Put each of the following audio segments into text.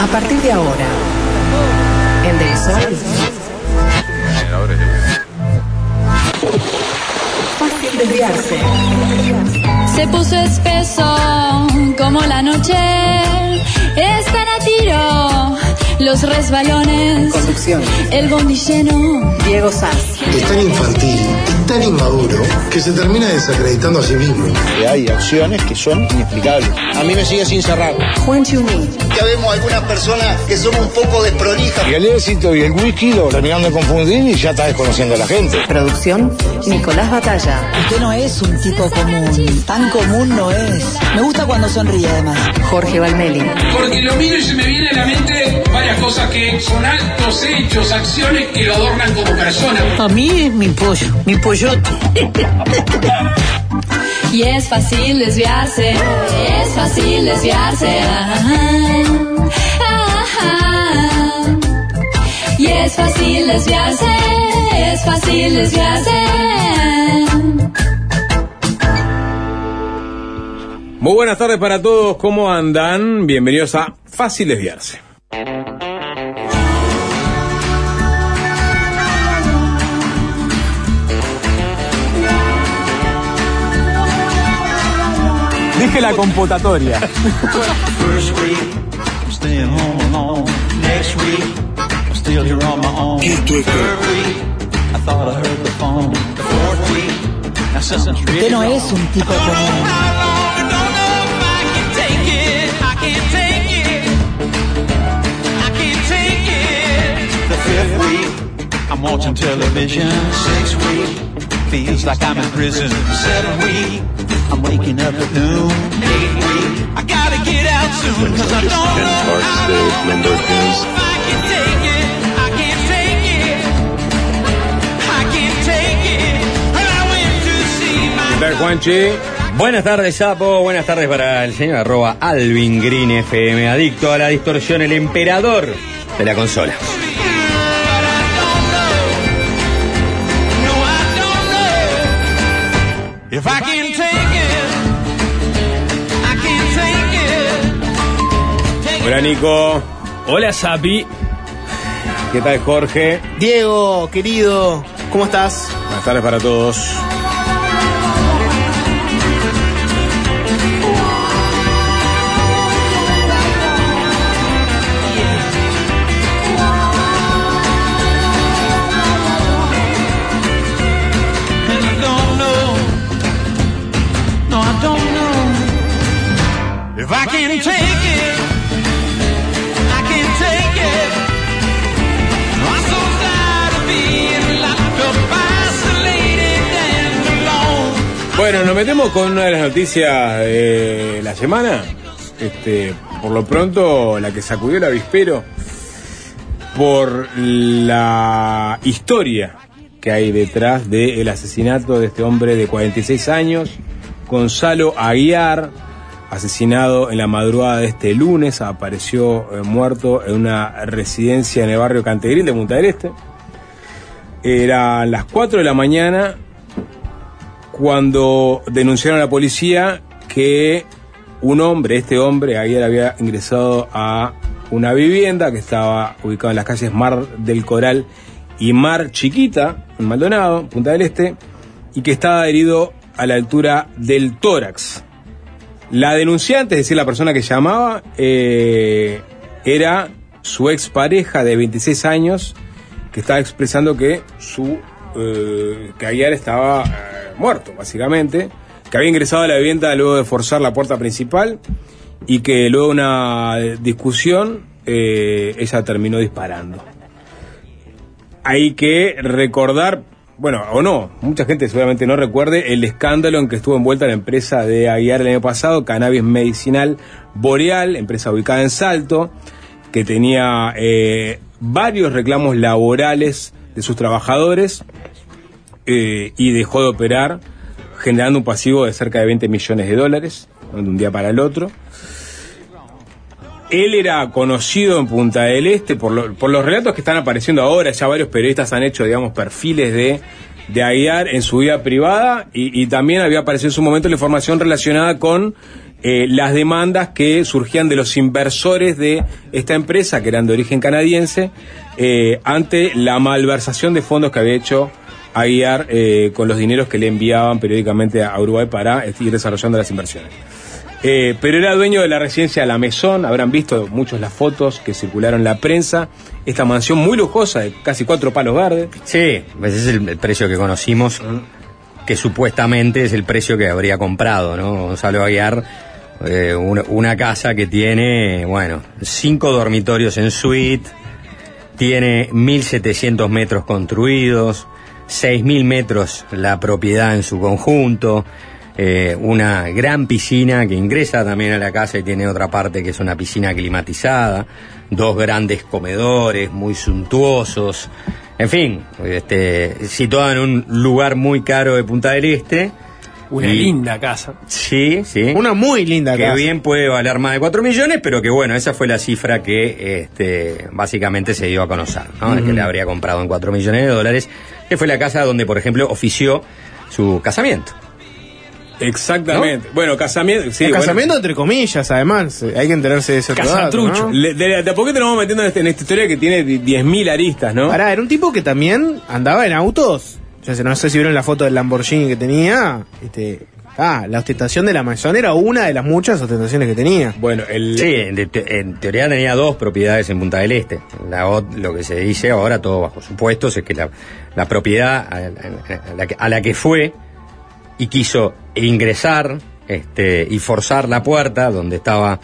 A partir de ahora, en Del Sol, desviarse. Se puso espeso como la noche. Están a tiro los resbalones. Conducción, El bondi lleno. Diego Sanz. Es tan infantil y tan inmaduro que se termina desacreditando a sí mismo. que hay acciones que son inexplicables. A mí me sigue sin cerrar. Juan Chuní. Ya vemos algunas personas que son un poco desprolijas. Y el éxito y el whisky lo terminan de confundir y ya está desconociendo a la gente. Producción, Nicolás Batalla. Usted no es un tipo común. Tan común no es. Me gusta cuando sonríe además. Jorge Valmeli. Porque lo miro y se me viene a la mente varias cosas que son actos, hechos, acciones que lo adornan como persona. A mí es mi pollo, mi pollote. Y es fácil desviarse. Es fácil desviarse. Y es fácil desviarse. Es fácil desviarse. Muy buenas tardes para todos, ¿cómo andan? Bienvenidos a Fácil Desviarse. Now something's really Usted no es un tipo común. The fifth week, I'm watching television. Sixth week, feels like I'm in prison. Seventh week, I'm waking up at noon. Eighth week, I gotta get out soon. Cause I don't know how long, if I can take it. I can't take it. I can't take it. And I went to see my ¿Qué tal, Juanchi? Buenas tardes, Sapo. Buenas tardes para el señor arroba Alvin Green FM, adicto a la distorsión, el emperador de la consola. If I can take it. I can't take it. Hola, Nico. Hola, Sapi. ¿Qué tal, Jorge? Diego, querido, ¿cómo estás? Buenas tardes para todos. Bueno, nos metemos con una de las noticias de la semana. Este, por lo pronto, la que sacudió el avispero por la historia que hay detrás del asesinato de este hombre de 46 años, Gonzalo Aguiar, asesinado en la madrugada de este lunes, apareció eh, muerto en una residencia en el barrio Cantegril de Punta del Este. Eran las 4 de la mañana cuando denunciaron a la policía que un hombre, este hombre, ayer había ingresado a una vivienda que estaba ubicada en las calles Mar del Coral y Mar Chiquita, en Maldonado, Punta del Este, y que estaba herido a la altura del tórax. La denunciante, es decir, la persona que llamaba, eh, era su expareja de 26 años, que estaba expresando que su eh, que ayer estaba eh, muerto, básicamente, que había ingresado a la vivienda luego de forzar la puerta principal y que luego de una discusión eh, ella terminó disparando. Hay que recordar, bueno, o no, mucha gente seguramente no recuerde el escándalo en que estuvo envuelta la empresa de Aguiar el año pasado, Cannabis Medicinal Boreal, empresa ubicada en Salto, que tenía eh, varios reclamos laborales de sus trabajadores eh, y dejó de operar generando un pasivo de cerca de 20 millones de dólares de un día para el otro. Él era conocido en Punta del Este por, lo- por los relatos que están apareciendo ahora. Ya varios periodistas han hecho, digamos, perfiles de, de Aguiar en su vida privada y, y también había aparecido en su momento la información relacionada con eh, las demandas que surgían de los inversores de esta empresa, que eran de origen canadiense, eh, ante la malversación de fondos que había hecho Aguiar eh, con los dineros que le enviaban periódicamente a Uruguay para eh, ir desarrollando las inversiones. Eh, pero era dueño de la residencia La Mesón, habrán visto muchos las fotos que circularon en la prensa, esta mansión muy lujosa de casi cuatro palos verdes. Sí, ese es el, el precio que conocimos, que supuestamente es el precio que habría comprado, ¿no? Gonzalo Aguiar, eh, una, una casa que tiene, bueno, cinco dormitorios en suite, tiene 1.700 metros construidos, 6.000 metros la propiedad en su conjunto, eh, una gran piscina que ingresa también a la casa y tiene otra parte que es una piscina climatizada, dos grandes comedores muy suntuosos, en fin, este, situada en un lugar muy caro de Punta del Este. Una Y- linda casa. Sí, sí. Una muy linda que casa. bien puede valer más de 4 millones, pero que bueno, esa fue la cifra que este, básicamente se dio a conocer, ¿no? Que le habría comprado en 4 millones de dólares, que fue la casa donde, por ejemplo, ofició su casamiento. Exactamente. Bueno, casamiento. Sí, el bueno. casamiento entre comillas, además. eh, Hay que enterarse de ese otro dato, ¿no? Le- de, de a poquito nos vamos metiendo en, este- en esta historia que tiene di- 10.000 aristas, ¿no? Pará, era un tipo que también andaba en autos. Yo sé- no sé si vieron la foto del Lamborghini que tenía. Este, ah, la ostentación de la mansión era una de las muchas ostentaciones que tenía. Bueno, el... Sí, te- en teoría tenía dos propiedades en Punta del Este. La lo que se dice ahora, todo bajo supuestos, es que la, la propiedad a, a- a la que, a la que fue y quiso ingresar este, y forzar la puerta donde estaba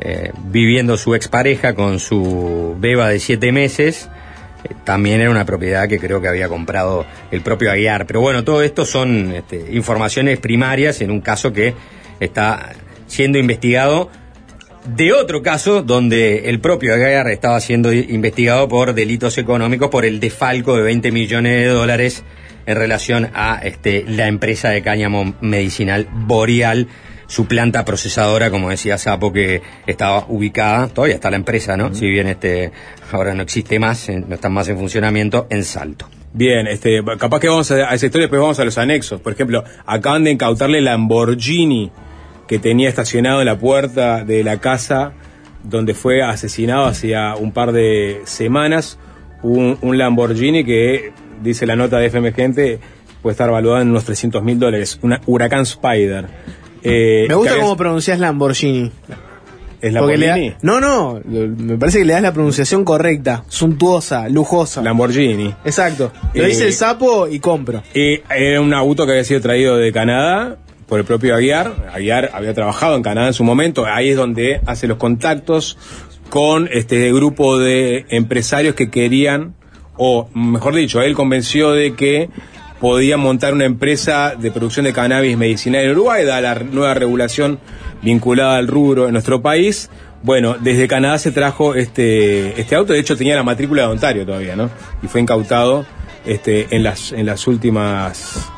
eh, viviendo su expareja con su beba de siete meses, también era una propiedad que creo que había comprado el propio Aguiar. Pero bueno, todo esto son este, informaciones primarias en un caso que está siendo investigado de otro caso donde el propio Aguiar estaba siendo investigado por delitos económicos por el desfalco de 20 millones de dólares en relación a este, la empresa de cáñamo medicinal Boreal, su planta procesadora, como decía Sapo, que estaba ubicada, todavía está la empresa, ¿no? Si bien este, ahora no existe más, no está más en funcionamiento, en Salto. Bien, este, capaz que vamos a, esa historia, después vamos a los anexos. Por ejemplo, acaban de incautarle Lamborghini que tenía estacionado en la puerta de la casa donde fue asesinado hacía un par de semanas. Un, un Lamborghini que, dice la nota de FM Gente, puede estar valuado en unos 300 mil dólares. Una Huracán Spider. Eh, Me gusta cómo pronuncias Lamborghini. ¿Es da- Lamborghini? no, no, me parece que le das la pronunciación correcta, suntuosa, lujosa. Lamborghini. Exacto. Lo Eh, dice el sapo y compro. Y era un auto que había sido traído de Canadá por el propio Aguiar. Aguiar había trabajado en Canadá en su momento. Ahí es donde hace los contactos con este grupo de empresarios que querían, o mejor dicho, él convenció de que podía montar una empresa de producción de cannabis medicinal en Uruguay, dada la nueva regulación vinculada al rubro en nuestro país. Bueno, desde Canadá se trajo este, este auto, de hecho tenía la matrícula de Ontario todavía, ¿no? Y fue incautado este, en las en las últimas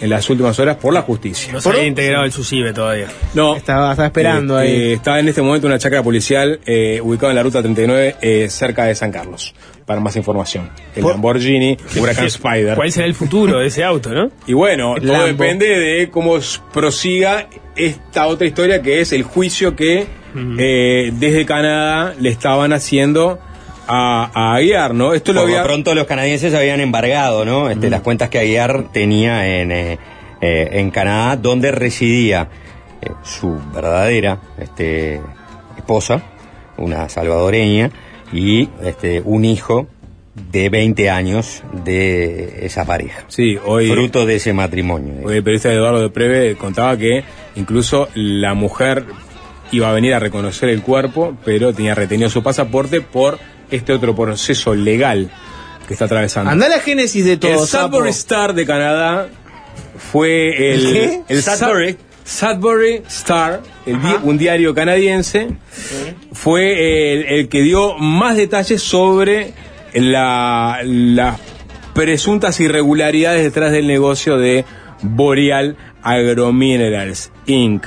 en las últimas horas por la justicia. No se había integrado el SUSIBE todavía. No. Estaba, estaba esperando Eh, ahí. eh, está en este momento una chacra policial eh, ubicada en la ruta 39 eh, cerca de San Carlos. Para más información. El Por- Lamborghini Huracán Spider. ¿Cuál será el futuro de ese auto, no? Y bueno, todo Lambo. depende de cómo prosiga esta otra historia que es el juicio que eh, desde Canadá le estaban haciendo a, a Aguiar, ¿no? Esto lo Por lo había... pronto los canadienses habían embargado, ¿no? Este, Las cuentas que Aguiar tenía en, eh, eh, en Canadá, donde residía eh, su verdadera este, esposa, una salvadoreña, y este, un hijo de 20 años de esa pareja. Sí, hoy... Fruto de ese matrimonio. Hoy el periodista Eduardo de Preve contaba que incluso la mujer iba a venir a reconocer el cuerpo, pero tenía retenido su pasaporte por este otro proceso legal que está atravesando. Anda la génesis de todo, el Sudbury. Star de Canadá fue el, ¿El qué? el Sudbury. Sud- Sudbury Star, el di- un diario canadiense, fue el, el que dio más detalles sobre la, las presuntas irregularidades detrás del negocio de Boreal Agrominerals Inc.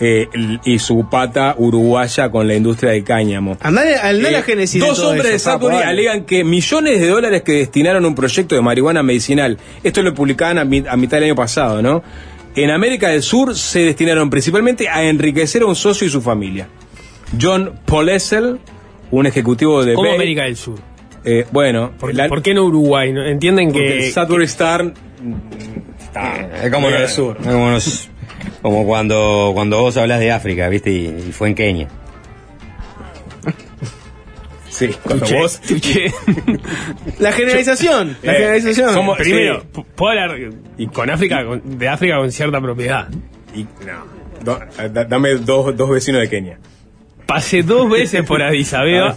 eh, y su pata uruguaya con la industria del cáñamo. Andá, andá Eh, génesis dos de hombres eso, de Sudbury alegan que millones de dólares que destinaron a un proyecto de marihuana medicinal, esto lo publicaban a, mi- a mitad del año pasado, ¿no? En América del Sur se destinaron principalmente a enriquecer a un socio y su familia. John Polessel, un ejecutivo de ¿Cómo Bay- América del Sur? eh, bueno, ¿Por, la- por qué no Uruguay? ¿Entienden porque que, Saturday Star Es como, del Sur. es como, cuando, cuando vos hablas de África, ¿viste? Y, y fue en Kenia. Sí, cuando Tuché, vos tuché. La generalización. La Eh, generalización. somos- Primero, sí. p- puedo hablar con África, con- de África con cierta propiedad. y- no, do- da- dame dos, dos vecinos de Kenia. Pasé dos veces por Addis Abeba,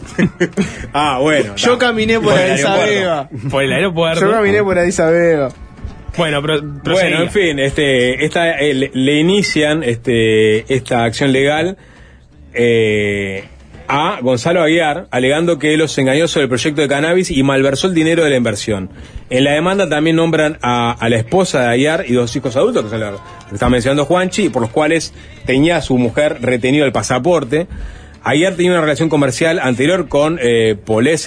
Ah, bueno. Yo da. caminé por Por el Addis aeropuerto. Abeba. por el aeropuerto. Yo caminé por Addis Abeba. Bueno, pero, Bueno, en fin, este, esta, eh, le, le inician este, esta acción legal eh, a Gonzalo Aguiar, alegando que los engañó sobre el proyecto de cannabis y malversó el dinero de la inversión. En la demanda también nombran a, la esposa de Aguiar y dos hijos adultos, que son los mencionando Juanchi, por los cuales tenía a su mujer retenido el pasaporte. Aguiar tenía una relación comercial anterior con eh,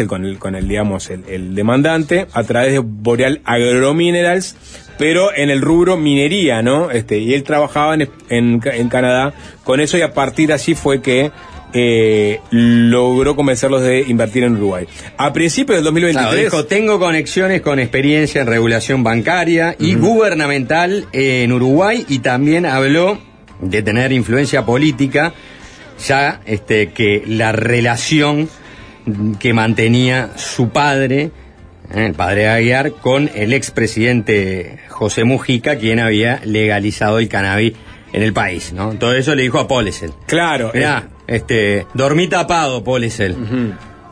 con el, con el digamos, el, el demandante, a través de Boreal Agrominerals, pero en el rubro minería, ¿no? Este, y él trabajaba en, en, en Canadá con eso y a partir de allí fue que eh, logró convencerlos de invertir en Uruguay. A principios del 2023... Claro, dijo, tengo conexiones con experiencia en regulación bancaria y gubernamental en Uruguay y también habló de tener influencia política, ya este, que la relación que mantenía su padre, eh, el padre Aguiar, con el expresidente José Mujica, quien había legalizado el cannabis en el país, ¿no? Todo eso le dijo a Polesel. Claro. Mirá, este, dormí tapado, Polesel.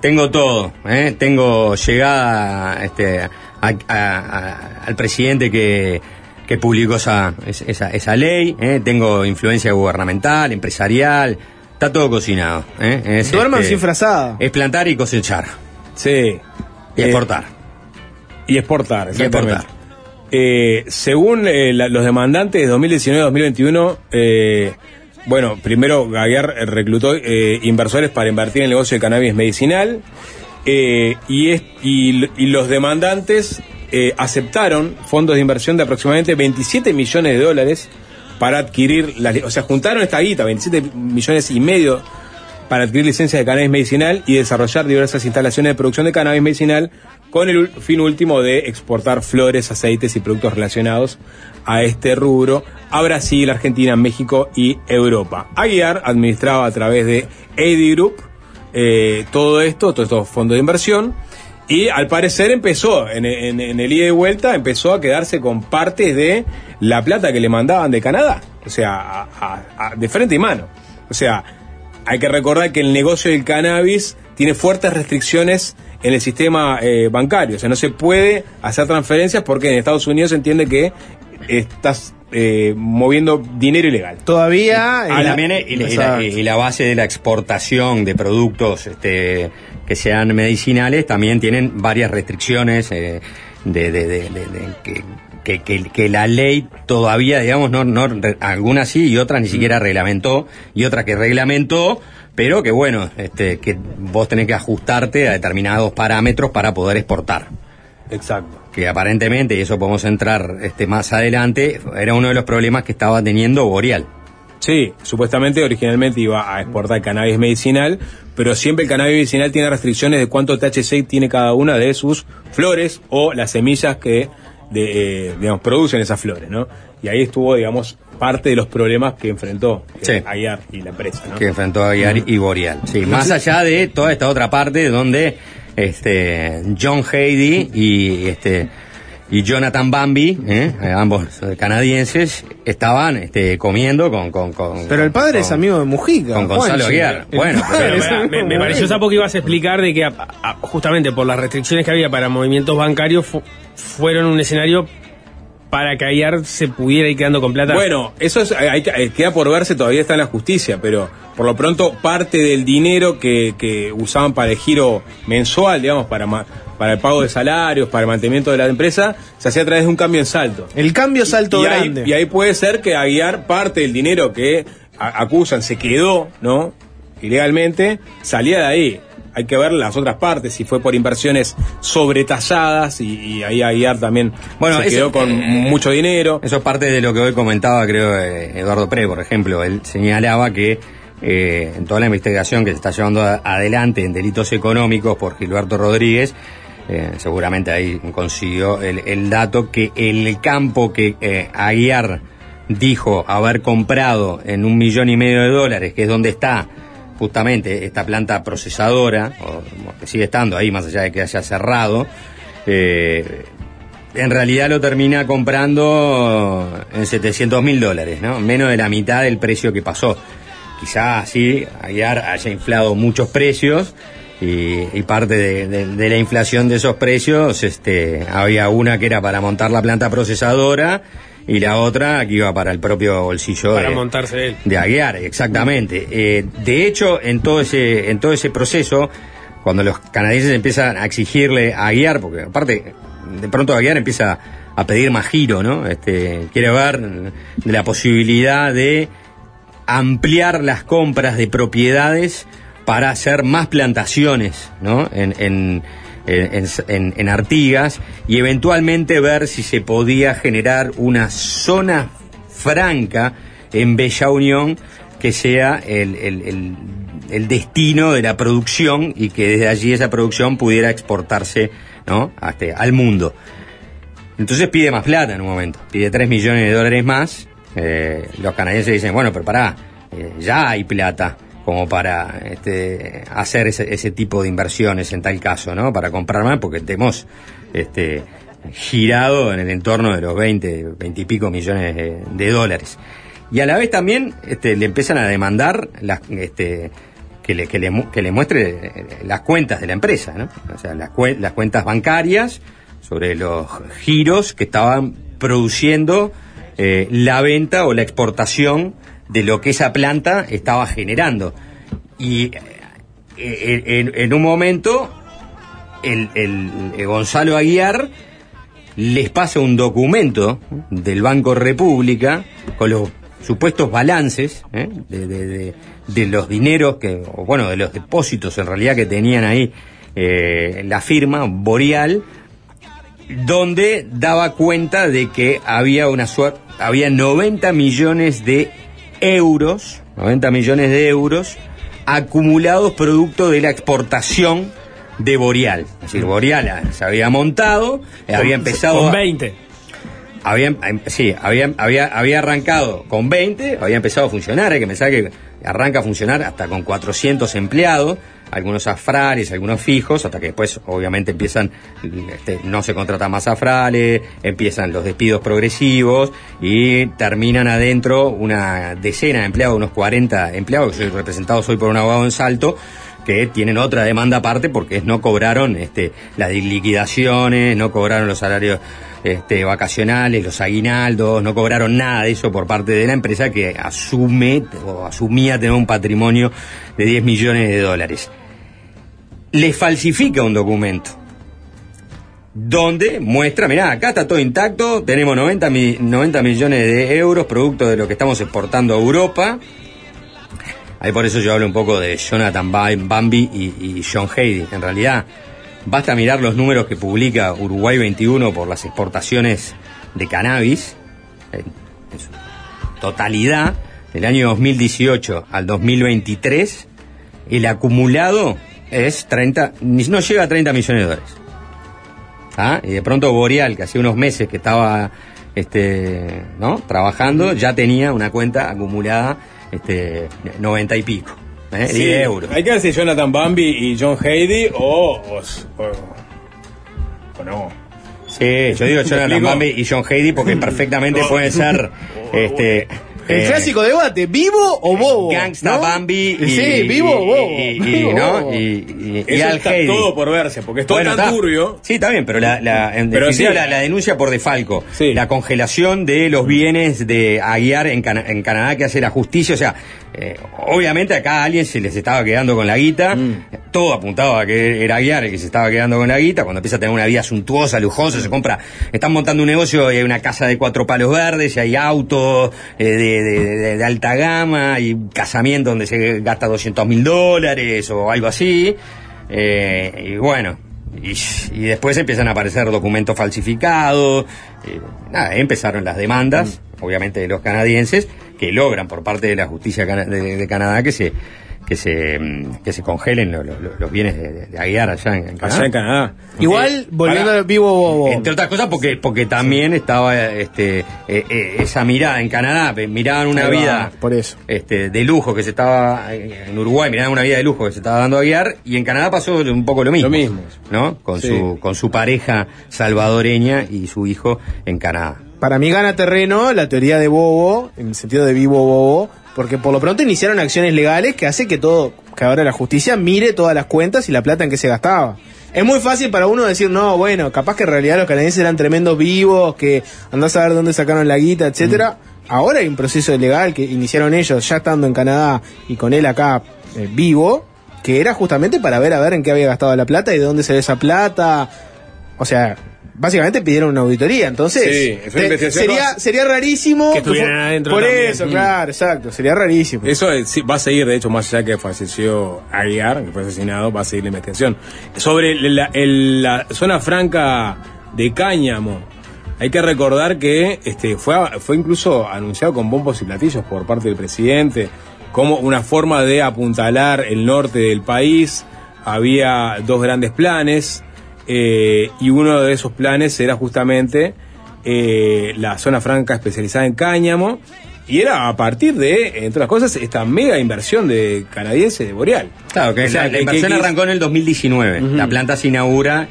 Tengo todo, ¿eh? tengo llegada este, a- a- a- al presidente que, que publicó esa, es- esa, esa ley, ¿eh? tengo influencia gubernamental, empresarial, está todo cocinado. ¿eh? Es, Duerman este, sin frazada. Es plantar y cosechar Sí. y Eh, exportar. Y exportar, Y exactamente. exportar. Eh, según eh, la- los demandantes de 2019-2021, eh, bueno, primero Gaguiar eh, reclutó eh, inversores para invertir en el negocio de cannabis medicinal eh, y, es- y, y los demandantes eh, aceptaron fondos de inversión de aproximadamente 27 millones de dólares para adquirir, las o sea, juntaron esta guita, 27 millones y medio para adquirir licencias de cannabis medicinal y desarrollar diversas instalaciones de producción de cannabis medicinal con el fin último de exportar flores, aceites y productos relacionados a este rubro a Brasil, Argentina, México y Europa. Aguiar administraba a través de AD Group eh, todo esto, todos estos fondos de inversión y al parecer empezó, en el ida y vuelta, empezó a quedarse con partes de la plata que le mandaban de Canadá, o sea, a- a- a- de frente y mano. O sea, hay que recordar que el negocio del cannabis tiene fuertes restricciones en el sistema eh, bancario. O sea, no se puede hacer transferencias porque en Estados Unidos se entiende que estás eh, moviendo dinero ilegal. Todavía. Ah, la- también, y, y la, Exacto. y la base de la exportación de productos este, que sean medicinales también tienen varias restricciones eh, de, de- de- de- de- que, que, que- que la ley todavía, digamos, no, algunas sí y otras ni siquiera reglamentó, y otras que reglamentó, pero que bueno, este, que vos tenés que ajustarte a determinados parámetros para poder exportar Exacto. que aparentemente, y eso podemos entrar este, más adelante, era uno de los problemas que estaba teniendo Boreal. Sí, supuestamente originalmente iba a exportar cannabis medicinal, pero siempre el cannabis medicinal tiene restricciones de cuánto THC tiene cada una de sus flores o las semillas que de, eh, digamos, producen esas flores, ¿no? Y ahí estuvo, digamos, parte de los problemas que enfrentó eh, Sí. Aguiar y la empresa, ¿no? que enfrentó a Aguiar y Boreal. Sí, más allá de toda esta otra parte donde este John Haydy y este y Jonathan Bambi, ¿eh? Eh, ambos canadienses, estaban este, comiendo con, con, con Pero el padre con- es amigo de Mujica. con Gonzalo. Aguiar. Bueno, pero- me, me pareció sapo que ibas a explicar de que a- a- justamente por las restricciones que había para movimientos bancarios fu- fueron un escenario para que Aguiar se pudiera ir quedando con plata. Bueno, eso es, hay, que- eh, queda por verse, todavía está en la justicia, pero por lo pronto parte del dinero que, que usaban para el giro mensual, digamos, para, ma- para el pago de salarios, para el mantenimiento de la empresa, se hacía a través de un cambio en salto. El cambio salto y, ahí, grande. y ahí puede ser que Aguiar parte del dinero que a- acusan se quedó, ¿no? Ilegalmente, salía de ahí. Hay que ver las otras partes, si fue por inversiones sobretasadas y, y ahí Aguiar también Bueno, se eso- quedó con mucho dinero. Eso es parte de lo que hoy comentaba, creo, eh, Eduardo Pre, por ejemplo. Él señalaba que eh, en toda la investigación que se está llevando a- adelante en delitos económicos por Gilberto Rodríguez, eh, seguramente ahí consiguió el, el dato que el campo que eh, Aguiar dijo haber comprado en un millón y medio de dólares, que es donde está justamente esta planta procesadora, o que sigue estando ahí más allá de que haya cerrado, eh, en realidad lo termina comprando en 700 mil dólares, ¿no? Menos de la mitad del precio que pasó. Quizá así Aguiar haya inflado muchos precios y, y parte de, de- de la inflación de esos precios, este, había una que era para montar la planta procesadora y la otra que iba para el propio bolsillo Para de, montarse él. de Aguiar, exactamente. Eh, de hecho, en todo ese, en todo ese proceso, cuando los canadienses empiezan a exigirle a Aguiar, porque aparte, de pronto Aguiar empieza a pedir más giro, ¿no? Este, quiere ver de la posibilidad de ampliar las compras de propiedades para hacer más plantaciones, ¿no? En, en, en, Artigas y eventualmente ver si se podía generar una zona franca en Bella Unión que sea el- el destino de la producción y que desde allí esa producción pudiera exportarse ¿no? Hasta, al mundo. Entonces pide más plata en un momento, pide 3 millones de dólares más. Eh, los canadienses dicen, bueno, pero pará, eh, ya hay plata como para este, hacer ese, ese tipo de inversiones en tal caso, ¿no? Para comprar más, porque te hemos este, girado en el entorno de los 20, 20 y pico millones de, dólares. Y a la vez también este, le empiezan a demandar las, este, que, le, que, le, que le muestre eh, las cuentas de la empresa, ¿no? O sea, las, las cuentas bancarias sobre los giros que estaban produciendo eh, la venta o la exportación de lo que esa planta estaba generando. Y eh, en, un momento, el, el- el Gonzalo Aguiar les pasa un documento del Banco República con los supuestos balances ¿eh? de, de- de- los dineros que, bueno, de los depósitos en realidad que tenían ahí eh, la firma Boreal, donde daba cuenta de que había una suerte, había 90 millones de euros, 90 millones de euros acumulados producto de la exportación de Boreal. Es decir, Boreal ah, se había montado, eh, había empezado Con a- 20. había, em, sí, había, había, había arrancado con 20, había empezado a funcionar, hay que pensar que arranca a funcionar hasta con 400 empleados, algunos afrales, algunos fijos, hasta que después obviamente empiezan, este, no se contratan más afrales, empiezan los despidos progresivos y terminan adentro una decena de empleados, unos 40 empleados, que soy representado hoy por un abogado en Salto, que tienen otra demanda aparte porque no cobraron este, las liquidaciones, no cobraron los salarios este, vacacionales, los aguinaldos, no cobraron nada de eso por parte de la empresa que asume o asumía tener un patrimonio de 10 millones de dólares. Le falsifica un documento donde muestra, mirá, acá está todo intacto, tenemos 90, mi- 90 millones de euros producto de lo que estamos exportando a Europa. Ahí por eso yo hablo un poco de Jonathan Ba- Bambi y, John Hayden. En realidad, basta mirar los números que publica Uruguay 21 por las exportaciones de cannabis, en, en su totalidad, del año 2018 al 2023, el acumulado es 30, ni- no llega a 30 millones de dólares. ¿Ah? Y de pronto Boreal, que hacía unos meses que estaba este, ¿no? trabajando, ya tenía una cuenta acumulada este, 90 y pico ¿eh? Sí, y de euros. Hay que ver si Jonathan Bambi y John Haydy o, o, o- o no. Sí, yo digo ¿Me Jonathan? Bambi y John Haydy porque perfectamente pueden ser este, El eh, clásico debate, ¿vivo o bobo? Gangsta ¿no? Bambi y, Sí, vivo o bobo. y, y- y, Eso Al está todo por verse, porque es todo Bueno, tan está. turbio. Sí, está bien, pero la, la, en Pero sí. la, la denuncia por defalco, la congelación de los bienes de Aguiar en, Cana- en Canadá que hace la justicia, o sea, eh, obviamente acá a alguien se les estaba quedando con la guita, Mm. Todo apuntaba a que era Aguiar el que se estaba quedando con la guita, cuando empieza a tener una vida suntuosa, lujosa, se compra, están montando un negocio y hay una casa de cuatro palos verdes, y hay autos eh, de, de- de- de alta gama, y casamiento donde se gasta 200 mil dólares o algo así. Eh, y bueno, y, y después empiezan a aparecer documentos falsificados. eh, nada, empezaron las demandas, obviamente de los canadienses, que logran por parte de la justicia de Canadá que se que se que se congelen lo- lo- lo- los bienes de, de, Aguiar allá en, en Canadá. Allá en Canadá. Igual, volviendo al vivo bobo. Entre otras cosas porque porque también estaba este eh, eh, esa mirada en Canadá, miraban una Ahí va, vida Por eso. este, de lujo que se estaba eh, en Uruguay, miraban una vida de lujo que se estaba dando a guiar y en Canadá pasó un poco lo mismo. Lo mismo. ¿No? Con Sí. su con su pareja salvadoreña y su hijo en Canadá. Para mí gana terreno la teoría de Bobo, en el sentido de vivo Bobo, porque por lo pronto iniciaron acciones legales que hace que todo, que ahora la justicia mire todas las cuentas y la plata en que se gastaba. Es muy fácil para uno decir, no, bueno, capaz que en realidad los canadienses eran tremendos vivos, que andás a ver dónde sacaron la guita, etcétera. Ahora hay un proceso legal que iniciaron ellos ya estando en Canadá y con él acá eh, vivo, que era justamente para ver a ver en qué había gastado la plata y de dónde se ve esa plata. O sea, básicamente pidieron una auditoría. Entonces, Sí, es una te- investigación sería, sería rarísimo Que estuvieran adentro Por también. eso, Mm. claro, exacto. Sería rarísimo. Eso sí, va a seguir, de hecho, más allá que falleció Aguiar, que fue asesinado, va a seguir la investigación. Sobre la, el- la zona franca de Cáñamo, hay que recordar que este, fue, fue incluso anunciado con bombos y platillos por parte del presidente como una forma de apuntalar el norte del país. Había dos grandes planes eh, y uno de esos planes era justamente eh, la zona franca especializada en cáñamo y era a partir de, entre otras cosas, esta mega inversión de canadiense de Boreal. Claro, que O sea, la, inversión que- que- arrancó en el 2019. La planta se inaugura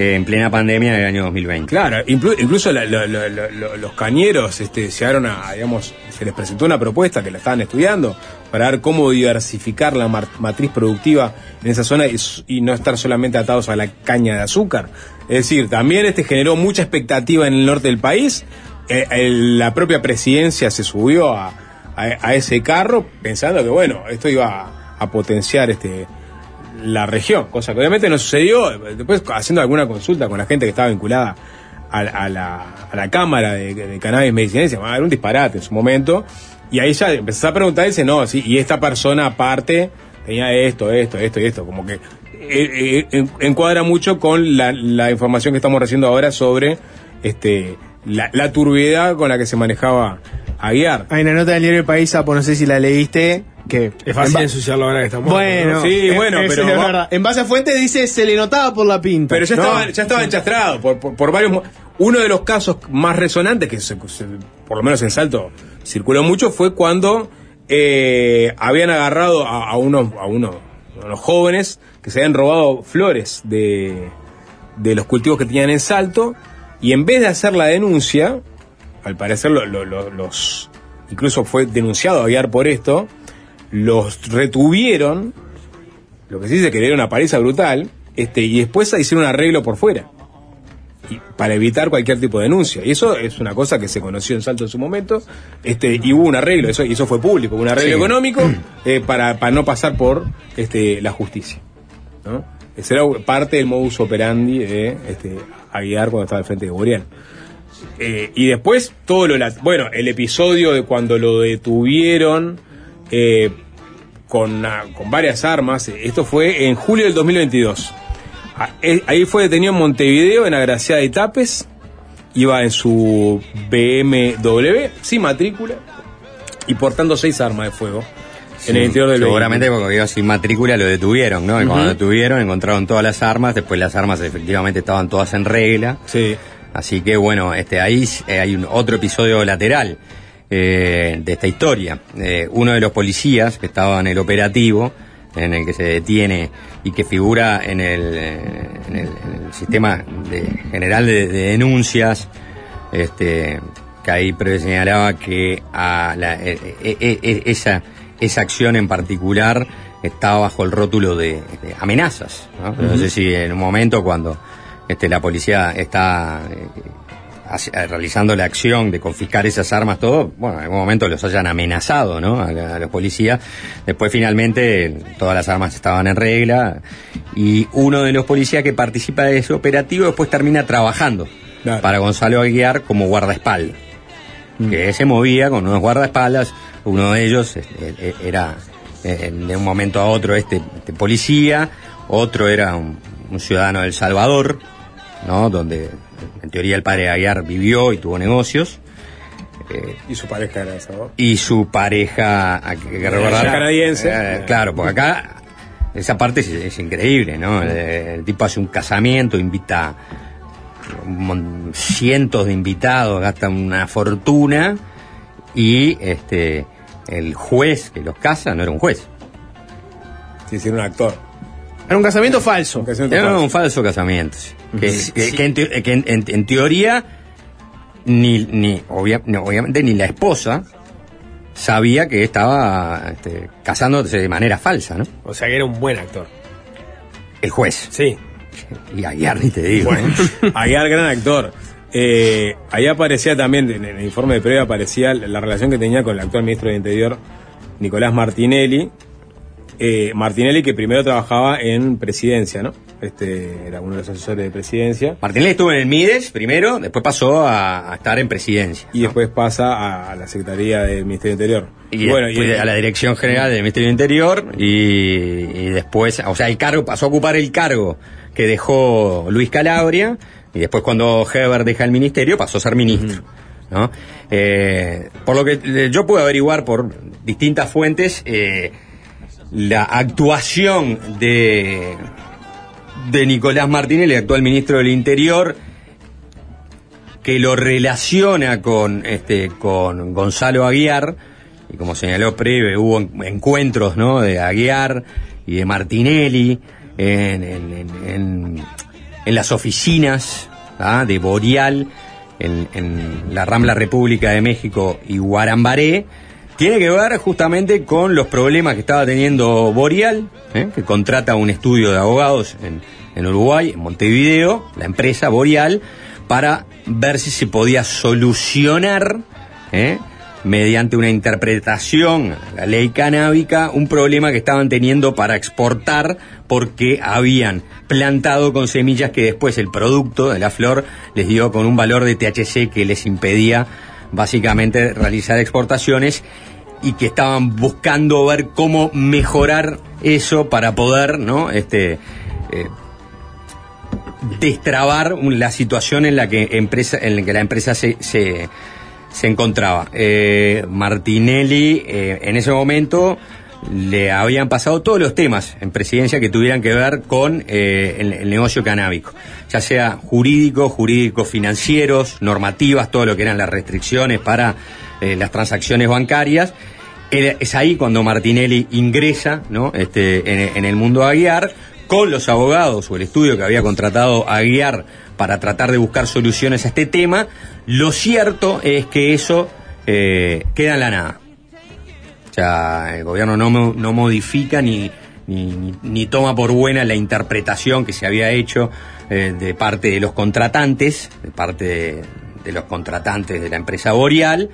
en plena pandemia en el año 2020. Claro, inclu- incluso los cañeros este, llegaron a, digamos, se les presentó una propuesta que la estaban estudiando para ver cómo diversificar la matriz productiva en esa zona y, y no estar solamente atados a la caña de azúcar. Es decir, también este generó mucha expectativa en el norte del país. Eh, la propia presidencia se subió a, ese carro pensando que, bueno, esto iba a potenciar este la región, cosa que obviamente no sucedió. Después, haciendo alguna consulta con la gente que estaba vinculada a, la, Cámara de, Cannabis Medicinal, dice, "Ah, era un disparate en su momento. Y ahí ya empezó a preguntar, dice, no, sí, y esta persona aparte tenía esto, esto, esto y esto. Como que eh, eh, en- encuadra mucho con la, la información que estamos recibiendo ahora sobre este la, la turbiedad con la que se manejaba Aguiar. Hay una nota del diario El País, Apo, no sé si la leíste, que... Es fácil en ensuciarlo ahora que estamos. Bueno, Sí, es- bueno, es- pero es va- verdad. En base a fuente dice, se le notaba por la pinta. Pero ya ¿no? estaba, ya estaba enchastrado por, por, por varios. Uno de los casos más resonantes, que se- se- por lo menos en Salto circuló mucho, fue cuando eh, habían agarrado a, a unos, a, unos, a unos jóvenes que se habían robado flores de, de los cultivos que tenían en Salto, y en vez de hacer la denuncia, al parecer lo- lo- lo- los. Incluso fue denunciado a Aguiar por esto, los retuvieron lo que se dice que le dieron una paliza brutal, este, y después hicieron un arreglo por fuera. Y para evitar cualquier tipo de denuncia. Y eso es una cosa que se conoció en Salto en su momento, este, y hubo un arreglo, eso, y eso fue público, un arreglo Sí. económico eh, para, para no pasar por este, la justicia. ¿no? Ese era parte del modus operandi de este, Aguiar cuando estaba al frente de Boreal. Eh, y después todo lo bueno el episodio de cuando lo detuvieron eh, con, con varias armas eh, esto fue en julio del 2022 Ah, ahí fue detenido en Montevideo en Agraciada de Tapes iba en su BMW sin matrícula y portando seis armas de fuego en el interior del Seguramente vehículo. porque iba sin matrícula lo detuvieron, ¿no? Y cuando lo detuvieron encontraron todas las armas, después las armas efectivamente estaban todas en regla. Sí. Así que bueno, este ahí eh, hay un otro episodio lateral eh, de esta historia. Eh, uno de los policías que estaba en el operativo, en el que se detiene y que figura en el, eh, en el, en el sistema de- general de, de denuncias, este, que ahí señalaba que a la- eh, eh, esa, esa acción en particular estaba bajo el rótulo de, de amenazas. ¿no? No sé si en un momento cuando este, la policía está eh, eh, realizando la acción de confiscar esas armas, todo, bueno, en algún momento los hayan amenazado, ¿no? A, a los policías. Después finalmente todas las armas estaban en regla y uno de los policías que participa de ese operativo después termina trabajando Claro. para Gonzalo Aguiar como guardaespaldas. Mm. Que se movía con unos guardaespaldas, uno de ellos eh, era de un momento a otro este, este policía, otro era un, un ciudadano del Salvador, ¿no? Donde en teoría el padre Aguiar vivió y tuvo negocios. Eh, Y su pareja era esa, ¿no? y su pareja, que recordar, canadiense. Eh, claro, porque acá esa parte es, es increíble, ¿no? El, el tipo hace un casamiento, invita cientos de invitados, gasta una fortuna y este el juez que los casa no era un juez. Sí, sí, era un actor. Era un casamiento falso. Un casamiento Era falso. un falso casamiento. sí. Que, que- que en, teo- que en- en- en teoría, ni, ni obvia- no, obviamente ni la esposa sabía que estaba este, casándose de manera falsa, ¿no? O sea que era un buen actor. El juez. Sí. Y Aguiar ni te digo. ¿eh? Aguiar, gran actor. Eh, ahí aparecía también, en el informe de previa aparecía la relación que tenía con el actual ministro del Interior, Nicolás Martinelli. Eh, Martinelli que primero trabajaba en presidencia, ¿no? Este era uno de los asesores de presidencia. Martinelli estuvo en el Mides primero, después pasó a, a estar en presidencia. Y después pasa a, a la Secretaría del Ministerio Interior. Y bueno, después a la Dirección General del Ministerio Interior y, y después, o sea, el cargo pasó a ocupar el cargo que dejó Luis Calabria y después cuando Heber deja el ministerio pasó a ser ministro. ¿no? Eh, por lo que eh, yo puedo averiguar por distintas fuentes, eh, la actuación de, de Nicolás Martínez, el actual ministro del Interior, que lo relaciona con este con Gonzalo Aguiar y como señaló Preve hubo en- encuentros no de Aguiar y de Martinelli en, en- en- las oficinas ¿ah? de Boreal en la Rambla República de México y Guarambaré tiene que ver justamente con los problemas que estaba teniendo Boreal, ¿eh? que contrata un estudio de abogados en, en Uruguay, en Montevideo, la empresa Boreal, para ver si se podía solucionar, ¿eh? mediante una interpretación a la ley canábica, un problema que estaban teniendo para exportar porque habían plantado con semillas que después el producto de la flor les dio con un valor de THC que les impedía básicamente realizar exportaciones y que estaban buscando ver cómo mejorar eso para poder, ¿no? Este eh, destrabar la situación en la que empresa, en la que la empresa se, se, encontraba. Eh, Martinelli eh, en ese momento le habían pasado todos los temas en presidencia que tuvieran que ver con eh, el, negocio canábico, ya sea jurídico, jurídicos financieros, normativas, todo lo que eran las restricciones para las transacciones bancarias. Es ahí cuando Martinelli ingresa ¿no? este, en, el mundo a guiar con los abogados o el estudio que había contratado a guiar para tratar de buscar soluciones a este tema. Lo cierto es que eso eh, queda en la nada. O sea, el gobierno no, no modifica ni, ni, toma por buena la interpretación que se había hecho eh, de parte de los contratantes, de parte de los contratantes de la empresa Boreal.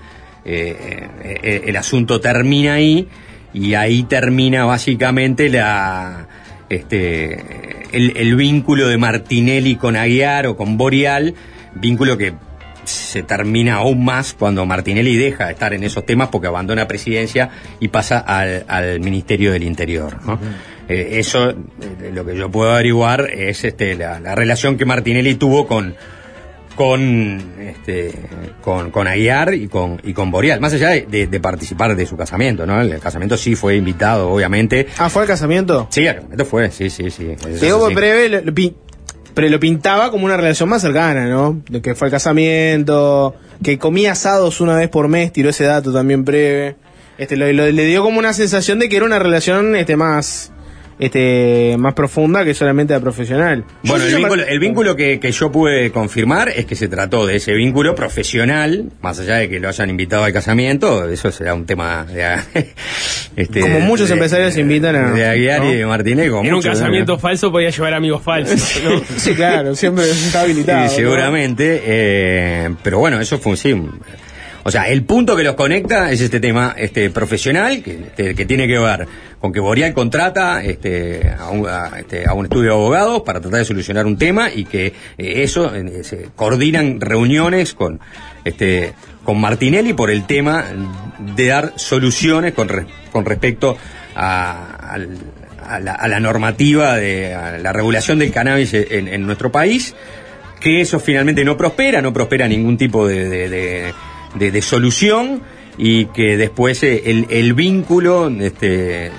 Eh, eh, el asunto termina ahí y ahí termina básicamente la este el, el vínculo de Martinelli con Aguiar o con Boreal, vínculo que se termina aún más cuando Martinelli deja de estar en esos temas porque abandona presidencia y pasa al, al Ministerio del Interior. ¿no? Eh, eso, eh, lo que yo puedo averiguar es este, la, la relación que Martinelli tuvo con con este con, con Aguiar y con y con Boreal, más allá de, de- de participar de su casamiento, ¿no? El casamiento sí fue invitado, obviamente. Ah, ¿fue el casamiento? Sí, el casamiento fue, sí, sí, sí. Diego. Breve lo, pero lo pintaba como una relación más cercana, ¿no? De que fue el casamiento, que comía asados una vez por mes, tiró ese dato también breve. Este, lo- lo- le dio como una sensación de que era una relación este más este más profunda que solamente la profesional. Bueno, el vínculo, el vínculo que, que yo pude confirmar es que se trató de ese vínculo profesional, más allá de que lo hayan invitado al casamiento, eso será un tema de, este, Como muchos de- empresarios invitan a- de Aguiar y de Martínez. como En un casamiento ¿no? falso podía llevar amigos falsos. ¿no? Sí, claro, siempre está habilitado. Sí, ¿no? seguramente, eh, pero bueno, eso fue un sí. O sea, el punto que los conecta es este tema este profesional que, este, tiene que ver con que Boreal contrata este, a, un, a, este, a un estudio de abogados para tratar de solucionar un tema y que eh, eso eh, se coordinan reuniones con este con Martinelli por el tema de dar soluciones con, re- con respecto a, la, normativa de a la regulación del cannabis en, nuestro país, que eso finalmente no prospera, no prospera ningún tipo de- de- de solución y que después eh, el, el vínculo este,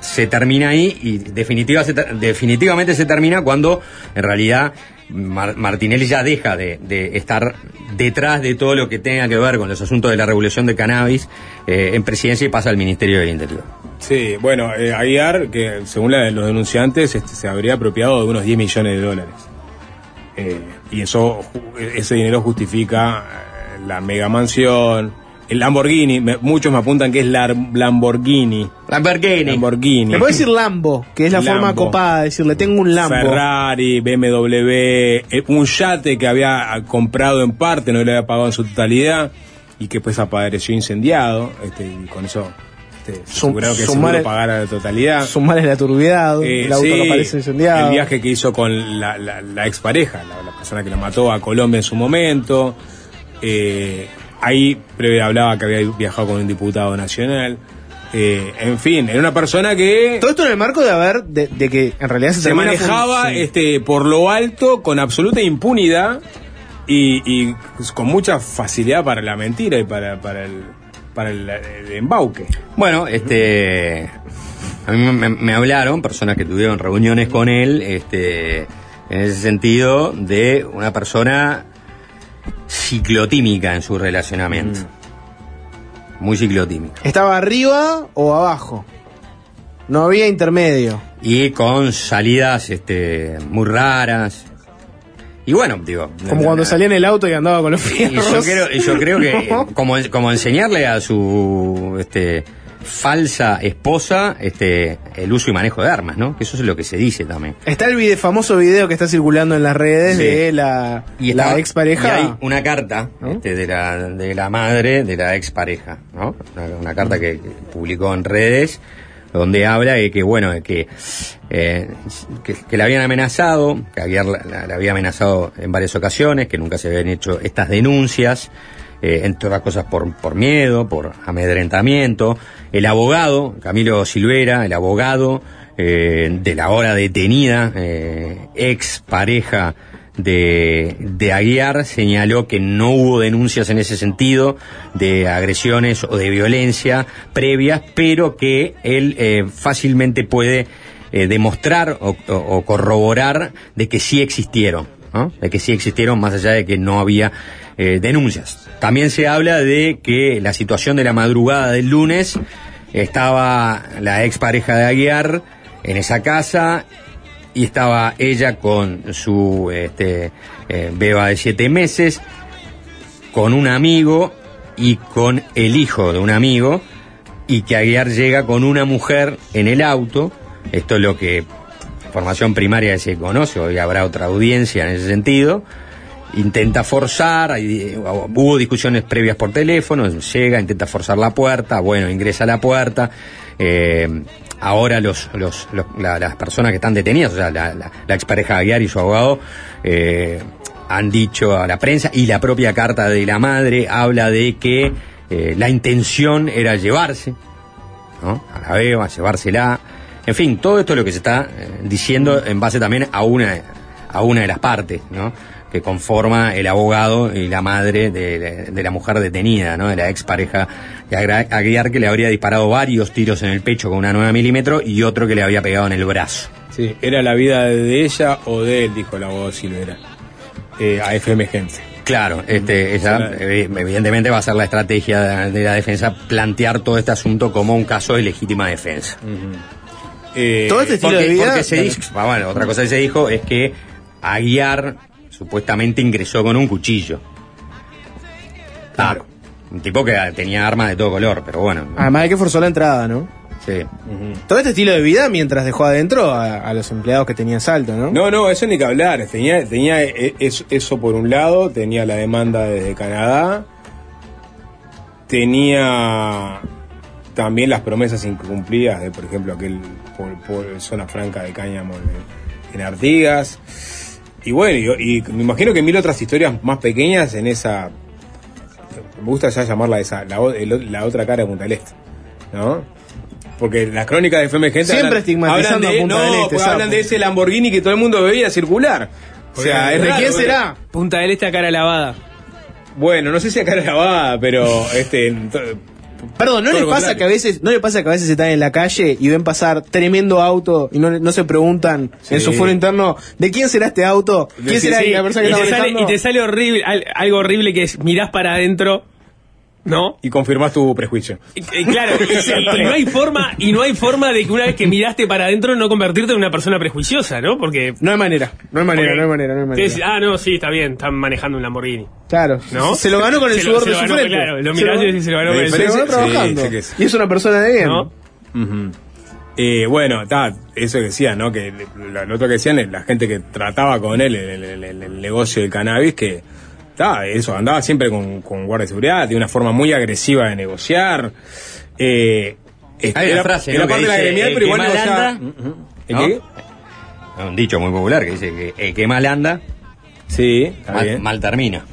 se termina ahí y definitiva definitivamente se termina cuando en realidad Mar- Martinelli ya deja de, estar detrás de todo lo que tenga que ver con los asuntos de la regulación de cannabis eh, en presidencia y pasa al Ministerio del Interior. Sí, bueno, eh, Aguiar, que según los denunciantes, este, se habría apropiado de unos 10 millones de dólares. Eh, y eso, ese dinero justifica la mega mansión, el Lamborghini. Me- muchos me apuntan que es la Lamborghini. Lamborghini. Lamborghini. Le puedo decir Lambo, que es la Lambo. forma copada de decirle, tengo un Lambo. Ferrari, BMW, eh, un yate que había ah, comprado en parte, no le había pagado en su totalidad y que pues apareció incendiado. Este, y con eso este, Sum- que sumar el- pagara la totalidad. Sumar la turbiedad, Eh, el auto sí, que aparece incendiado. El viaje que hizo con la, la, la expareja, la, la persona que lo mató a Colombia en su momento. Eh, ahí previo hablaba que había viajado con un diputado nacional. Eh, en fin, era una persona que Todo esto en el marco de haber, de, de que en realidad se, manejaba sí. este por lo alto con absoluta impunidad y, y con mucha facilidad para la mentira y para, para el para el, el embauque. Bueno, este. A mí me, me hablaron, personas que tuvieron reuniones con él, este, en ese sentido, de una persona ciclotímica en su relacionamiento. Muy ciclotímica. ¿Estaba arriba o abajo? No había intermedio. Y con salidas este, muy raras. Y bueno, digo. Como cuando salía en el auto y andaba con los fierros. yo creo, y yo creo que como, como enseñarle a su este, falsa esposa este, el uso y manejo de armas, ¿no? Que eso es lo que se dice también. Está el vide- famoso video que está circulando en las redes Sí. de la, Y la expareja. y hay una carta este, de, la, de la madre de la expareja, ¿no? Una, una carta que, que publicó en redes donde habla de que, bueno, de que, eh, que, que la habían amenazado, que la- la había amenazado en varias ocasiones, que nunca se habían hecho estas denuncias, eh, entre otras cosas por, por miedo, por amedrentamiento. El abogado, Camilo Silvera, el abogado eh, de la hora detenida, eh, ex pareja de, de Aguiar, señaló que no hubo denuncias en ese sentido de agresiones o de violencia previas, pero que él eh, fácilmente puede eh, demostrar o, o- corroborar de que sí existieron, ¿no? de que sí existieron más allá de que no había eh, denuncias. También se habla de que la situación de la madrugada del lunes estaba la expareja de Aguiar en esa casa y estaba ella con su este, eh, beba de siete meses, con un amigo y con el hijo de un amigo, y que Aguiar llega con una mujer en el auto, esto es lo que formación primaria se conoce, hoy habrá otra audiencia en ese sentido, intenta forzar, hay- hubo discusiones previas por teléfono, llega, intenta forzar la puerta, bueno, ingresa a la puerta, eh, ahora los, los, los- la- las personas que están detenidas, o sea, la, la- la expareja Aguiar y su abogado, eh, han dicho a la prensa, y la propia carta de la madre habla de que eh, la intención era llevarse, ¿no? A la beba, llevársela. En fin, todo esto es lo que se está eh, diciendo en base también a una, a una de las partes, ¿no? Que conforma el abogado y la madre de, de la mujer detenida, ¿no? De la expareja de Aguiar que le habría disparado varios tiros en el pecho con una 9 milímetros y otro que le había pegado en el brazo. Sí, era la vida de ella o de él, dijo el abogado Silvera. Eh, a FM Gente. Claro, este, esa, eh, evidentemente va a ser la estrategia de, la defensa plantear todo este asunto como un caso de legítima defensa. Eh, Todo este estilo porque, de vida. porque se dijo, ah, bueno, otra cosa que se dijo es que Aguiar supuestamente ingresó con un cuchillo. Claro. Un tipo que tenía armas de todo color, pero bueno. Además de que forzó la entrada, ¿no? Sí. Todo este estilo de vida mientras dejó adentro a, a los empleados que tenían salto, ¿no? No, no, eso ni que hablar. Tenía, tenía eh, eso, eso por un lado, tenía la demanda desde Canadá, tenía también las promesas incumplidas de, por ejemplo, aquel por, por zona franca de Cáñamo en, en Artigas. Y bueno, y, y me imagino que mil otras historias más pequeñas en esa. Me gusta ya llamarla esa, la, el otra cara de Punta del Este, ¿no? porque las crónicas de FM Gente Siempre hablan, estigmatizando hablan de, a Punta no, del Este, sapo. hablan de ese Lamborghini que todo el mundo veía circular. O sea, ¿De raro, quién será? Punta del Este a cara lavada. Bueno, no sé si acá era lavada, pero este Perdón, ¿no les pasa contrario. que a veces, no le pasa que a veces están en la calle y ven pasar tremendo auto y no, no se preguntan Sí. en su foro interno de quién será este auto? ¿Quién Sí, será Sí, la persona que y, está te sale, y te sale horrible, al- algo horrible que es mirás para adentro, ¿no? y confirmás tu prejuicio. Claro, y, y no hay forma, y no hay forma de que una vez que miraste para adentro no convertirte en una persona prejuiciosa, ¿no? Porque No hay manera, no hay manera, no hay manera, no hay manera. ah, no, sí, está bien, están manejando un Lamborghini. Claro, ¿No? se lo ganó con el sudor de su frente. claro, lo Se mirás lo- y se lo ganó con el sí, trabajando. sí es. Y es una persona de bien. ¿no? Ujú. Eh, bueno, está, eso que decía, ¿no? Que lo, lo otro que decían, es la gente que trataba con él en el, el- el- el negocio del cannabis, que está, eso, andaba siempre con, con guardia de seguridad, tiene una forma muy agresiva de negociar. Eh, este, Hay una era- frase, era ¿no? que parte de la gremial, pero igual negociaba-. ¿El ¿no? qué? Un dicho muy popular que dice que el que mal anda, Sí, está mal, bien. mal termina.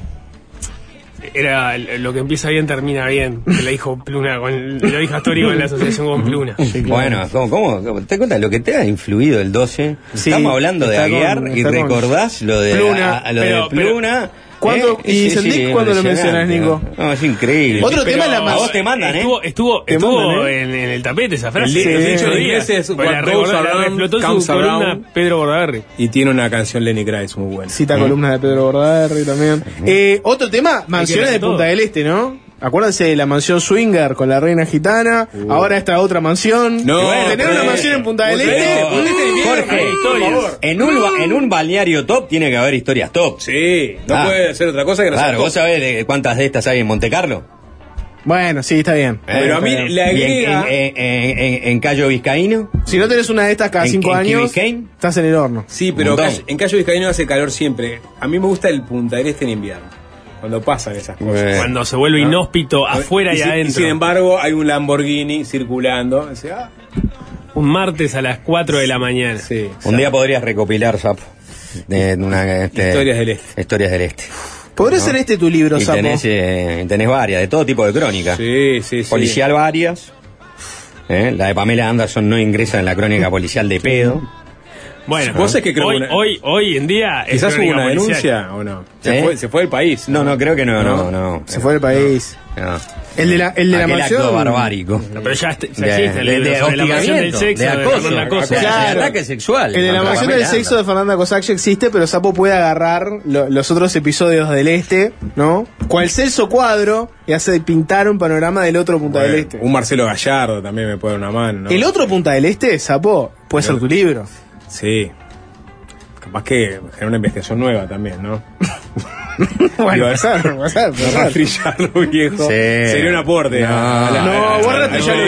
Era lo que empieza bien termina bien, que le dijo Pluna, con, lo dijo Astori con la asociación con Pluna. Bueno, ¿cómo, cómo, te cuenta lo que te ha influido el 12? Sí, Estamos hablando de con- Aguiar y con recordás lo de Pluna, a- a lo pero- de Pluna. ¿Cuándo- ¿eh? y Sendik, ¿cuándo lo mencionás, Nico? No, es increíble. Otro tema es la A más- vos te mandan, ¿eh? Estuvo, estuvo, Te estuvo mandan, ¿eh? en, en el tapete esa frase. El di- el dicho en Otro inglés día. es, Pues la "What recordó- goes la around explotó su columna around". Pedro Bordaberry. Y tiene una canción Lenny Kravitz muy buena. Cita columnas de Pedro Bordaberry también. Eh, otro tema, mansiones de. Punta del Este, ¿no? Acuérdense de la mansión Swinger con la reina gitana. Ahora esta otra mansión. No, tener una mansión en Punta del Este. Jorge, historias. en un, en un balneario top tiene que haber historias top. Sí, no Ah. puede hacer otra cosa que no sea Claro, top. ¿vos sabés de cuántas de estas hay en Monte Carlo? Bueno, sí, está bien. Pero a mí le ¿Y en, agrega... en- en- en- en Cayo Vizcaíno? Si no tenés una de estas cada ¿En- cinco años, estás en el horno. Sí, pero en Cayo Vizcaíno hace calor siempre. A mí me gusta el Punta del Este en invierno. Cuando pasan esas cosas. Cuando se vuelve inhóspito afuera y, adentro. sin embargo, hay un Lamborghini circulando. O sea, un martes a las 4 de la mañana. sí. Un día podrías recopilar, Sapo, de una, este, Historias del Este. Historias del Este. ¿Podría ¿No? ser este tu libro, Y Sapo? tenés, eh, tenés varias, de todo tipo de crónicas. Sí, sí, sí. Policial varias. Eh, La de Pamela Anderson no ingresa en la crónica policial de pedo. Bueno, Vos es que creo hoy, una- hoy, hoy en día. Quizás hubo una policial. denuncia o no. Se, ¿Eh? fue, se fue del país. No, no, creo que no, no, no. Se fue del país. No. El de la, el de la acto barbárico. No, pero ya, est- ya De- existe el de- de sobre la mansión del sexo. de acoso, Fernanda Cosa. o sea, Claro. de ataque sexual. El de la mansión del sexo de Fernanda Cossack ya existe, pero Sapo puede agarrar lo- los otros episodios del Este, ¿no? El Celso Cuadro y hace pintar un panorama del otro Punta Bueno, del Este. Un Marcelo Gallardo también me puede dar una mano. ¿no? El otro Punta del Este, Sapo, puede ser tu libro. Sí. Capaz que genera una investigación nueva también, ¿no? bueno, No ser. rastrillarlo viejo. Sí. Sería un aporte. No. a la- No, vos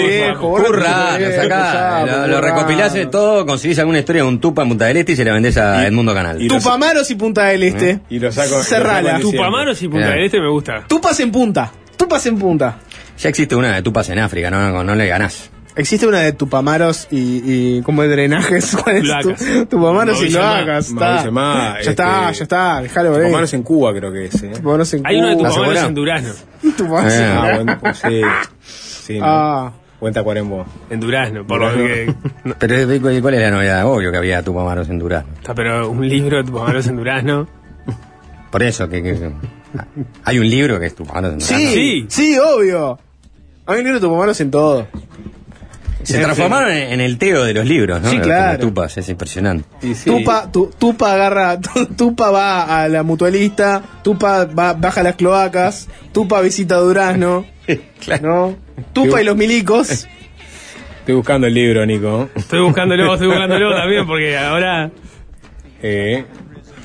viejo, vos Curra, rastrillarlo lo sacás, lo, recopilás de todo, conseguís alguna historia de un tupa en Punta del Este y se la vendés a Y- Edmundo Canal. Tupamaros y Punta del Este. Y lo saco. Cerrala. Tupamaros y Punta del Este me gusta. Tupas en punta. Tupas en punta. Ya existe una de tupas en África, no, no, no le ganás. Existe una de Tupamaros y, y como de drenajes. ¿Cuál es tu, Tupamaros y Mauricio cloacas. está. Ma, ya está, este, ya está. Déjalo ahí. Tupamaros en Cuba creo que es, ¿eh? Tupamaros en Hay uno de. Tupamaros en Durazno. Tupamaros en Eh, Ah, bueno, pues sí. Sí, ¿no? Ah. Buen Tacuarembó. En Durazno, por lo que. Pero ¿de- de- ¿cuál es la novedad? Obvio que había tupamaros en Durazno. está, pero un libro de Tupamaros en Durazno. Por eso, que, que- que- hay un libro que es tupamaros en Durazno. Sí, Sí. sí, obvio. Hay un libro de Tupamaros en todo. Se transformaron en, en el teo de los libros, ¿no? Sí, claro. los tupas, es impresionante. Sí. Tupa, tu- Tupa agarra, tu- Tupa va a la mutualista, Tupa va, baja las cloacas, Tupa visita Durazno, ¿no? Tupa y los milicos. Estoy buscando el libro, Nico. Estoy buscándolo, estoy buscándolo también, porque ahora. Eh,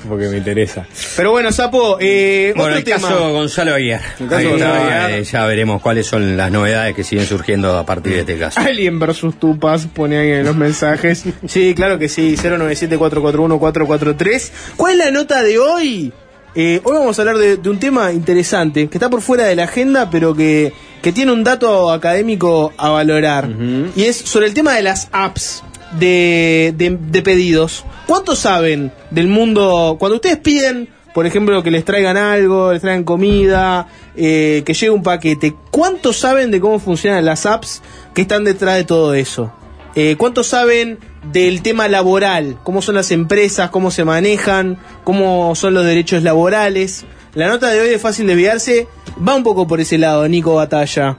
porque me interesa. Pero bueno, Sapo, eh, Bueno, otro el tema. caso Gonzalo Aguiar. El caso Ahí Gonzalo está, Aguiar. eh, ya veremos cuáles son las novedades que siguen surgiendo a partir de este caso. Alien versus Tupas, pone ahí en los mensajes. Sí, claro que sí, 097-441-443. ¿Cuál es la nota de hoy? Eh, hoy vamos a hablar de, de un tema interesante, que está por fuera de la agenda, pero que, que tiene un dato académico a valorar. Y es sobre el tema de las apps de, de- de pedidos. ¿Cuántos saben del mundo? Cuando ustedes piden por ejemplo, que les traigan algo, les traigan comida, eh, que llegue un paquete. ¿Cuánto saben de cómo funcionan las apps que están detrás de todo eso? Eh, ¿Cuánto saben del tema laboral? ¿Cómo son las empresas? ¿Cómo se manejan? ¿Cómo son los derechos laborales? La nota de hoy de Fácil Desviarse va un poco por ese lado, Nico Batalla.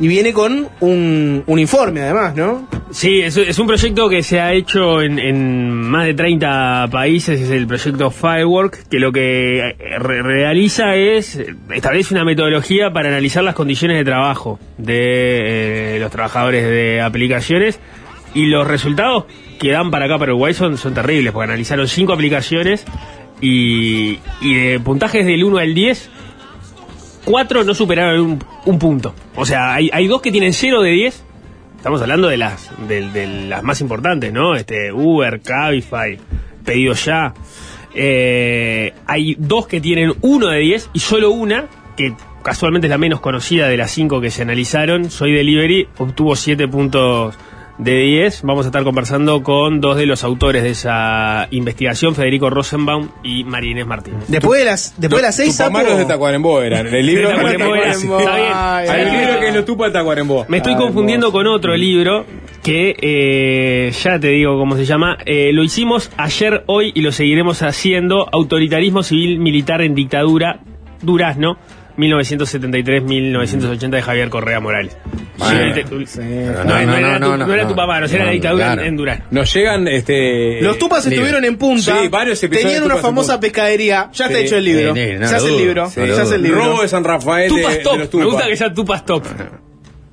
Y viene con un, un informe además, ¿no? Sí, es, un proyecto que se ha hecho en, en más de 30 países, es el proyecto Firework, que lo que eh, re- realiza es, establece una metodología para analizar las condiciones de trabajo de eh, los trabajadores de aplicaciones y los resultados que dan para acá, para Uruguay, son, son terribles, porque analizaron cinco aplicaciones y, y de puntajes del 1 al 10, cuatro no superaron un, un punto. O sea, hay, hay dos que tienen 0 de 10. Estamos hablando de las de, de las más importantes, ¿no? Este Uber, Cabify, Pedido Ya. Eh, hay dos que tienen 1 de 10 y solo una, que casualmente es la menos conocida de las cinco que se analizaron, Soy Delivery, obtuvo 7 puntos de 10. Vamos a estar conversando con dos de los autores de esa investigación, Federico Rosenbaum y María Inés Martínez. Después de las, después de las Sapo- de Tacuarembó eran. El libro De Tacuarembó era- Sí. está bien. Ay, Hay un ay, libro ay. que es los tupa de Tacuarembó. Me estoy confundiendo con otro libro que eh, ya te digo cómo se llama. Eh, lo hicimos ayer, hoy y lo seguiremos haciendo. Autoritarismo civil militar en dictadura, Durazno, 1973-1980 de Javier Correa Morales. No, no era tu- no, no era no. tu papá, no, era la dictadura claro. en, Durazno. Nos llegan este. Los tupas libro. estuvieron en punta. Sí, varios episodios Tenían una famosa pescadería. Ya está hecho el libro. Lo hace el libro. Robo de San Rafael Tupas de Top, me gusta que sea Tupas Top.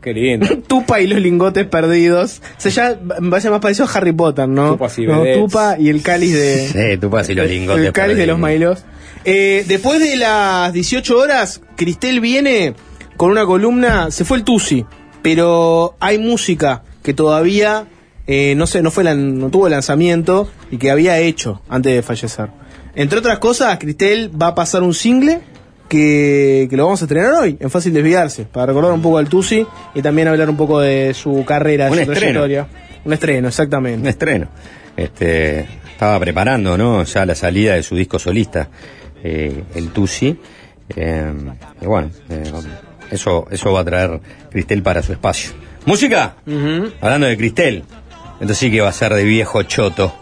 Qué lindo. Tupa y los lingotes perdidos. Se ya vaya más parecido a Harry Potter, ¿no? Tupas y No. Tupa y el cáliz de. Sí, pasas y los lingotes. el cáliz de los perdidos. mailos. Eh, después de las 18 horas, Cristel viene con una columna. Se fue el Tusi, pero hay música que todavía eh, no sé, no fue no tuvo lanzamiento y que había hecho antes de fallecer. Entre otras cosas, Cristel va a pasar un single que, que lo vamos a estrenar hoy, en Fácil Desviarse, para recordar un poco al Tusi y también hablar un poco de su carrera, Un su estreno. trayectoria. Un estreno, Un exactamente. estreno. Este, estaba preparando, ¿no? Ya la salida de su disco solista, eh, el Tusi. Eh, y bueno, eh, eso, eso va a traer Cristel para su espacio. ¿Música? Hablando de Cristel. Entonces sí que va a ser de viejo choto.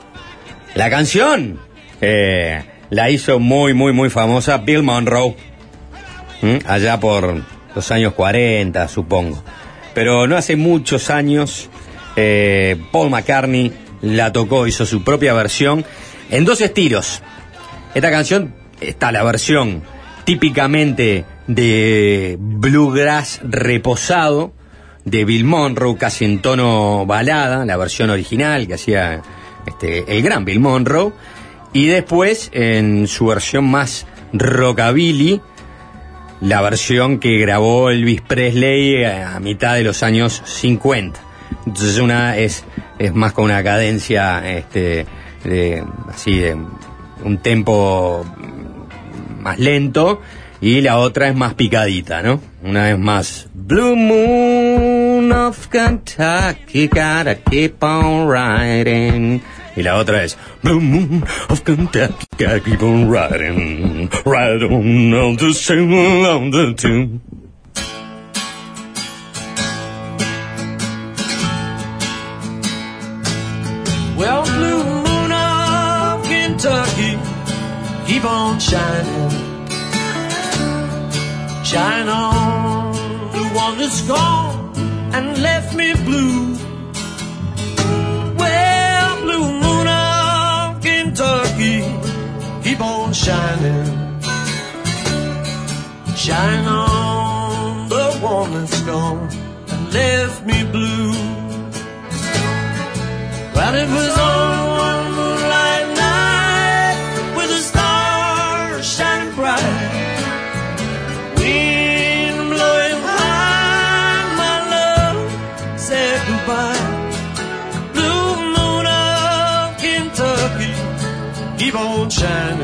La canción eh, la hizo muy, muy, muy famosa Bill Monroe. Allá por los años 40, supongo. Pero no hace muchos años, eh, Paul McCartney la tocó, hizo su propia versión en dos estilos. Esta canción está la versión típicamente de bluegrass reposado de Bill Monroe, casi en tono balada, la versión original que hacía este, el gran Bill Monroe, y después en su versión más rockabilly, la versión que grabó Elvis Presley eh, a mitad de los años 50. Entonces una es, es más con una cadencia este, de, así de un tempo más lento y la otra es más picadita, ¿no? Una es más Blue Moon of Kentucky, gotta keep on riding. Y la otra es of Kentucky, keep on riding, ride on on the same on the tune. Well, blue moon of Kentucky, keep on shining. Shine on the one that's gone and left shining. Shine on the one that's gone and left me blue. Well, it was on one moonlight night with the stars shining bright. Wind blowing high, my love said goodbye. Blue moon of Kentucky, keep on shining.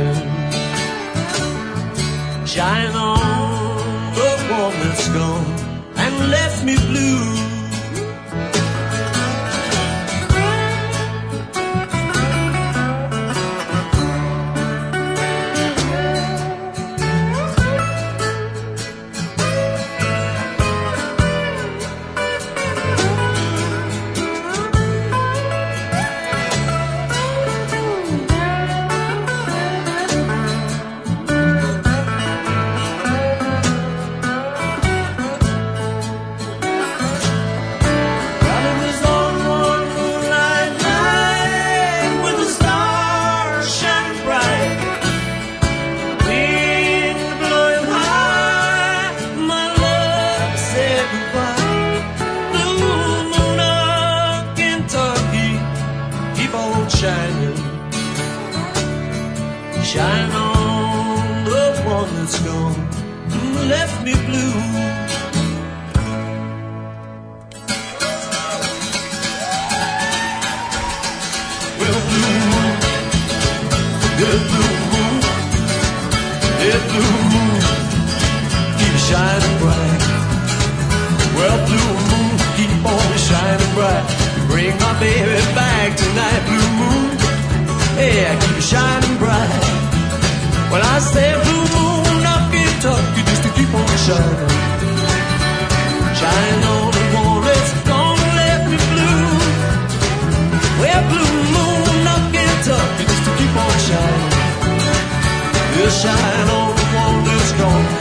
Back tonight, blue moon. Yeah, keep it shining bright. When I say blue moon of Kentucky, just to keep on shining. Shine on the that's gonna let me blue. Well, blue moon of Kentucky, just to keep on shining. Yeah, shine on the one that's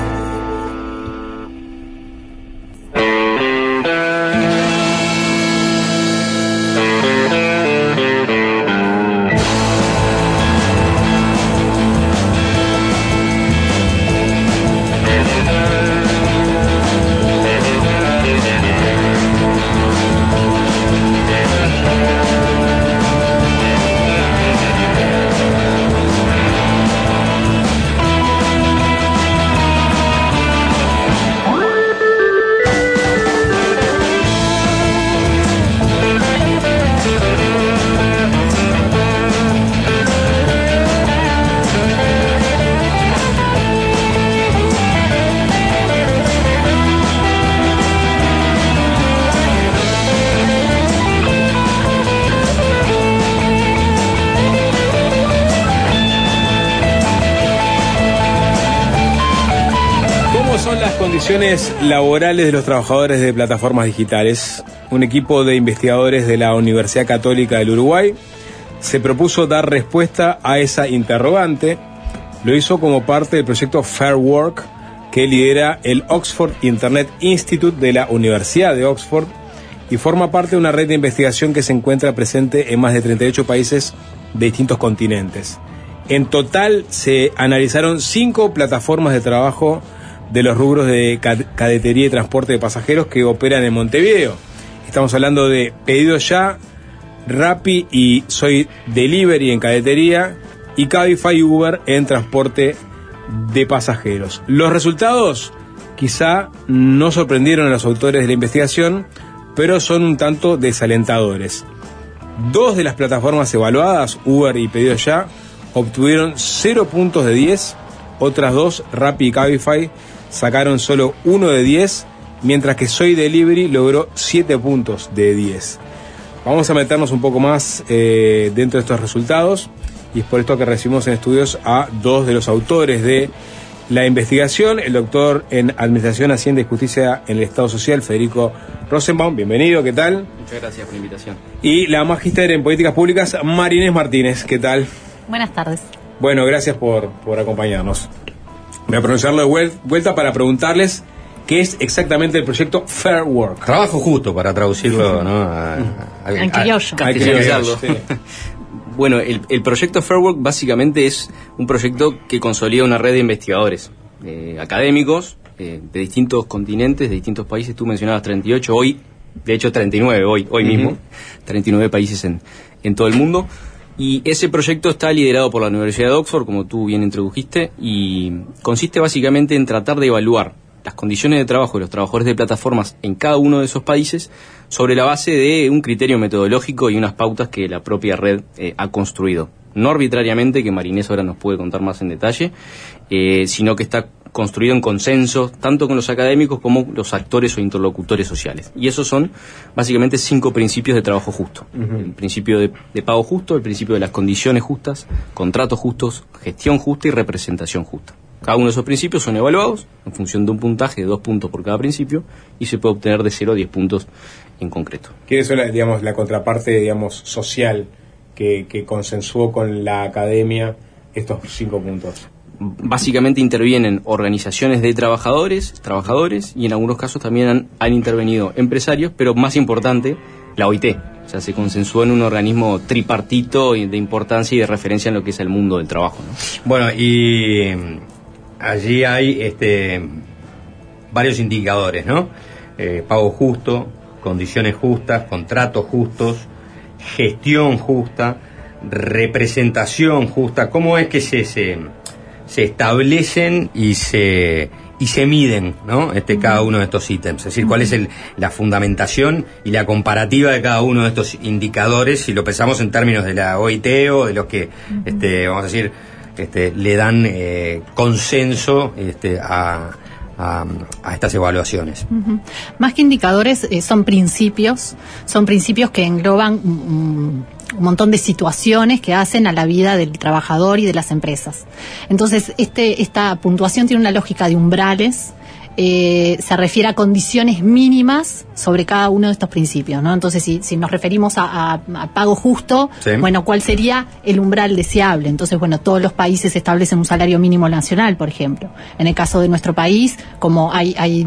Laborales de los trabajadores de plataformas digitales? Un equipo de investigadores de la Universidad Católica del Uruguay se propuso dar respuesta a esa interrogante. Lo hizo como parte del proyecto Fair Work que lidera el Oxford Internet Institute de la Universidad de Oxford y forma parte de una red de investigación que se encuentra presente en más de 38 países de distintos continentes. En total se analizaron cinco plataformas de trabajo de los rubros de ca- cadetería y transporte de pasajeros que operan en Montevideo. Estamos hablando de Pedido Ya, Rappi y Soy Delivery en cadetería y Cabify y Uber en transporte de pasajeros. Los resultados quizá no sorprendieron a los autores de la investigación, pero son un tanto desalentadores. Dos de las plataformas evaluadas, Uber y Pedido Ya, obtuvieron 0 puntos de 10, otras dos, Rappi y Cabify, sacaron solo 1 de 10, mientras que Soy Delivery logró 7 puntos de 10. Vamos a meternos un poco más eh, dentro de estos resultados y es por esto que recibimos en estudios a dos de los autores de la investigación, el doctor en Administración, Hacienda y Justicia en el Estado Social, Federico Rosenbaum. Bienvenido, ¿qué tal? Muchas gracias por la invitación. Y la magíster en Políticas Públicas, Marinés Martínez, ¿qué tal? Buenas tardes. Bueno, gracias por, por acompañarnos. Voy a pronunciarlo de vuel- vuelta para preguntarles qué es exactamente el proyecto Fair Work. Trabajo justo para traducirlo, ¿no? A, a- a- En criollo. a- Castellanizarlo. Sí. Bueno, el, el proyecto Fairwork básicamente es un proyecto que consolida una red de investigadores eh, académicos eh, de distintos continentes, de distintos países. Tú mencionabas 38, hoy, de hecho 39, hoy, hoy Ujú. mismo, 39 países en, en todo el mundo. Y ese proyecto está liderado por la Universidad de Oxford, como tú bien introdujiste, y consiste básicamente en tratar de evaluar las condiciones de trabajo de los trabajadores de plataformas en cada uno de esos países sobre la base de un criterio metodológico y unas pautas que la propia red eh, ha construido. No arbitrariamente, que Marinés ahora nos puede contar más en detalle, eh, sino que está construido en consenso, tanto con los académicos como los actores o interlocutores sociales. Y esos son básicamente cinco principios de trabajo justo. El principio de, de pago justo, el principio de las condiciones justas, contratos justos, gestión justa y representación justa. Cada uno de esos principios son evaluados en función de un puntaje de dos puntos por cada principio y se puede obtener de 0 a 10 puntos en concreto. ¿Quién es la, digamos, la contraparte digamos, social que, que consensuó con la academia estos cinco puntos? Básicamente intervienen organizaciones de trabajadores, trabajadores y en algunos casos también han, intervenido empresarios, pero más importante, la OIT. O sea, se consensuó en un organismo tripartito de importancia y de referencia en lo que es el mundo del trabajo. ¿no? Bueno, y allí hay este, varios indicadores, ¿no? Eh, pago justo, condiciones justas, contratos justos, gestión justa, representación justa. ¿Cómo es que se, se, se establecen y se, y se miden, ¿no? Este, cada uno de estos ítems. Es decir, cuál es el, la fundamentación y la comparativa de cada uno de estos indicadores, si lo pensamos en términos de la OIT o de los que, este, vamos a decir, este, le dan eh, consenso este, a, a, a estas evaluaciones. Más que indicadores, eh, son principios, son principios que engloban un montón de situaciones que hacen a la vida del trabajador y de las empresas. Entonces, este, esta puntuación tiene una lógica de umbrales. Eh, se refiere a condiciones mínimas sobre cada uno de estos principios, ¿no? Entonces, si, si nos referimos a, a- a pago justo, Sí. bueno, ¿cuál sería el umbral deseable? Entonces, bueno, todos los países establecen un salario mínimo nacional, por ejemplo. En el caso de nuestro país, como hay, hay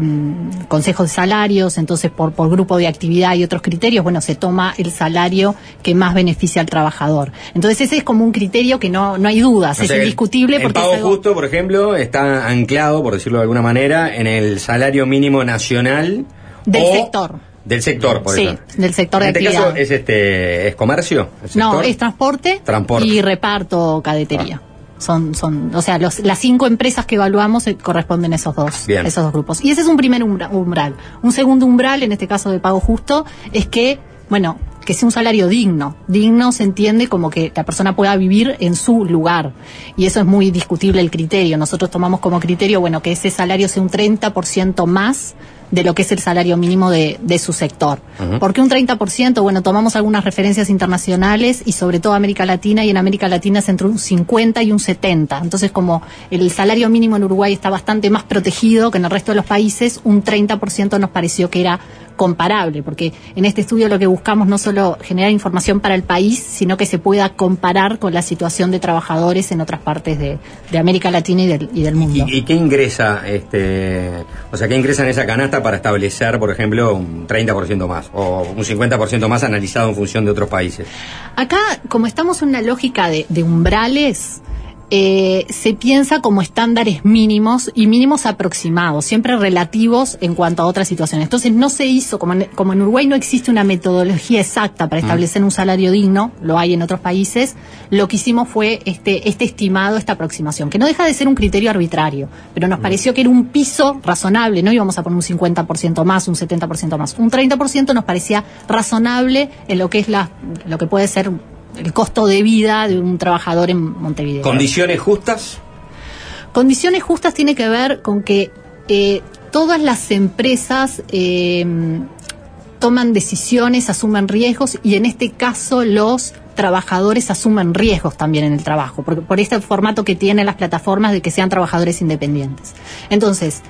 consejos de salarios, entonces por, por grupo de actividad y otros criterios, bueno, se toma el salario que más beneficia al trabajador. Entonces, ese es como un criterio que no, no hay dudas, O es sea, indiscutible el porque pago es algo- justo, por ejemplo, está anclado, por decirlo de alguna manera, en el salario mínimo nacional del o sector. del sector, por Sí, eso. del sector de en este actividad. caso es este es comercio, ¿El No, sector? es transporte, Transporte. y reparto cadetería. Son, son, o sea, los, las cinco empresas que evaluamos eh, corresponden a esos dos, Bien. esos dos grupos. Y ese es un primer umbra- umbral. Un segundo umbral, en este caso de pago justo, es que, bueno, que sea un salario digno. Digno se entiende como que la persona pueda vivir en su lugar. Y eso es muy discutible el criterio. Nosotros tomamos como criterio, bueno, que ese salario sea un 30% más de lo que es el salario mínimo de, de su sector. Ujú. ¿Por qué un 30%? Bueno, tomamos algunas referencias internacionales y sobre todo América Latina y en América Latina es entre un 50 y un 70. Entonces, como el salario mínimo en Uruguay está bastante más protegido que en el resto de los países, un 30% nos pareció que era comparable, porque en este estudio lo que buscamos no solo generar información para el país, sino que se pueda comparar con la situación de trabajadores en otras partes de, de América Latina y del, y del mundo. ¿Y, y qué ingresa, este, o sea, qué ingresa en esa canasta para establecer, por ejemplo, un 30% más o un 50% más analizado en función de otros países? Acá, como estamos en una lógica de, de umbrales, eh, se piensa como estándares mínimos y mínimos aproximados, siempre relativos en cuanto a otras situaciones. Entonces no se hizo, como en, como en Uruguay no existe una metodología exacta para Mm. establecer un salario digno, lo hay en otros países, lo que hicimos fue este, este estimado, esta aproximación, que no deja de ser un criterio arbitrario, pero nos pareció que era un piso razonable, no íbamos a poner un 50% más, un 70% más, un 30% nos parecía razonable en lo que es la, lo que puede ser el costo de vida de un trabajador en Montevideo. ¿Condiciones justas? Condiciones justas tiene que ver con que eh, todas las empresas eh, toman decisiones, asumen riesgos y en este caso los trabajadores asumen riesgos también en el trabajo, por, por este formato que tienen las plataformas de que sean trabajadores independientes. Entonces,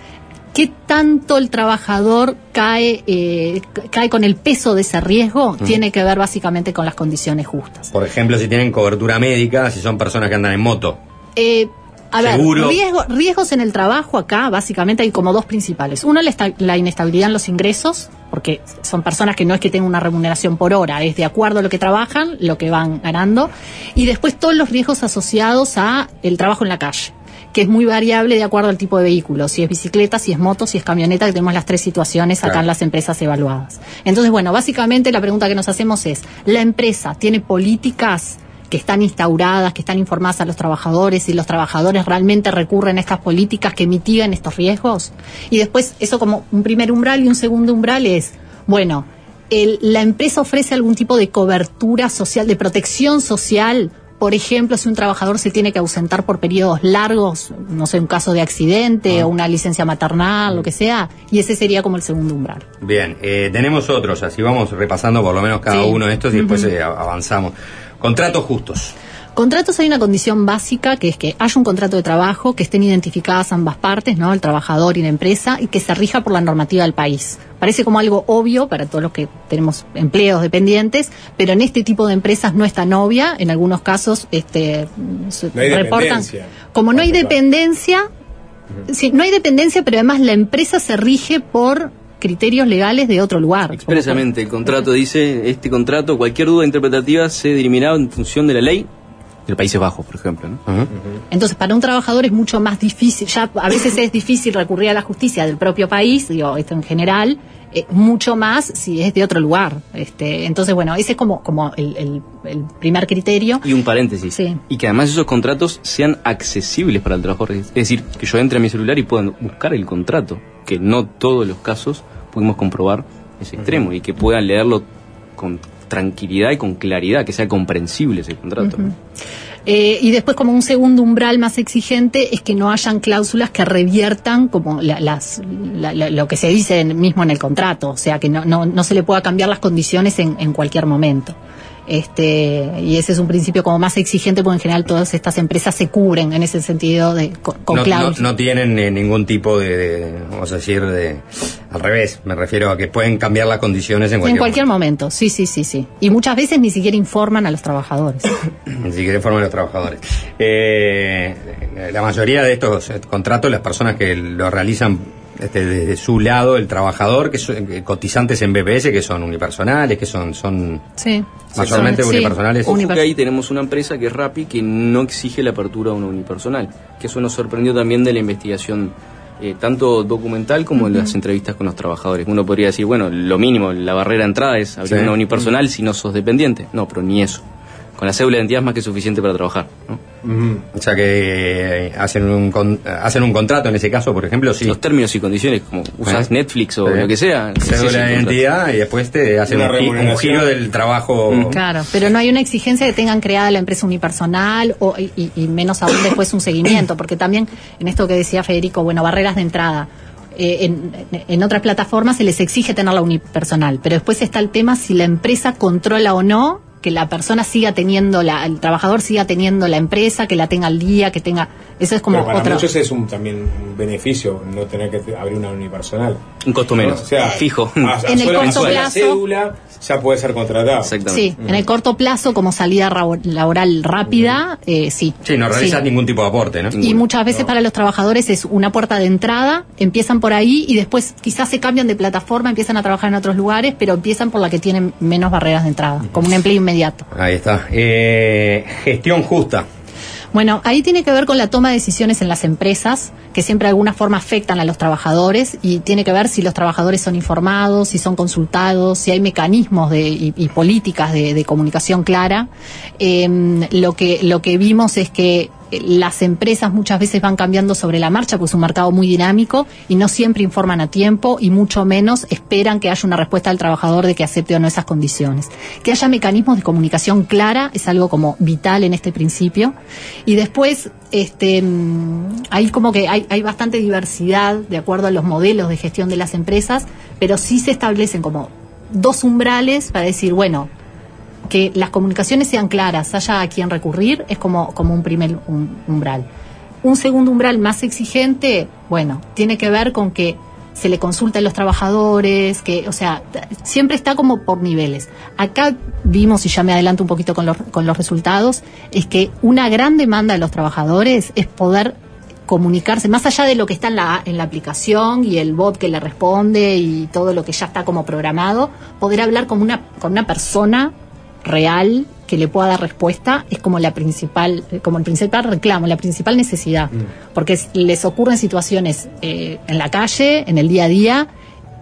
¿qué tanto el trabajador cae, eh, cae con el peso de ese riesgo? Tiene que ver básicamente con las condiciones justas. Por ejemplo, si tienen cobertura médica, si son personas que andan en moto. Eh, a ver, riesgo- riesgos en el trabajo acá básicamente hay como dos principales. Uno, la inestabilidad en los ingresos, porque son personas que no es que tengan una remuneración por hora, es de acuerdo a lo que trabajan, lo que van ganando. Y después todos los riesgos asociados a el trabajo en la calle que es muy variable de acuerdo al tipo de vehículo, si es bicicleta, si es moto, si es camioneta, que tenemos las tres situaciones acá Claro. en las empresas evaluadas. Entonces, bueno, básicamente la pregunta que nos hacemos es, ¿la empresa tiene políticas que están instauradas, que están informadas a los trabajadores y los trabajadores realmente recurren a estas políticas que mitigan estos riesgos? Y después, eso como un primer umbral y un segundo umbral es, bueno, el- la empresa ofrece algún tipo de cobertura social, de protección social por ejemplo, si un trabajador se tiene que ausentar por periodos largos, no sé, un caso de accidente Ah. o una licencia maternal, lo que sea, y ese sería como el segundo umbral. Bien, eh, tenemos otros, así vamos repasando por lo menos cada Sí. uno de estos y después eh, avanzamos. Contratos justos. Contratos hay una condición básica que es que haya un contrato de trabajo, que estén identificadas ambas partes, ¿no? El trabajador y la empresa, y que se rija por la normativa del país. Parece como algo obvio para todos los que tenemos empleos dependientes, pero en este tipo de empresas no es tan obvia. En algunos casos, este, se- No hay reportan. dependencia. Como no hay dependencia, sí, no hay dependencia, pero además la empresa se rige por criterios legales de otro lugar. Expresamente, el contrato dice, este contrato, cualquier duda interpretativa se dirimirá en función de la ley del Países Bajos, por ejemplo. ¿no? Entonces, para un trabajador es mucho más difícil, ya a veces es difícil recurrir a la justicia del propio país, digo, esto en general, eh, mucho más si es de otro lugar. Este, entonces, bueno, ese es como, como el, el- el primer criterio. Y un paréntesis. Sí. Y que además esos contratos sean accesibles para el trabajador. Es decir, que yo entre a mi celular y pueda buscar el contrato. Que no todos los casos podemos comprobar ese extremo y que puedan leerlo con tranquilidad y con claridad, que sea comprensible ese contrato. Eh, y después, como un segundo umbral más exigente, es que no hayan cláusulas que reviertan como la- las, la- la- lo que se dice en- mismo en el contrato, o sea, que no, no, no se le pueda cambiar las condiciones en, en cualquier momento. Este, y ese es un principio como más exigente porque en general todas estas empresas se cubren en ese sentido de, con, con no, no, cláusulas. no tienen eh, ningún tipo de, de- vamos a decir, de... Al revés, me refiero a que pueden cambiar las condiciones en cualquier, en cualquier momento, sí, sí, sí, sí. Y muchas veces ni siquiera informan a los trabajadores. Ni siquiera informan a los trabajadores. Eh, la mayoría de estos eh, contratos, las personas que lo realizan este, desde su lado, el trabajador, que son eh, cotizantes en BPS, que son unipersonales, que son, son Sí. mayormente Sí, unipersonales. Ojo que ahí tenemos una empresa que es Rappi que no exige la apertura a una unipersonal. Que eso nos sorprendió también de la investigación, eh, tanto documental como de las entrevistas con los trabajadores. Uno podría decir, bueno, lo mínimo, la barrera de entrada es abrir Sí. una unipersonal si no sos dependiente. No, pero ni eso. Con la cédula de identidad es más que suficiente para trabajar. ¿no? O sea que eh, hacen un, con- hacen un contrato en ese caso, por ejemplo, sí. Los términos y condiciones, como usas Eh. Netflix o lo que sea. Cédula de identidad y después te hacen un, giro del trabajo. Claro, pero no hay una exigencia de que tengan creada la empresa unipersonal o, y, y- y menos aún después un seguimiento, porque también en esto que decía Federico, bueno, barreras de entrada. eh, en, en otras plataformas se les exige tener la unipersonal, pero después está el tema si la empresa controla o no que la persona siga teniendo la, el trabajador siga teniendo la empresa, que la tenga al día, que tenga, eso es como Pero para otra. muchos es un, también un beneficio no tener que abrir una unipersonal. Un costo menos, O sea, fijo. a- a En el corto plazo- cédula ya puede ser contratado. Sí, en el corto plazo como salida laboral rápida, eh, sí. Sí, no realizas Sí. ningún tipo de aporte, ¿no? Y muchas veces para los trabajadores es una puerta de entrada, empiezan por ahí y después quizás se cambian de plataforma, empiezan a trabajar en otros lugares, pero empiezan por la que tienen menos barreras de entrada, como un empleo inmediato. Ahí está. Eh, gestión justa. Bueno, ahí tiene que ver con la toma de decisiones en las empresas, que siempre de alguna forma afectan a los trabajadores y tiene que ver si los trabajadores son informados, si son consultados, si hay mecanismos de, y, y políticas de, de comunicación clara. Eh, lo, que, lo que vimos es que las empresas muchas veces van cambiando sobre la marcha, porque es un mercado muy dinámico y no siempre informan a tiempo y mucho menos esperan que haya una respuesta del trabajador de que acepte o no esas condiciones. Que haya mecanismos de comunicación clara es algo como vital en este principio. Y después, este, mm, hay como que hay, hay bastante diversidad de acuerdo a los modelos de gestión de las empresas, pero sí se establecen como dos umbrales para decir, bueno, que las comunicaciones sean claras, haya a quien recurrir, es como, como un primer um- umbral. Un segundo umbral más exigente, bueno, tiene que ver con que se le consulta a los trabajadores, que, o sea, siempre está como por niveles. Acá vimos, y ya me adelanto un poquito con los, con los resultados, es que una gran demanda de los trabajadores es poder comunicarse, más allá de lo que está en la, en la aplicación y el bot que le responde y todo lo que ya está como programado, poder hablar con una, con una persona real que le pueda dar respuesta es como la principal, como el principal reclamo, la principal necesidad, porque es- les ocurren situaciones eh, en la calle, en el día a día,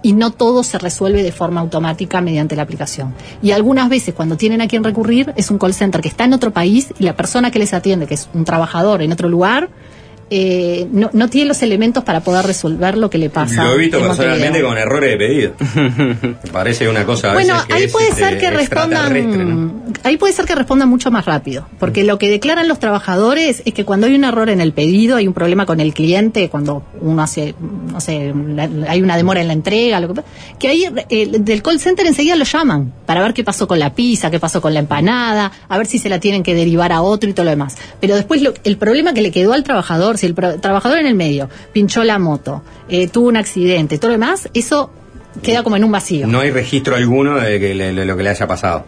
y no todo se resuelve de forma automática mediante la aplicación. Y algunas veces cuando tienen a quien recurrir es un call center que está en otro país y la persona que les atiende, que es un trabajador en otro lugar, eh, no, no tiene los elementos para poder resolver lo que le pasa. Lo he visto en personalmente con errores de pedido. Me parece una cosa a Bueno, veces que ahí es, puede este, ser que respondan, ahí puede ser que respondan mucho más rápido, porque lo que declaran los trabajadores es que cuando hay un error en el pedido, hay un problema con el cliente, cuando uno hace, no sé, la- hay una demora en la entrega, lo que, que ahí eh, del call center enseguida lo llaman para ver qué pasó con la pizza, qué pasó con la empanada, a ver si se la tienen que derivar a otro y todo lo demás. Pero después lo- el problema que le quedó al trabajador, si el pro- trabajador en el medio pinchó la moto, eh, tuvo un accidente, todo lo demás, eso queda como en un vacío. No hay registro alguno de que le- de lo que le haya pasado.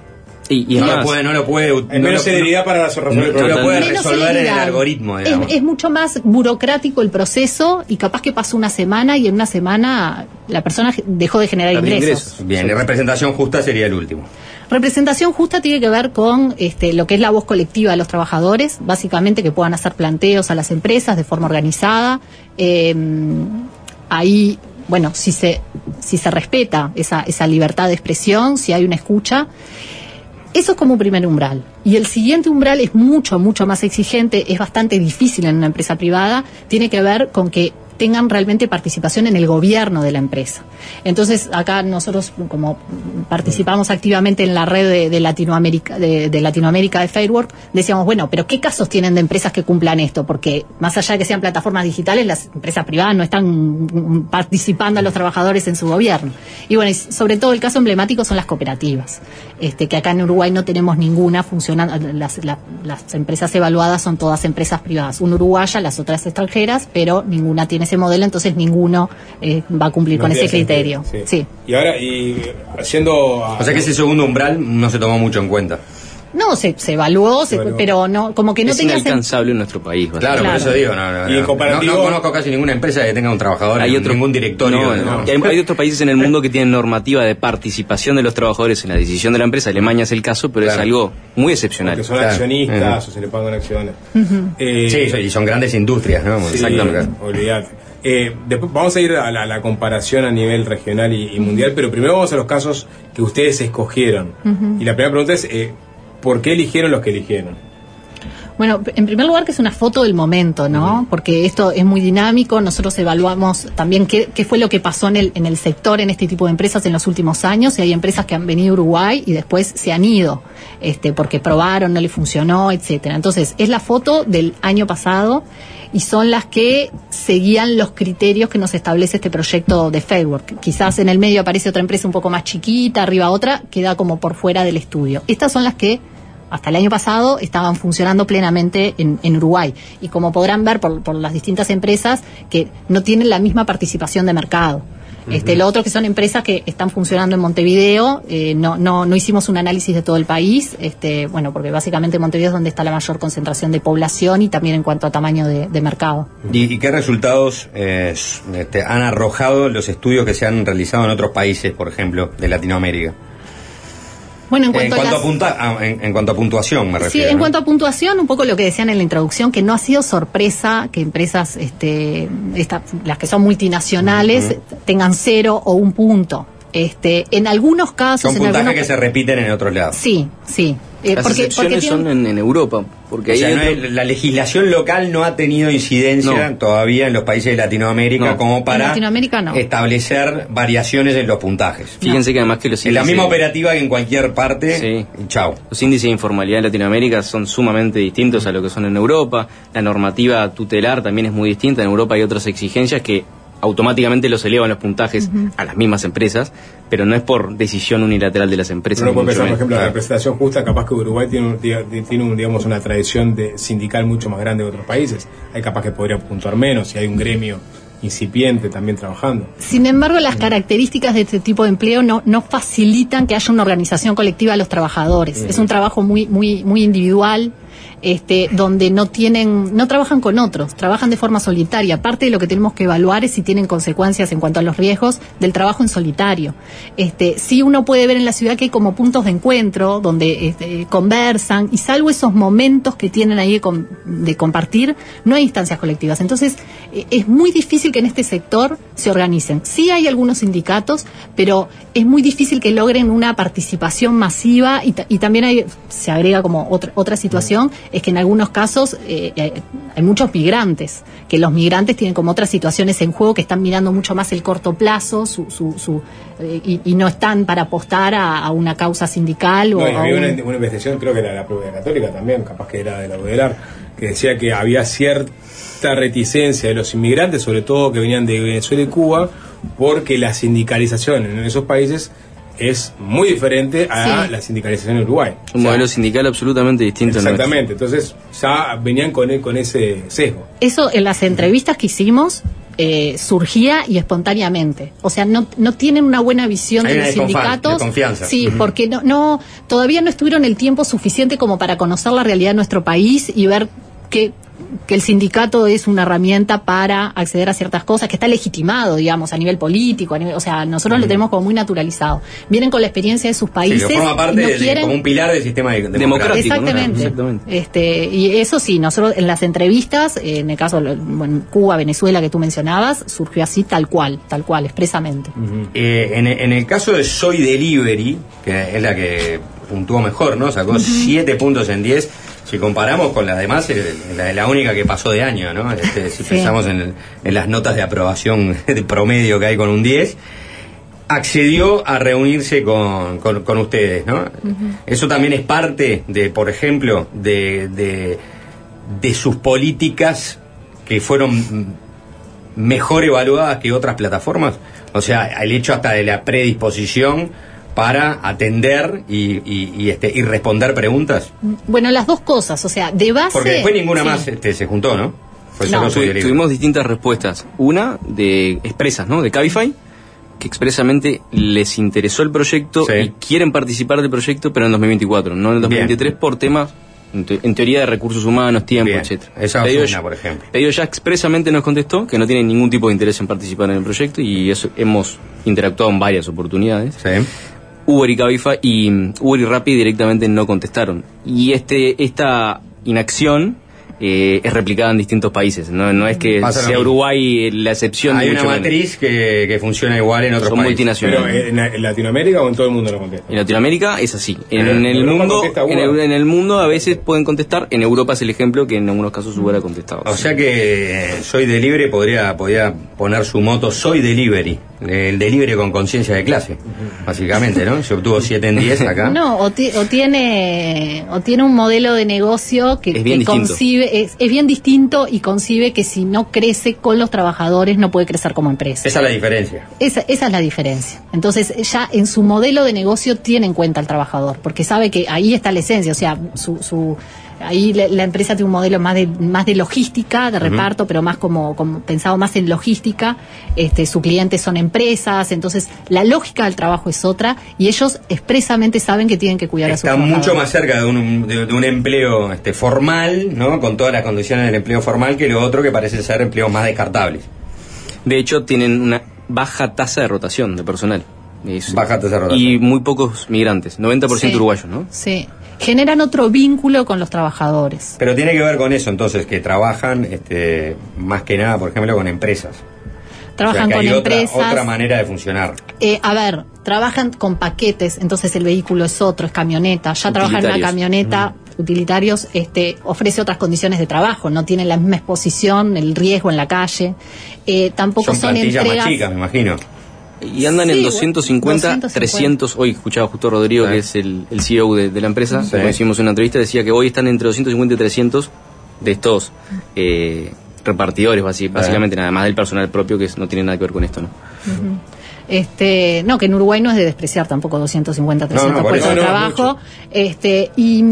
Y, no, además- lo puede, no lo puede. Hay menos celeridad para resolver el no, no lo puede resolver en el algoritmo, Es, es mucho más burocrático el proceso y capaz que pasó una semana y en una semana la persona dejó de generar ingresos. Bien, y representación justa sería el último. Representación justa tiene que ver con este, lo que es la voz colectiva de los trabajadores, básicamente que puedan hacer planteos a las empresas de forma organizada. Eh, ahí, bueno, si se, si se respeta esa, esa libertad de expresión, si hay una escucha. Eso es como un primer umbral. Y el siguiente umbral es mucho, mucho más exigente, es bastante difícil en una empresa privada, tiene que ver con que tengan realmente participación en el gobierno de la empresa. Entonces, acá nosotros, como participamos activamente en la red de, Latinoamérica, de, de Latinoamérica de Fairwork, decíamos, bueno, pero ¿qué casos tienen de empresas que cumplan esto? Porque más allá de que sean plataformas digitales, las empresas privadas no están participando a los trabajadores en su gobierno. Y bueno, sobre todo el caso emblemático son las cooperativas, este, que acá en Uruguay no tenemos ninguna funcionando, las, la- las empresas evaluadas son todas empresas privadas, una uruguaya, las otras extranjeras, pero ninguna tiene ese modelo, entonces ninguno eh, va a cumplir No con ese criterio. sentido, sí. Y ahora, y haciendo. a- O sea que ese segundo umbral no se tomó mucho en cuenta. No, se, se evaluó, se- pero no, como que no es tenía inalcanzable en nuestro país. Claro, por eso digo, no, no, Y en comparativo- No, no conozco casi ninguna empresa que tenga un trabajador, Hay en otro- ningún directorio. No, de- no. no. Y Hay, hay otros países en el mundo que tienen normativa de participación de los trabajadores en la decisión de la empresa. Alemania es el caso, pero es Claro. algo muy excepcional. Porque son Claro. accionistas o se le pagan acciones. Eh, Sí, y son grandes industrias, ¿no? Sí, Exactamente. olvidate. Eh, después vamos a ir a la, la comparación a nivel regional y, y mundial, pero primero vamos a los casos que ustedes escogieron. Y la primera pregunta es, eh, ¿por qué eligieron los que eligieron? Bueno, en primer lugar que es una foto del momento, ¿no? Porque esto es muy dinámico, nosotros evaluamos también qué, qué fue lo que pasó en el, en el sector, en este tipo de empresas en los últimos años, y hay empresas que han venido a Uruguay y después se han ido, este, porque probaron, no le funcionó, etcétera. Entonces, es la foto del año pasado y son las que seguían los criterios que nos establece este proyecto de Fairwork. Quizás en el medio aparece otra empresa un poco más chiquita, arriba otra, queda como por fuera del estudio. Estas son las que hasta el año pasado estaban funcionando plenamente en, en Uruguay. Y como podrán ver por, por las distintas empresas que no tienen la misma participación de mercado. Este, lo otro que son empresas que están funcionando en Montevideo, eh, no, no, no hicimos un análisis de todo el país, este, bueno, porque básicamente Montevideo es donde está la mayor concentración de población y también en cuanto a tamaño de, de mercado. ¿Y, y qué resultados eh, este, han arrojado los estudios que se han realizado en otros países, por ejemplo, de Latinoamérica? Bueno, en En cuanto, a a, punta- ah, en, en cuanto a puntuación, me Sí, refiero. en ¿no? cuanto a puntuación, un poco lo que decían en la introducción, que no ha sido sorpresa que empresas, este, esta- las que son multinacionales, tengan cero o un punto. Este, en algunos casos, Son en puntajes algunos- que se repiten en otros lados. Sí, sí. Eh, Las porque, excepciones porque tienen- son en, en Europa, porque O sea, no hay- la legislación local no ha tenido incidencia No. todavía en los países de Latinoamérica No. como para Latinoamérica no. establecer variaciones en los puntajes. Fíjense que además que los En la índices- misma operativa que en cualquier parte, Sí. chao. Los índices de informalidad en Latinoamérica son sumamente distintos a lo que son en Europa. La normativa tutelar también es muy distinta. En Europa hay otras exigencias que automáticamente los elevan los puntajes a las mismas empresas, pero no es por decisión unilateral de las empresas. Uno puede pensar, por ejemplo, la representación justa, capaz que Uruguay tiene, tiene un, digamos, una tradición de sindical mucho más grande que otros países. Hay capaz que podría puntuar menos y hay un gremio incipiente también trabajando. Sin embargo, las características de este tipo de empleo no, no facilitan que haya una organización colectiva de los trabajadores. Es un trabajo muy, muy, muy individual, este, donde no tienen, no trabajan con otros, trabajan de forma solitaria. Parte de lo que tenemos que evaluar es si tienen consecuencias en cuanto a los riesgos del trabajo en solitario. Este, sí uno puede ver en la ciudad que hay como puntos de encuentro donde este, conversan y salvo esos momentos que tienen ahí de, com- de compartir, no hay instancias colectivas. Entonces, eh, es muy difícil que en este sector se organicen. Sí hay algunos sindicatos, pero es muy difícil que logren una participación masiva y, y también hay, se agrega como otra, otra situación, es que en algunos casos eh, hay muchos migrantes, que los migrantes tienen como otras situaciones en juego, que están mirando mucho más el corto plazo su, su, su, eh, y, y no están para apostar a, a una causa sindical o No, y a había un- una, una investigación, creo que era de la propia católica también, capaz que era de la UDELAR, que decía que había cierta reticencia de los inmigrantes, sobre todo que venían de Venezuela y Cuba, porque la sindicalización en esos países es muy diferente a Sí. la sindicalización en Uruguay. Un modelo sindical absolutamente distinto. Exactamente, entonces ya venían con, e- con ese sesgo. Eso en las entrevistas que hicimos eh, surgía y espontáneamente. O sea, no, no tienen una buena visión Hay de los sindicatos. desconfianza. Sí, Ujú. porque no, no, todavía no estuvieron el tiempo suficiente como para conocer la realidad de nuestro país y ver que, que el sindicato es una herramienta para acceder a ciertas cosas, que está legitimado, digamos, a nivel político, a nivel- o sea, nosotros lo tenemos como muy naturalizado. Vienen con la experiencia de sus Sí, países. que forma parte y no de- quieren- como un pilar del sistema de- democrático. Exactamente. ¿no? Este, y eso sí, nosotros en las entrevistas, en el caso de bueno, Cuba, Venezuela que tú mencionabas, surgió así tal cual, tal cual, expresamente. Eh, en, en el caso de Soy Delivery, que es la que puntuó mejor, ¿no? Sacó 7 puntos en 10. Si comparamos con las demás, eh, la, la única que pasó de año, ¿no? Este, si Sí. pensamos en, el- en las notas de aprobación de promedio que hay con un 10, accedió a reunirse con, con- con ustedes, ¿no? Eso también es parte de, por ejemplo, de, de, de sus políticas que fueron mejor evaluadas que otras plataformas. O sea, el hecho hasta de la predisposición para atender y, y- y, este, y responder preguntas. Bueno, las dos cosas, o sea, de base. Porque después ninguna sí. más este, se juntó, ¿no? Fue No. tuvimos distintas respuestas. Una de expresas, ¿no? De Cabify, que expresamente les interesó el proyecto y quieren participar del proyecto, pero en 2024, no en el 2023 por temas en, te- en teoría de recursos humanos, tiempo, Bien. etcétera. Esa Pedido ya- una, por ejemplo. Pedido ya expresamente nos contestó que no tiene ningún tipo de interés en participar en el proyecto y eso hemos interactuado en varias oportunidades. Uber y Cabify y mm, Uber y Rappi directamente no contestaron. Y este esta inacción eh, es replicada en distintos países. No, no es que Pasa sea. Uruguay la excepción. Hay ni una matriz que, que funciona igual en otros Son países. multinacionales. Pero en, en Latinoamérica o en todo el mundo lo contesta. En Latinoamérica es así. En, el mundo, en el, en el mundo a veces pueden contestar. En Europa es el ejemplo que en algunos casos Uber ha contestado. O sea que eh, Soy Delivery podría, podría poner su moto Soy Delivery. El delivery con conciencia de clase, básicamente, ¿no? Se obtuvo 7 en 10 acá. No, o, ti- o tiene o tiene un modelo de negocio que, Es bien que distinto. concibe es, es bien distinto y concibe que si no crece con los trabajadores no puede crecer como empresa. Esa es la diferencia. Esa, esa es la diferencia. Entonces, ya en su modelo de negocio tiene en cuenta al trabajador, porque sabe que ahí está la esencia. O sea, su, su, ahí la, la empresa tiene un modelo más de, más de logística, de reparto, pero más como, como pensado más en logística. Este, su cliente son empresas, entonces la lógica del trabajo es otra y ellos expresamente saben que tienen que cuidar a sus Está mucho más cerca de un, de, de un empleo este, formal, ¿no? Con todas las condiciones del empleo formal que lo otro que parece ser empleos más descartables. De hecho, tienen una baja tasa de rotación de personal. Es- Baja tasa de rotación. Y muy pocos migrantes, 90% Sí. uruguayos, ¿no? Sí. Generan otro vínculo con los trabajadores. Pero tiene que ver con eso, entonces, que trabajan este, más que nada, por ejemplo, con empresas. Trabajan O sea, que con hay empresas. Otra, manera de funcionar. Eh, a ver, trabajan con paquetes, entonces el vehículo es otro, es camioneta. Ya trabajan en una camioneta, utilitarios, este, ofrece otras condiciones de trabajo, no tienen la misma exposición, el riesgo en la calle. Eh, tampoco Son son, entregas. más chicas, me imagino. Y andan Sí, en bueno, 250, 250. 300. Hoy escuchaba justo a Rodrigo, que es el, el CEO de, de la empresa, Sí. lo hicimos en una entrevista, decía que hoy están entre 250 y 300 de estos eh, repartidores, básicamente, nada más del personal propio, que no tiene nada que ver con esto, ¿no? Este, no, que en Uruguay no es de despreciar tampoco 250, 300 no, por puestos de no, trabajo. este, y,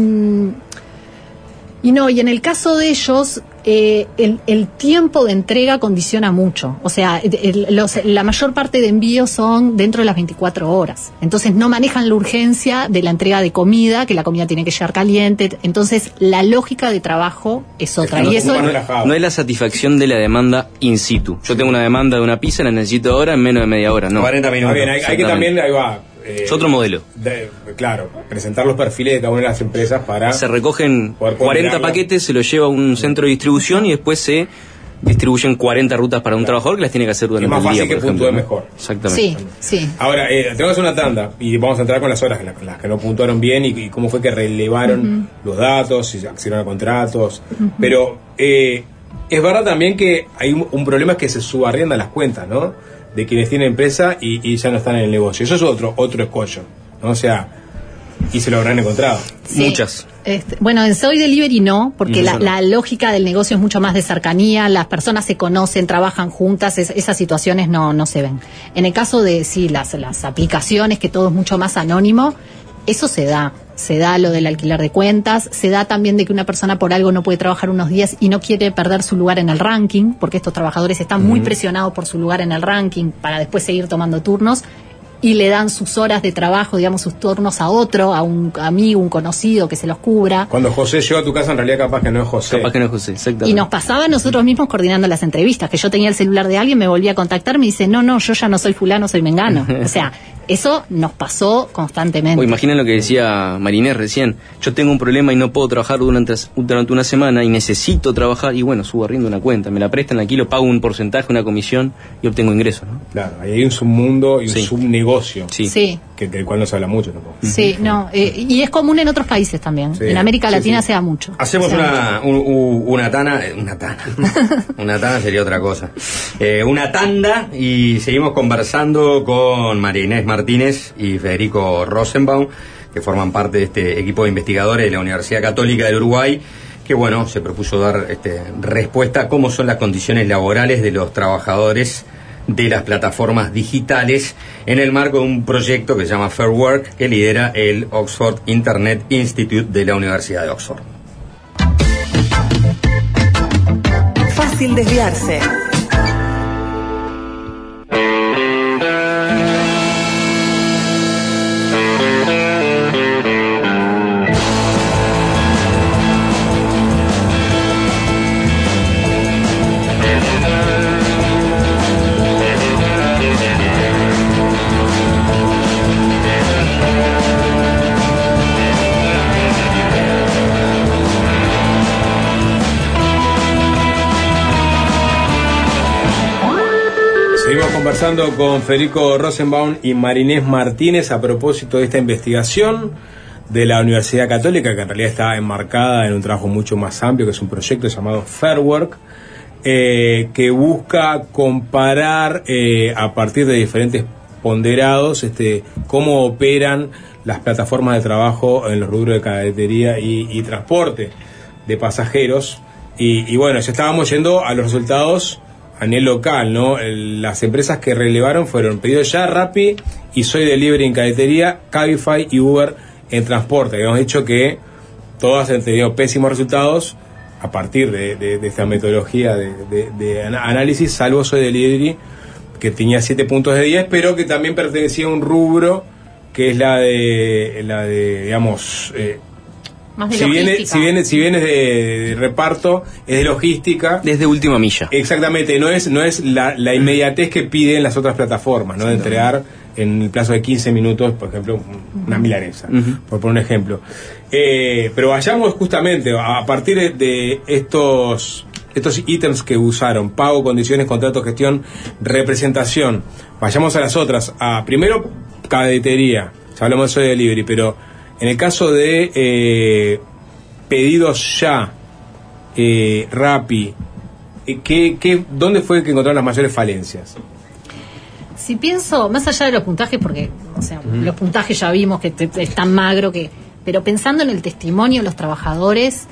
y no, y en el caso de ellos, eh, el, el tiempo de entrega condiciona mucho. O sea, el- los- la mayor parte de envíos son dentro de las 24 horas. Entonces no manejan la urgencia de la entrega de comida, que la comida tiene que llegar caliente. Entonces la lógica de trabajo es otra. Y eso no, no es la satisfacción de la demanda in situ. Yo tengo una demanda de una pizza, la necesito ahora en menos de media hora, ¿no. 40 Está bien, hay, hay que también, ahí va. Eh, Es otro modelo. de- claro, presentar los perfiles de cada una de las empresas para. Se recogen Poder 40 ponderarla. paquetes, se los lleva a un centro de distribución y después se distribuyen 40 rutas para un trabajador que las tiene que hacer durante Es más el día. fácil que por ejemplo, puntúe ¿no? mejor. Exactamente. Sí, sí. Ahora, eh, tenemos una tanda y vamos a entrar con las horas, las, las que no puntuaron bien y, y cómo fue que relevaron los datos, si accedieron a contratos. Pero eh, es verdad también que hay un, un problema es que se subarriendan las cuentas, ¿no? De quienes tienen empresa y, y ya no están en el negocio. Eso es otro, otro escollo, ¿no? O sea, y se lo habrán encontrado. Sí. Muchas. Este, bueno, en Soy Delivery no, porque la, no. la lógica del negocio es mucho más de cercanía, las personas se conocen, trabajan juntas, es- esas situaciones no, no se ven. En el caso de, sí, las, las aplicaciones, que todo es mucho más anónimo, eso se da. Se da lo del alquiler de cuentas, se da también de que una persona por algo no puede trabajar unos días y no quiere perder su lugar en el ranking, porque estos trabajadores están muy presionados por su lugar en el ranking para después seguir tomando turnos y le dan sus horas de trabajo, digamos, sus turnos a otro, a un amigo, un conocido que se los cubra. Cuando José llegó a tu casa, en realidad capaz que no es José. Capaz que no es José, exactamente. Y nos pasaba a nosotros mismos coordinando las entrevistas, que yo tenía el celular de alguien, me volvía a contactar, me dice, no, no, yo ya no soy fulano, soy mengano. o sea, eso nos pasó constantemente. O imaginen lo que decía Marinés recién. Yo tengo un problema y no puedo trabajar durante, durante una semana y necesito trabajar y bueno, subo arriendo una cuenta. Me la prestan aquí, lo pago un porcentaje, una comisión y obtengo ingresos. ¿no? Claro, ahí hay un submundo y un Sí. subnegocio. Sí. Sí. Que, del cual no se habla mucho tampoco. Sí, no, eh, y es común en otros países también. Sí, en América Latina sí. se da mucho. Hacemos da una, un- u- una tana, eh, una tana, una tana sería otra cosa. Eh, una tanda y seguimos conversando con María Inés Martínez y Federico Rosenbaum, que forman parte de este equipo de investigadores de la Universidad Católica del Uruguay, que bueno, se propuso dar este, respuesta a cómo son las condiciones laborales de los trabajadores de las plataformas digitales en el marco de un proyecto que se llama Fair Work que lidera el Oxford Internet Institute de la Universidad de Oxford. Fácil desviarse. Conversando con Federico Rosenbaum y Marinés Martínez a propósito de esta investigación de la Universidad Católica, que en realidad está enmarcada en un trabajo mucho más amplio, que es un proyecto llamado Fair Work, eh, que busca comparar eh, a partir de diferentes ponderados este, cómo operan las plataformas de trabajo en los rubros de cadetería y, transporte de pasajeros. Y bueno, ya estábamos yendo a los resultados a nivel local, ¿no? Las empresas que relevaron fueron Pedido Ya, Rappi y Soy Delivery en cadetería, Cabify y Uber en transporte. Habíamos dicho que todas han tenido pésimos resultados a partir de, de- esta metodología de, de- análisis, salvo Soy Delivery, que tenía 7 puntos de 10, pero que también pertenecía a un rubro que es la de, la de digamos, eh, Más de si viene, si viene, si viene de, de reparto, es de logística. Desde última milla. Exactamente, no es, no es la, la inmediatez que piden las otras plataformas, ¿no? De entregar en el plazo de 15 minutos, por ejemplo, un- una milanesa, por poner un ejemplo. Eh, pero vayamos justamente a partir de, estos estos ítems que usaron, pago, condiciones, contrato, gestión, representación. Vayamos a las otras. A, primero, cadetería. Ya hablamos de eso de delivery, pero en el caso de eh, pedidos ya, eh, Rappi, eh, ¿qué, qué, ¿dónde fue que encontraron las mayores falencias? Si pienso, más allá de los puntajes, porque, o sea, los puntajes ya vimos que te- es tan magro que. Pero pensando en el testimonio de los trabajadores,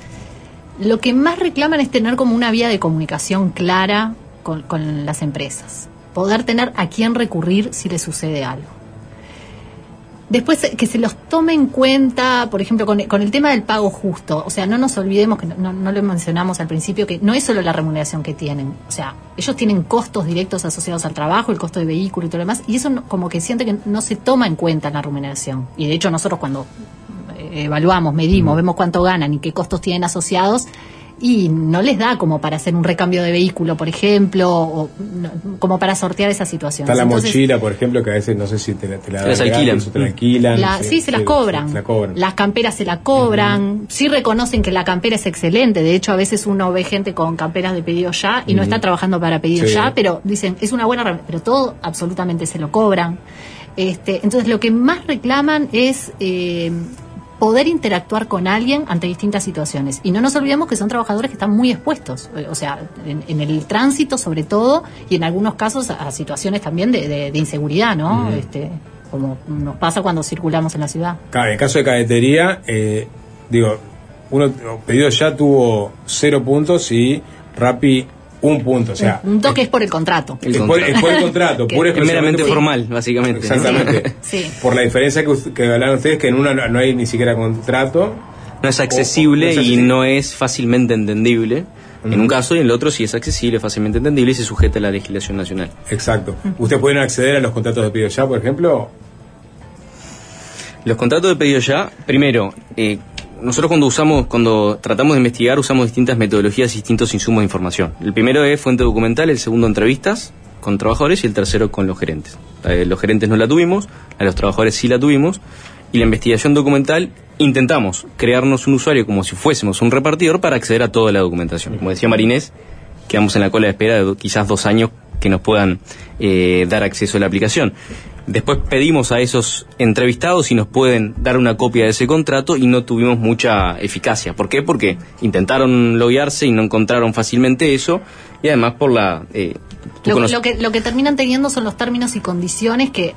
lo que más reclaman es tener como una vía de comunicación clara con, con las empresas. Poder tener a quién recurrir si les sucede algo. Después, eh, que se los tome en cuenta, por ejemplo, con, con el tema del pago justo. O sea, no nos olvidemos, que no, no- lo mencionamos al principio, que no es solo la remuneración que tienen. O sea, ellos tienen costos directos asociados al trabajo, el costo de vehículo y todo lo demás, y eso no- como que siente que no se toma en cuenta en la remuneración. Y de hecho, nosotros cuando eh, evaluamos, medimos, vemos cuánto ganan y qué costos tienen asociados, y no les da como para hacer un recambio de vehículo, por ejemplo, o no- como para sortear esas situaciones. Está la Entonces, mochila, por ejemplo, que a veces no sé si te la, te la Se las alquilan. te la alquilan. La- sí, se las cobran. se la cobran. Las camperas se la cobran. Sí reconocen que la campera es excelente. De hecho, a veces uno ve gente con camperas de pedido ya y no está trabajando para pedido Sí. ya, pero dicen, es una buena herramienta, pero todo absolutamente se lo cobran. Este, entonces, lo que más reclaman es eh, poder interactuar con alguien ante distintas situaciones. Y no nos olvidemos que son trabajadores que están muy expuestos, eh, o sea, en, en el tránsito sobre todo, y en algunos casos a, situaciones también de, de- de inseguridad, ¿no? Este, como nos pasa cuando circulamos en la ciudad. Claro, en el caso de cadetería, eh, digo, uno pedido ya tuvo cero puntos y Rappi un punto. O sea, un toque es por el contrato. es por, es por el contrato, pura Es meramente por- formal, básicamente. Exactamente. Sí. Por la diferencia que, que hablaron ustedes, que en una no, hay ni siquiera contrato. No es accesible O- o- no es y accesible. no es fácilmente entendible. En un caso y en el otro sí es accesible, fácilmente entendible y se sujeta a la legislación nacional. Exacto. ¿Ustedes pueden acceder a los contratos de pedido ya, por ejemplo? Los contratos de pedido ya, primero, eh, nosotros cuando usamos, cuando tratamos de investigar, usamos distintas metodologías y distintos insumos de información. El primero es fuente documental, el segundo entrevistas con trabajadores y el tercero con los gerentes. Los gerentes no la tuvimos, a los trabajadores sí la tuvimos, y la investigación documental intentamos crearnos un usuario como si fuésemos un repartidor para acceder a toda la documentación. Como decía Marinés, quedamos en la cola de espera de quizás dos años que nos puedan eh, dar acceso a la aplicación. Después pedimos a esos entrevistados si nos pueden dar una copia de ese contrato y no tuvimos mucha eficacia. ¿Por qué? Porque intentaron loguearse y no encontraron fácilmente eso y además por la... eh, Lo, lo que, lo que terminan teniendo son los términos y condiciones que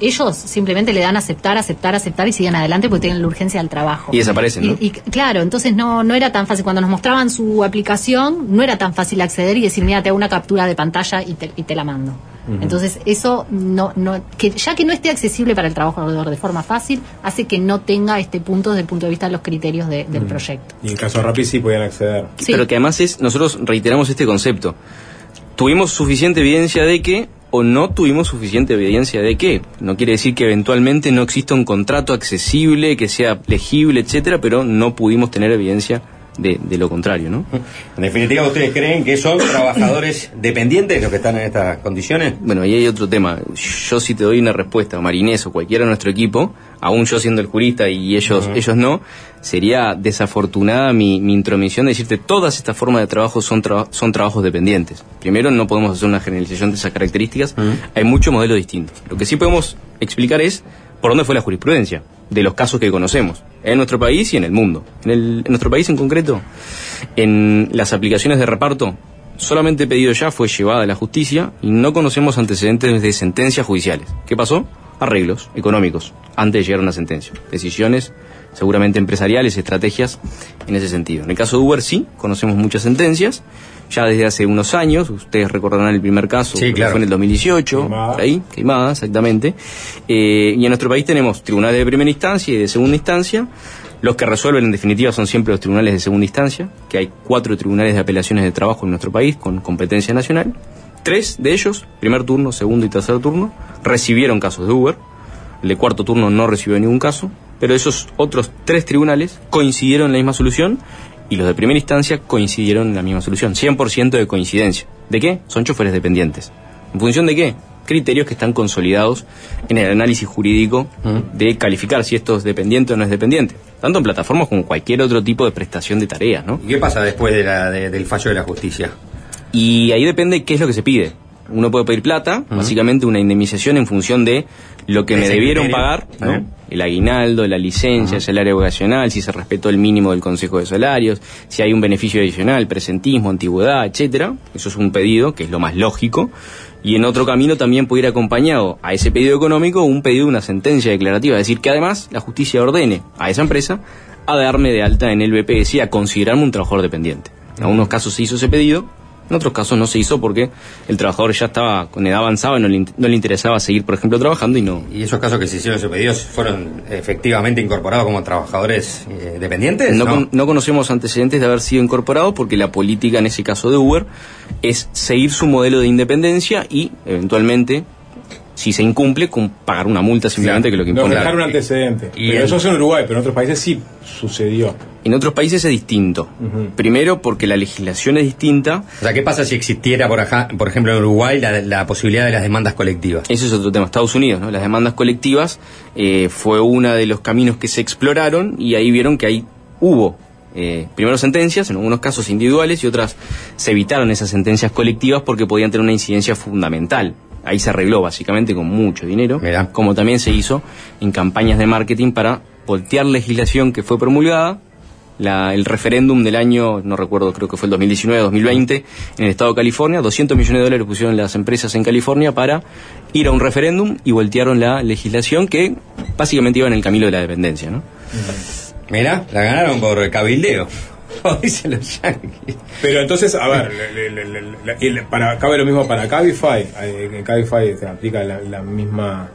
ellos simplemente le dan aceptar, aceptar, aceptar y siguen adelante porque tienen la urgencia del trabajo. Y desaparecen, ¿no? Y, y, claro, entonces no, no era tan fácil. Cuando nos mostraban su aplicación, no era tan fácil acceder y decir, mira, te hago una captura de pantalla y te, y te la mando. Entonces, eso no, no, que ya que no esté accesible para el trabajador de forma fácil, hace que no tenga este punto desde el punto de vista de los criterios de- del proyecto. Y en caso de Rappi sí podían acceder. Pero que además es, nosotros reiteramos este concepto. Tuvimos suficiente evidencia de que o no tuvimos suficiente evidencia de que. No quiere decir que eventualmente no exista un contrato accesible, que sea legible, etcétera, pero no pudimos tener evidencia de, de lo contrario, ¿no? En definitiva, ¿ustedes creen que son trabajadores dependientes los que están en estas condiciones? Bueno, ahí hay otro tema. Yo si te doy una respuesta, Marinés o cualquiera de nuestro equipo, aún yo siendo el jurista y ellos, ellos no, sería desafortunada mi, mi intromisión de decirte todas estas formas de trabajo son, traba- son trabajos dependientes. Primero, no podemos hacer una generalización de esas características. Hay muchos modelos distintos. Lo que sí podemos explicar es por dónde fue la jurisprudencia de los casos que conocemos en nuestro país y en el mundo. En, nuestro país en concreto, en las aplicaciones de reparto, solamente pedido ya fue llevada a la justicia y no conocemos antecedentes de sentencias judiciales. ¿Qué pasó? Arreglos económicos antes de llegar a una sentencia. Decisiones seguramente empresariales, estrategias en ese sentido. En el caso de Uber sí, conocemos muchas sentencias, ya desde hace unos años, ustedes recordarán el primer caso, Sí, que fue en el 2018, Queimada. por ahí, queimada, exactamente. Eh, y en nuestro país tenemos tribunales de primera instancia y de segunda instancia. Los que resuelven en definitiva son siempre los tribunales de segunda instancia, que hay cuatro tribunales de apelaciones de trabajo en nuestro país con competencia nacional. Tres de ellos, primer turno, segundo y tercer turno, recibieron casos de Uber. El de cuarto turno no recibió ningún caso, pero esos otros tres tribunales coincidieron en la misma solución y los de primera instancia coincidieron en la misma solución. 100% de coincidencia. ¿De qué? Son choferes dependientes. ¿En función de qué? Criterios que están consolidados en el análisis jurídico de calificar si esto es dependiente o no es dependiente. Tanto en plataformas como cualquier otro tipo de prestación de tareas, ¿no? ¿Y qué pasa después de la- de- del fallo de la justicia? Y ahí depende qué es lo que se pide. Uno puede pedir plata, básicamente una indemnización en función de lo que me debieron criterio. pagar, ¿no? El aguinaldo, la licencia, el salario vocacional, si se respetó el mínimo del Consejo de Salarios, si hay un beneficio adicional, presentismo, antigüedad, etcétera. Eso es un pedido, que es lo más lógico. Y en otro camino también puede ir acompañado a ese pedido económico un pedido de una sentencia declarativa, es decir, que además la justicia ordene a esa empresa a darme de alta en el BPS y a considerarme un trabajador dependiente. En algunos casos se hizo ese pedido, en otros casos no se hizo porque el trabajador ya estaba con edad avanzada y no le, no le interesaba seguir, por ejemplo, trabajando y no. ¿Y esos casos que se hicieron ese pedido fueron efectivamente incorporados como trabajadores eh, dependientes? No, con- no conocemos antecedentes de haber sido incorporados porque la política en ese caso de Uber es seguir su modelo de independencia y eventualmente, si se incumple, con pagar una multa simplemente que lo que impone. dejaron un antecedente. Y pero el- eso es en Uruguay, pero en otros países sí sucedió. En otros países es distinto. Primero porque la legislación es distinta. O sea, ¿qué pasa si existiera, por, ajá- por ejemplo, en Uruguay la, la posibilidad de las demandas colectivas? Eso es otro tema. Estados Unidos, ¿no? Las demandas colectivas eh, fue uno de los caminos que se exploraron y ahí vieron que ahí hubo eh, primero sentencias, en algunos casos individuales y otras se evitaron esas sentencias colectivas porque podían tener una incidencia fundamental. Ahí se arregló básicamente con mucho dinero, como también se hizo en campañas de marketing para voltear legislación que fue promulgada la- el referéndum del año, no recuerdo, creo que fue el 2019-2020, en el estado de California, 200 millones de dólares pusieron las empresas en California para ir a un referéndum y voltearon la legislación que básicamente iba en el camino de la dependencia, ¿no? Mirá, la ganaron por cabildeo. Dicen los yanquis. Pero entonces, a ver, le- le- le- le- el- para, cabe lo mismo para Cabify. En Cabify se aplica la, la misma,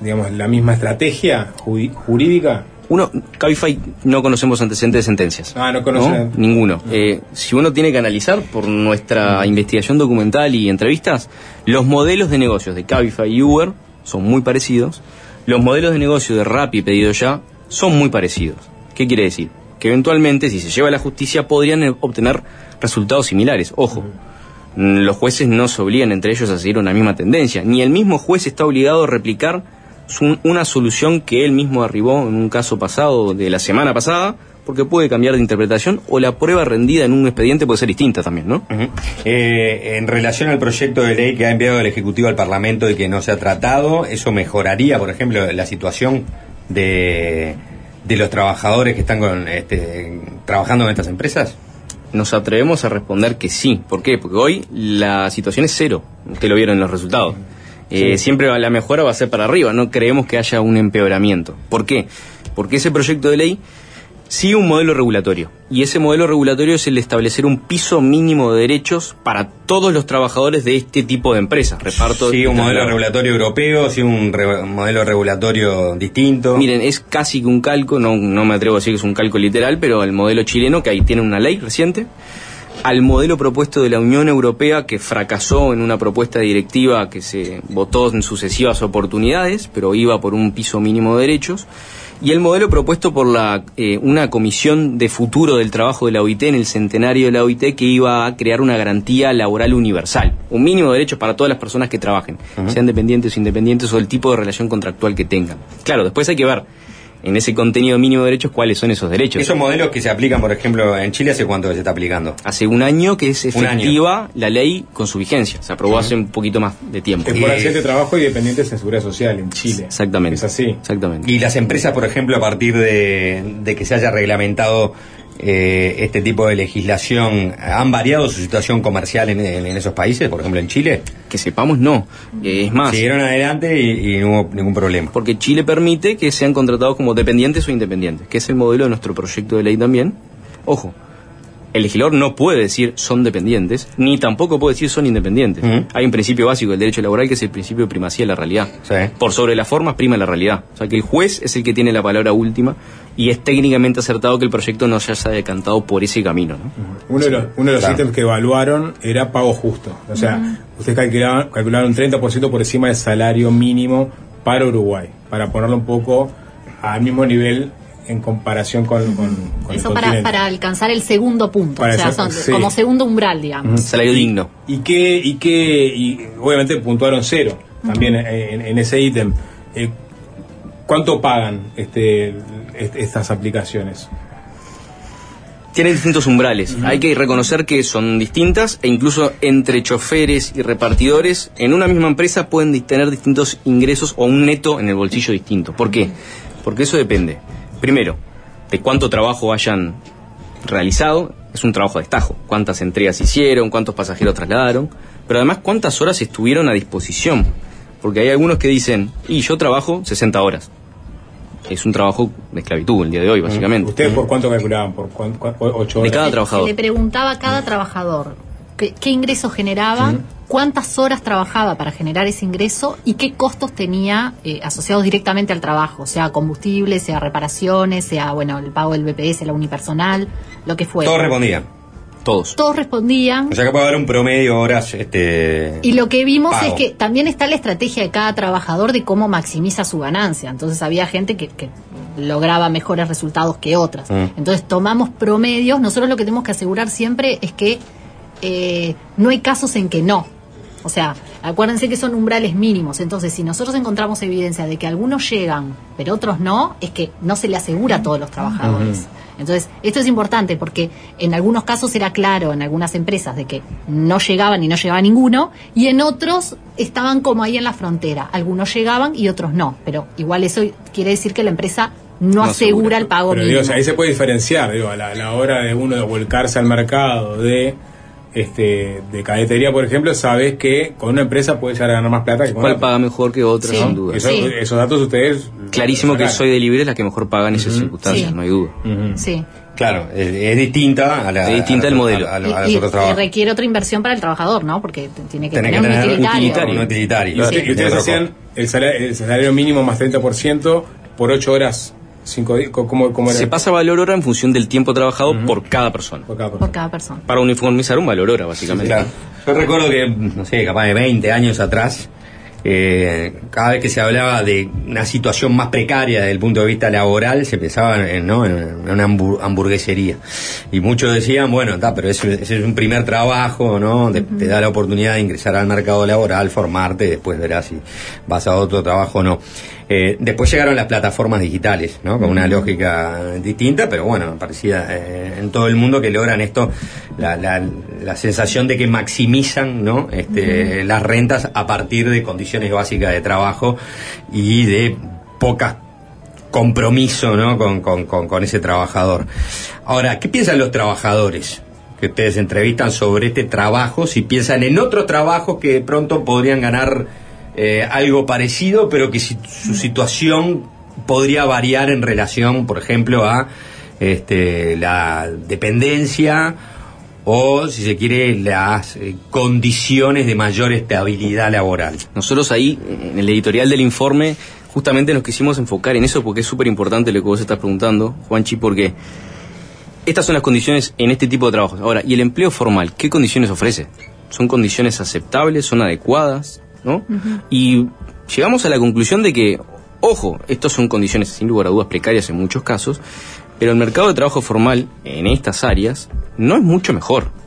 digamos, la misma estrategia jurídica. Uno, Cabify no conocemos antecedentes de sentencias. Ah, no conocen. Ninguno. Eh, si uno tiene que analizar por nuestra investigación documental y entrevistas, los modelos de negocios de Cabify y Uber son muy parecidos. Los modelos de negocio de Rappi y Pedido Ya son muy parecidos. ¿Qué quiere decir? Que eventualmente, si se lleva a la justicia, podrían obtener resultados similares. Ojo, mm, los jueces no se obligan entre ellos a seguir una misma tendencia. Ni el mismo juez está obligado a replicar una solución que él mismo arribó en un caso pasado de la semana pasada, porque puede cambiar de interpretación o la prueba rendida en un expediente puede ser distinta también, ¿no? Eh, en relación al proyecto de ley que ha enviado el Ejecutivo al Parlamento y que no se ha tratado, ¿eso mejoraría, por ejemplo, la situación de, de los trabajadores que están con, este, trabajando en estas empresas? Nos atrevemos a responder que sí. ¿Por qué? Porque hoy la situación es cero. Usted lo vieron en los resultados. Eh, Sí. Siempre la mejora va a ser para arriba. No creemos que haya un empeoramiento. ¿Por qué? Porque ese proyecto de ley sigue un modelo regulatorio. Y ese modelo regulatorio es el de establecer un piso mínimo de derechos para todos los trabajadores de este tipo de empresas. Reparto. ¿Sí un modelo regulatorio europeo? ¿Sí un re- modelo regulatorio distinto? Miren, es casi que un calco, no, no me atrevo a decir que es un calco literal, pero el modelo chileno, que ahí tiene una ley reciente, al modelo propuesto de la Unión Europea, que fracasó en una propuesta directiva que se votó en sucesivas oportunidades, pero iba por un piso mínimo de derechos, y el modelo propuesto por la, eh, una comisión de futuro del trabajo de la OIT en el centenario de la OIT que iba a crear una garantía laboral universal, un mínimo de derechos para todas las personas que trabajen, sean dependientes o independientes o el tipo de relación contractual que tengan. Claro, después hay que ver en ese contenido mínimo de derechos cuáles son esos derechos. Esos modelos que se aplican, por ejemplo, en Chile, ¿hace cuánto que se está aplicando? Hace un año que es efectiva la ley con su vigencia. Se aprobó hace un poquito más de tiempo. Es por accidente de trabajo y dependientes en seguridad social en Chile. Exactamente. Es así. Exactamente. Y las empresas, por ejemplo, a partir de, de que se haya reglamentado eh, este tipo de legislación, ¿han variado su situación comercial en, en- en esos países, por ejemplo en Chile? Que sepamos, no. Eh, es más. Siguieron adelante y, y no hubo ningún problema. Porque Chile permite que sean contratados como dependientes o independientes, que es el modelo de nuestro proyecto de ley también. Ojo, el legislador no puede decir son dependientes, ni tampoco puede decir son independientes. Hay un principio básico del derecho laboral que es el principio de primacía de la realidad. Por sobre las formas prima la realidad. O sea que el juez es el que tiene la palabra última y es técnicamente acertado que el proyecto no se haya decantado por ese camino. ¿no? Uno de los, uno de los Claro. ítems que evaluaron era pago justo. O sea, Ujú. ustedes calculaban, calcularon 30% por encima del salario mínimo para Uruguay, para ponerlo un poco al mismo nivel en comparación con, con, con el Eso para, continente. para alcanzar el segundo punto, Para o sea, eso, son sí. como segundo umbral, digamos. Salario digno. ¿Y qué, y qué, y obviamente puntuaron cero también en, en ese ítem? Eh, ¿Cuánto pagan este, est- estas aplicaciones? Tienen distintos umbrales. Hay que reconocer que son distintas e incluso entre choferes y repartidores en una misma empresa pueden tener distintos ingresos o un neto en el bolsillo distinto. ¿Por qué? Porque eso depende, primero, de cuánto trabajo hayan realizado. Es un trabajo de destajo. Cuántas entregas hicieron, cuántos pasajeros trasladaron, pero además cuántas horas estuvieron a disposición. Porque hay algunos que dicen, y yo trabajo 60 horas. Es un trabajo de esclavitud el día de hoy, básicamente. ¿Ustedes por cuánto calculaban? ¿Por cuán- cuán- ocho De horas? cada Se trabajador. le preguntaba a cada trabajador qué, qué ingreso generaba, cuántas horas trabajaba para generar ese ingreso y qué costos tenía eh, asociados directamente al trabajo, sea combustible, sea reparaciones, sea bueno el pago del BPS, la unipersonal, lo que fuera. Todos respondían. Todos. Todos respondían. O sea que puede haber un promedio horas. Este, Y lo que vimos pago. es que también está la estrategia de cada trabajador de cómo maximiza su ganancia. Entonces había gente que, que lograba mejores resultados que otras. Mm. Entonces tomamos promedios, nosotros lo que tenemos que asegurar siempre es que eh, no hay casos en que no. O sea, acuérdense que son umbrales mínimos. Entonces, si nosotros encontramos evidencia de que algunos llegan, pero otros no, es que no se le asegura a todos los trabajadores. Entonces, esto es importante porque en algunos casos era claro, en algunas empresas, de que no llegaban y no llegaba ninguno, y en otros estaban como ahí en la frontera. Algunos llegaban y otros no. Pero igual eso quiere decir que la empresa no, No asegura asegura. el pago Pero mínimo. digo, o sea, ahí se puede diferenciar, digo, a la, a la hora de uno de volcarse al mercado de este de cadetería, por ejemplo, sabes que con una empresa puedes llegar a ganar más plata que con ¿Cuál otra. paga mejor que otra, Sí. sin duda? Eso- Esos datos ustedes... Clarísimo que soy de libre es la que mejor paga en esas circunstancias, Sí. no hay duda. Sí. Claro, es, es distinta a la. Es distinta a el los- modelo. A, a los- a Y, los y- otros y trabajos. requiere otra inversión para el trabajador, ¿no? Porque tiene que Tenés tener que un tener utilitario. un utilitario. Y usted- y ustedes hacían el salario, el salario mínimo más 30% por 8 horas, 5 días, ¿cómo, cómo era? Se pasa valor hora en función del tiempo trabajado por cada persona. Por cada Por cada persona. Para uniformizar un valor hora, básicamente. Claro. Yo recuerdo que, no sé, capaz de 20 años atrás, eh, cada vez que se hablaba de una situación más precaria desde el punto de vista laboral, se pensaba en, ¿no? en una hambu- hamburguesería. Y muchos decían, bueno, está, pero ese, ese es un primer trabajo, ¿no? Te, te da la oportunidad de ingresar al mercado laboral, formarte, y después verás si vas a otro trabajo o no. Eh, después llegaron las plataformas digitales, ¿no? Con una lógica distinta, pero bueno, parecía eh, en todo el mundo que logran esto, la, la- la sensación de que maximizan, ¿no? Este, las rentas a partir de condiciones básicas de trabajo y de poca compromiso, ¿no? Con, con- con- con ese trabajador. Ahora, ¿qué piensan los trabajadores? que ustedes entrevistan sobre este trabajo, si piensan en otros trabajos que de pronto podrían ganar eh, algo parecido, pero que si- su situación podría variar en relación, por ejemplo, a este, la dependencia o, si se quiere, las eh, condiciones de mayor estabilidad laboral. Nosotros ahí, en el editorial del informe, justamente nos quisimos enfocar en eso porque es súper importante lo que vos estás preguntando, Juanchi, porque estas son las condiciones en este tipo de trabajos. Ahora, ¿y el empleo formal? ¿Qué condiciones ofrece? ¿Son condiciones aceptables? ¿Son adecuadas? ¿No? Y llegamos a la conclusión de que, ojo, estas son condiciones sin lugar a dudas precarias en muchos casos, pero el mercado de trabajo formal en estas áreas no es mucho mejor.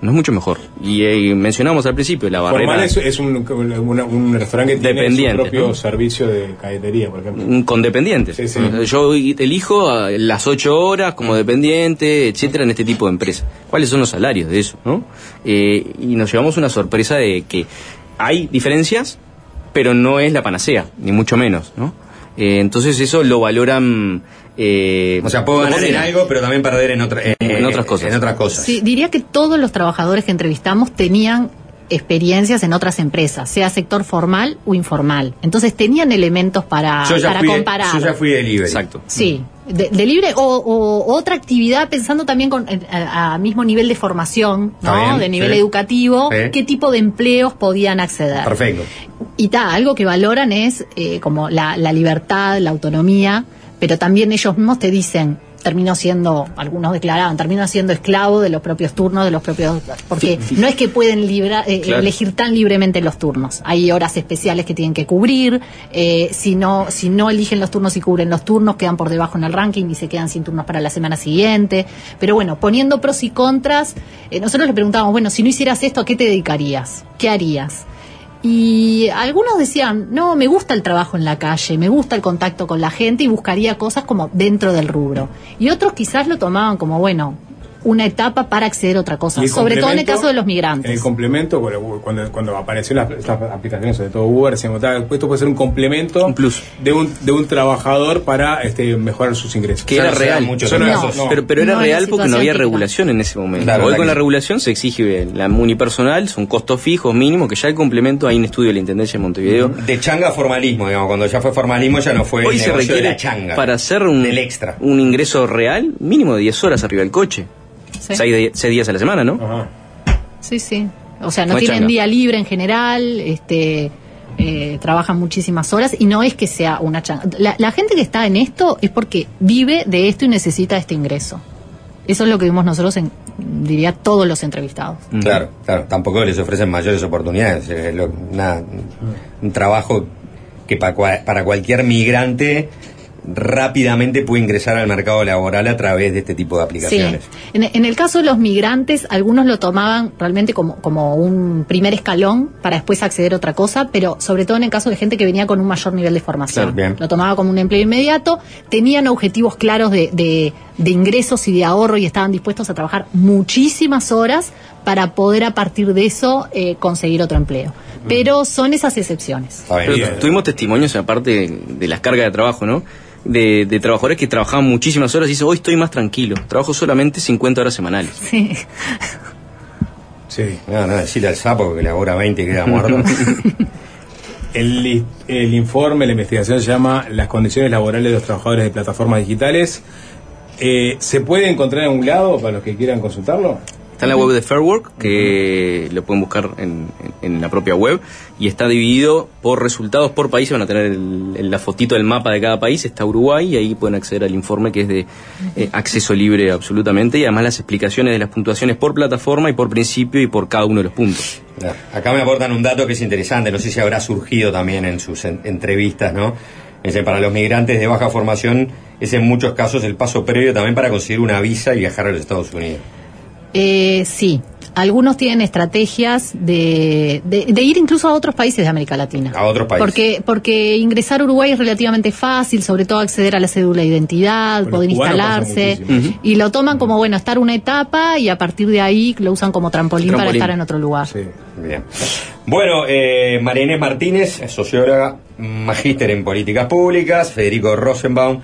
No es mucho mejor. Y eh, mencionamos al principio la barrera. Formal es, es un, una- un restaurante que tiene Dependiente, su propio ¿no? servicio de cadetería, por ejemplo. Mm, con dependientes. Sí, sí. Yo elijo a las ocho horas como dependiente, etcétera, en este tipo de empresas. ¿Cuáles son los salarios de eso? ¿no? Eh, y nos llevamos una sorpresa de que hay diferencias, pero no es la panacea, ni mucho menos. ¿no? Eh, entonces eso lo valoran... eh, O sea, puedo ganar en algo, pero también perder en, otra- eh, En otras cosas. En otras cosas. Sí, diría que todos los trabajadores que entrevistamos tenían experiencias en otras empresas, sea sector formal o informal. Entonces tenían elementos para, yo, ya para fui comparar. yo ya fui de libre. Exacto. Sí, de, de libre o, o otra actividad pensando también con, a, a mismo nivel de formación, ¿no? bien, de nivel sí. educativo, Sí. qué tipo de empleos podían acceder. Perfecto. Y ta, algo que valoran es eh, como la, la libertad, la autonomía, pero también ellos mismos te dicen, termino siendo, algunos declaraban, termino siendo esclavo de los propios turnos, de los propios, porque no es que pueden libra- eh, Claro. elegir tan libremente los turnos. Hay horas especiales que tienen que cubrir, eh, si no, si no eligen los turnos y cubren los turnos, quedan por debajo en el ranking y se quedan sin turnos para la semana siguiente. Pero bueno, poniendo pros y contras, eh, nosotros le preguntábamos, bueno, si no hicieras esto, ¿a qué te dedicarías? ¿Qué harías? Y algunos decían, no, me gusta el trabajo en la calle, me gusta el contacto con la gente y buscaría cosas como dentro del rubro. Y otros quizás lo tomaban como, bueno, una etapa para acceder a otra cosa, sobre todo en el caso de los En migrantes. el complemento, cuando, cuando, cuando apareció las, aplicaciones, sobre todo Uber, decíamos, tal, esto puede ser un complemento de, un, de un trabajador para este, mejorar sus ingresos. que era real, no no. pero, pero era en real porque no había típica. regulación en ese momento. Claro, Hoy con que- la regulación se exige la unipersonal, son costos fijos mínimos, que ya el complemento hay un estudio de la Intendencia de Montevideo. De changa a formalismo, digamos. Cuando ya fue formalismo ya no fue Hoy el se requiere de la changa. para hacer un, Del extra. un ingreso real mínimo de 10 horas arriba del coche. Sí. 6 días a la semana, ¿no? Sí, sí. O sea, no, tienen changa. día libre en general, este, eh, trabajan muchísimas horas y no es que sea una changa. La, la gente que está en esto es porque vive de esto y necesita este ingreso. Eso es lo que vimos nosotros en, diría, todos los entrevistados. Claro, claro. Tampoco les ofrecen mayores oportunidades. Lo- una- un trabajo que para, cua- para cualquier migrante rápidamente puede ingresar al mercado laboral a través de este tipo de Sí. aplicaciones. En, en el caso de los migrantes, algunos lo tomaban realmente como, como un primer escalón para después acceder a otra cosa, pero sobre todo en el caso de gente que venía con un mayor nivel de formación. Claro. Lo tomaba como un empleo inmediato, tenían objetivos claros de, de- de ingresos y de ahorro y estaban dispuestos a trabajar muchísimas horas para poder a partir de eso eh, conseguir otro empleo. Pero son esas excepciones. Pero tuvimos testimonios, aparte de las cargas de trabajo, ¿no? De, de trabajadores que trabajaban muchísimas horas y dicen, hoy estoy más tranquilo, trabajo solamente 50 horas semanales. Sí. Sí. No, no, decirle al sapo que labora 20 y queda muerto. El, el informe, la investigación se llama Las condiciones laborales de los trabajadores de plataformas digitales. Eh, ¿Se puede encontrar en un lado para los que quieran consultarlo? Está en la web de Fairwork, que lo pueden buscar en, en- en la propia web, y está dividido por resultados por país. Van a tener el- el- la fotito del mapa de cada país. Está Uruguay, y ahí pueden acceder al informe que es de eh, acceso libre absolutamente, y además las explicaciones de las puntuaciones por plataforma y por principio y por cada uno de los puntos. Acá me aportan un dato que es interesante, no sé si habrá surgido también en sus en- entrevistas, ¿no? Es decir, para los migrantes de baja formación es en muchos casos el paso previo también para conseguir una visa y viajar a los Estados Unidos. Eh, sí, algunos tienen estrategias de, de, de ir incluso a otros países de América Latina. A otros países. Porque, porque ingresar a Uruguay es relativamente fácil, sobre todo acceder a la cédula de identidad, Bueno, poder instalarse. Y lo toman como, bueno, estar una etapa y a partir de ahí lo usan como trampolín, para estar en otro lugar. Bien. Bueno, eh, María Inés Martínez, socióloga, magíster en políticas públicas, Federico Rosenbaum,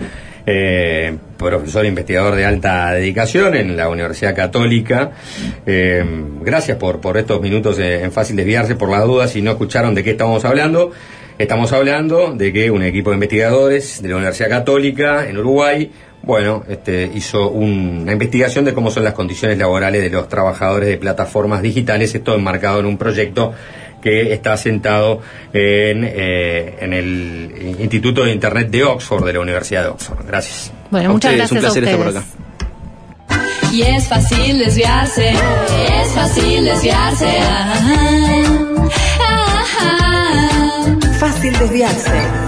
eh, profesor investigador de alta dedicación en la Universidad Católica. Eh, gracias por, por estos minutos eh, en fácil desviarse por las dudas si no escucharon de qué estamos hablando. Estamos hablando de que un equipo de investigadores de la Universidad Católica en Uruguay, bueno, este, hizo un- una investigación de cómo son las condiciones laborales de los trabajadores de plataformas digitales, esto enmarcado en un proyecto que está sentado en, eh, en el Instituto de Internet de Oxford, de la Universidad de Oxford. Gracias. Bueno, muchas gracias a ustedes. Y es fácil desviarse, es fácil desviarse. ah, ah, ah. Fácil desviarse.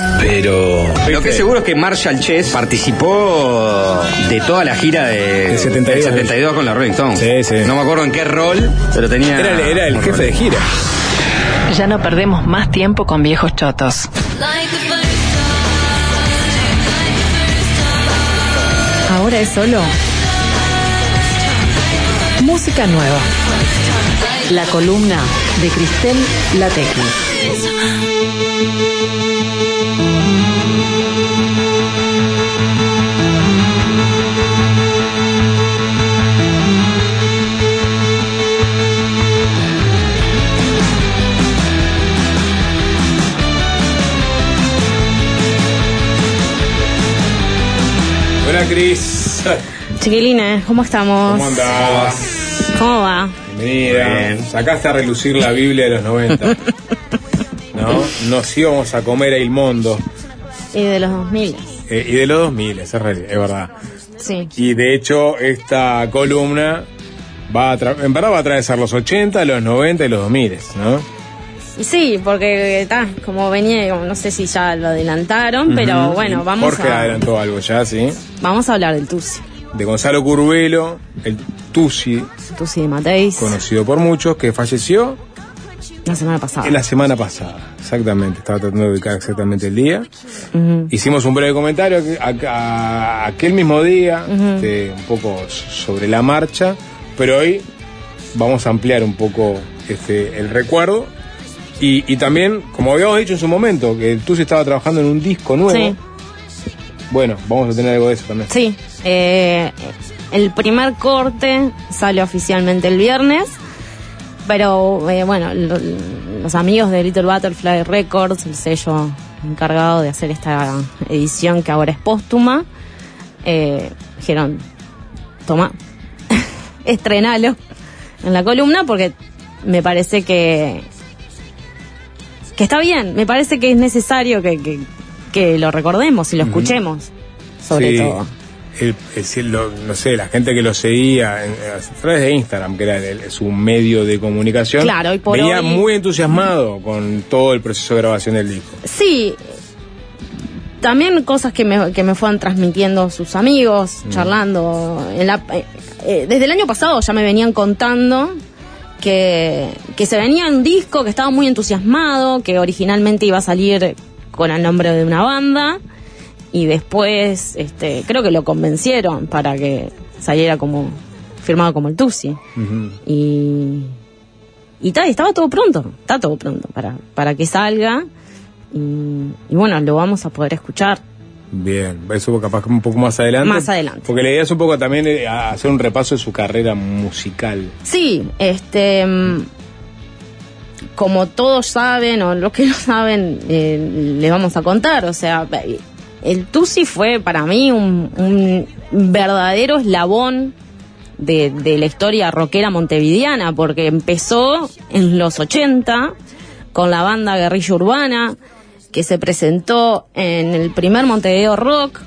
Pero. Lo que es seguro es que Marshall Chess participó de toda la gira de, Del 72. del 72 con la Rolling Stones. No me acuerdo en qué rol, pero tenía. Era, el- era el jefe de gira. Ya no perdemos más tiempo con viejos chotos. Ahora es solo música nueva. La columna de Cristel Latecki. Hola Cris. Chiquilines, ¿cómo estamos? ¿Cómo andás? ¿Cómo va? Bienvenida. Sacaste a relucir la Biblia de los 90. ¿No? Nos íbamos a comer a Ilmondo. Y de los 2000. Eh, y de los 2000, es, es verdad. Sí. Y de hecho, esta columna va a tra- en verdad va a atravesar los 80, los 90 y los 2000, ¿no? Y sí, porque está, como venía, no sé si ya lo adelantaron, pero bueno, vamos Jorge a, adelantó algo ya, ¿sí? vamos a hablar del Tusi. De Gonzalo Curvelo, el Tusi, Tusi de Mateis, conocido por muchos, que falleció la semana pasada. en la semana pasada. Exactamente, estaba tratando de ubicar exactamente el día. Hicimos un breve comentario que- a- a- aquel mismo día, este, un poco sobre la marcha, pero hoy vamos a ampliar un poco este, el recuerdo. Y, y también, como habíamos dicho en su momento, que el Tusi estaba trabajando en un disco nuevo. Sí. Bueno, vamos a tener algo de eso también. Sí, eh, el primer corte sale oficialmente el viernes, pero eh, bueno, lo- los amigos de Little Butterfly Records, el sello encargado de hacer esta edición que ahora es póstuma, eh, dijeron, toma, estrenalo en la columna porque me parece que que está bien, me parece que es necesario que, que, que lo recordemos y lo escuchemos, sobre Sí. todo. El- lo- no sé, la gente que lo seguía en- a través de Instagram, que era el- su medio de comunicación, Claro, y por venía hoy- muy entusiasmado con todo el proceso de grabación del disco. Sí, también cosas que me, que me fueron transmitiendo sus amigos, charlando. En la, eh, eh, desde el año pasado ya me venían contando que, que se venía un disco, que estaba muy entusiasmado, que originalmente iba a salir con el nombre de una banda y después este, creo que lo convencieron para que saliera como firmado como el Tusi. Y, y ta, estaba todo pronto, está todo pronto para, para que salga. Y, y bueno, lo vamos a poder escuchar. Bien, eso capaz un poco más adelante. Más adelante. Porque la idea es un poco también a- hacer un repaso de su carrera musical. Sí, este. mm, Como todos saben, o los que no saben, eh, les vamos a contar. O sea, el Tusi fue para mí un, un verdadero eslabón de, de la historia rockera montevideana, porque empezó en los 80 con la banda Guerrilla Urbana, que se presentó en el primer Montevideo Rock,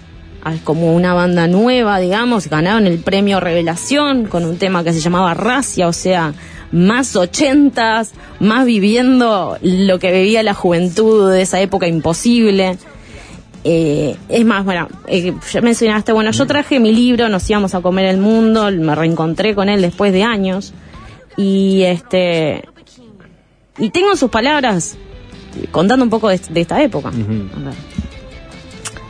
ah, como una banda nueva, digamos, ganaron el premio Revelación con un tema que se llamaba Racia, o sea, más ochentas, más viviendo lo que vivía la juventud de esa época imposible. Eh, es más, bueno, eh, ya mencionaste, bueno, yo traje mi libro, nos íbamos a comer el mundo, me reencontré con él después de años y este y tengo en sus palabras contando un poco de, de esta época. A ver.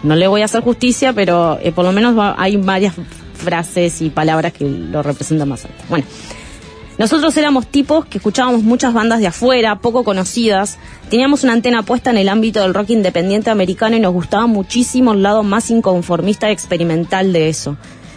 No le voy a hacer justicia, pero eh, por lo menos va- hay varias frases y palabras que lo representan más alto. Bueno, nosotros éramos tipos que escuchábamos muchas bandas de afuera, poco conocidas. Teníamos una antena puesta en el ámbito del rock independiente americano y nos gustaba muchísimo el lado más inconformista y experimental de eso.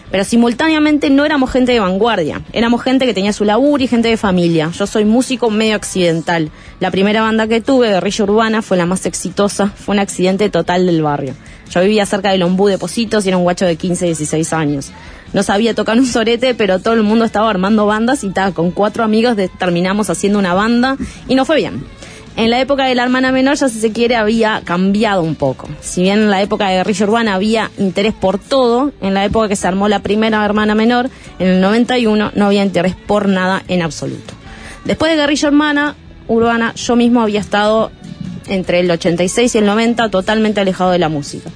Pero simultáneamente no éramos gente de vanguardia, éramos gente que tenía su laburo y gente de familia. Yo soy músico medio accidental. La primera banda que tuve, Guerrilla Urbana, fue la más exitosa, fue un accidente total del barrio. Yo vivía cerca del Ombú de Positos y era un guacho de 15, 16 años. No sabía tocar un sorete, pero todo el mundo estaba armando bandas y con cuatro amigos de- terminamos haciendo una banda y no fue bien. En la época de la hermana menor, ya si se quiere, había cambiado un poco. Si bien en la época de guerrilla urbana había interés por todo, en la época que se armó la primera hermana menor, en el 91, no había interés por nada en absoluto. Después de guerrilla urbana, urbana, yo mismo había estado entre el 86 y el 90 totalmente alejado de la música.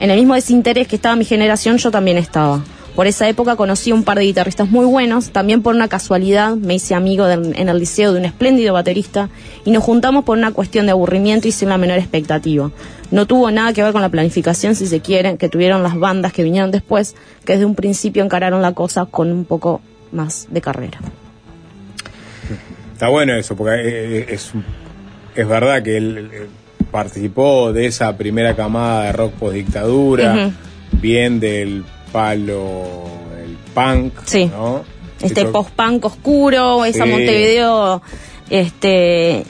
En el mismo desinterés que estaba mi generación, yo también estaba. Por esa época conocí un par de guitarristas muy buenos, también por una casualidad me hice amigo de- en el liceo de un espléndido baterista y nos juntamos por una cuestión de aburrimiento y sin la menor expectativa. No tuvo nada que ver con la planificación, si se quiere, que tuvieron las bandas que vinieron después, que desde un principio encararon la cosa con un poco más de carrera. Está bueno eso, porque eh, es, es verdad que él eh, participó de esa primera camada de rock post dictadura, bien del palo, el punk, Sí. ¿no? este post-punk oscuro, esa Sí. Montevideo, este,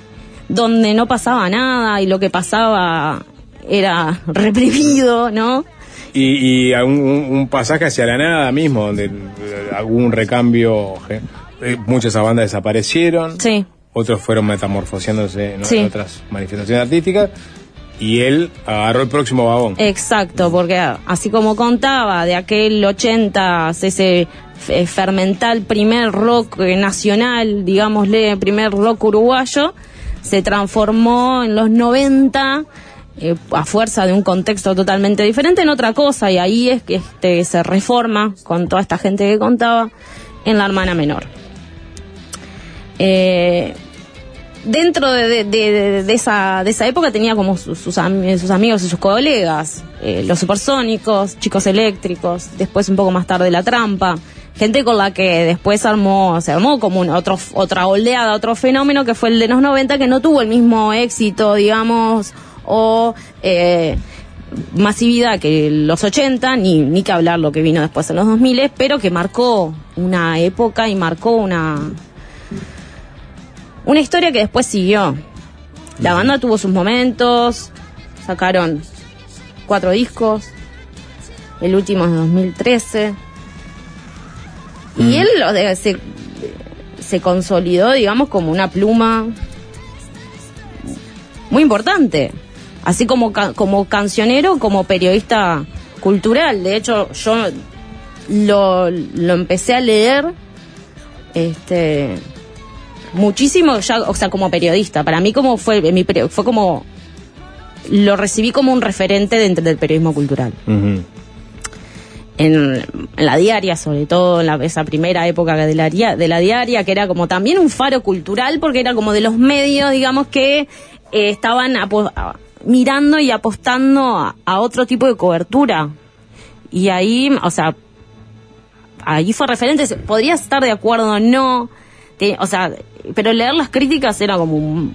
donde no pasaba nada y lo que pasaba era reprimido, ¿no? Y, y un, pasaje hacia la nada mismo, donde eh, un recambio, eh, muchas de esas bandas desaparecieron, Sí. otros fueron metamorfoseándose ¿no? Sí. en otras manifestaciones artísticas, y él agarró el próximo vagón. Exacto, porque así como contaba de aquel 80, ese eh, fermental primer rock eh, nacional, digámosle, primer rock uruguayo, se transformó en los 90 eh, a fuerza de un contexto totalmente diferente en otra cosa y ahí es que este, se reforma con toda esta gente que contaba en la hermana menor. Eh, dentro de, de- de- esa, de esa época tenía como sus, sus, am- sus amigos y sus colegas, eh, los supersónicos, chicos eléctricos, después un poco más tarde la trampa, gente con la que después armó, se armó como un otro, otra oleada, otro fenómeno que fue el de los 90 que no tuvo el mismo éxito, digamos, o eh, masividad que los 80, ni, ni que hablar lo que vino después en los 2000, pero que marcó una época y marcó una, una historia que después siguió. La banda tuvo sus momentos, sacaron cuatro discos, el último es de 2013. Y él lo de- se, se consolidó, digamos, como una pluma muy importante. Así como, como cancionero, como periodista cultural. De hecho, yo lo, lo empecé a leer este muchísimo ya o sea como periodista. Para mí como fue mi fue como lo recibí como un referente dentro del periodismo cultural. En, en la diaria, sobre todo en la, esa primera época de la, de la diaria, que era como también un faro cultural, porque era como de los medios, digamos, que eh, estaban a- mirando y apostando a, a otro tipo de cobertura. Y ahí, o sea, ahí fue referente, podría estar de acuerdo o no, te- o sea, pero leer las críticas era como un-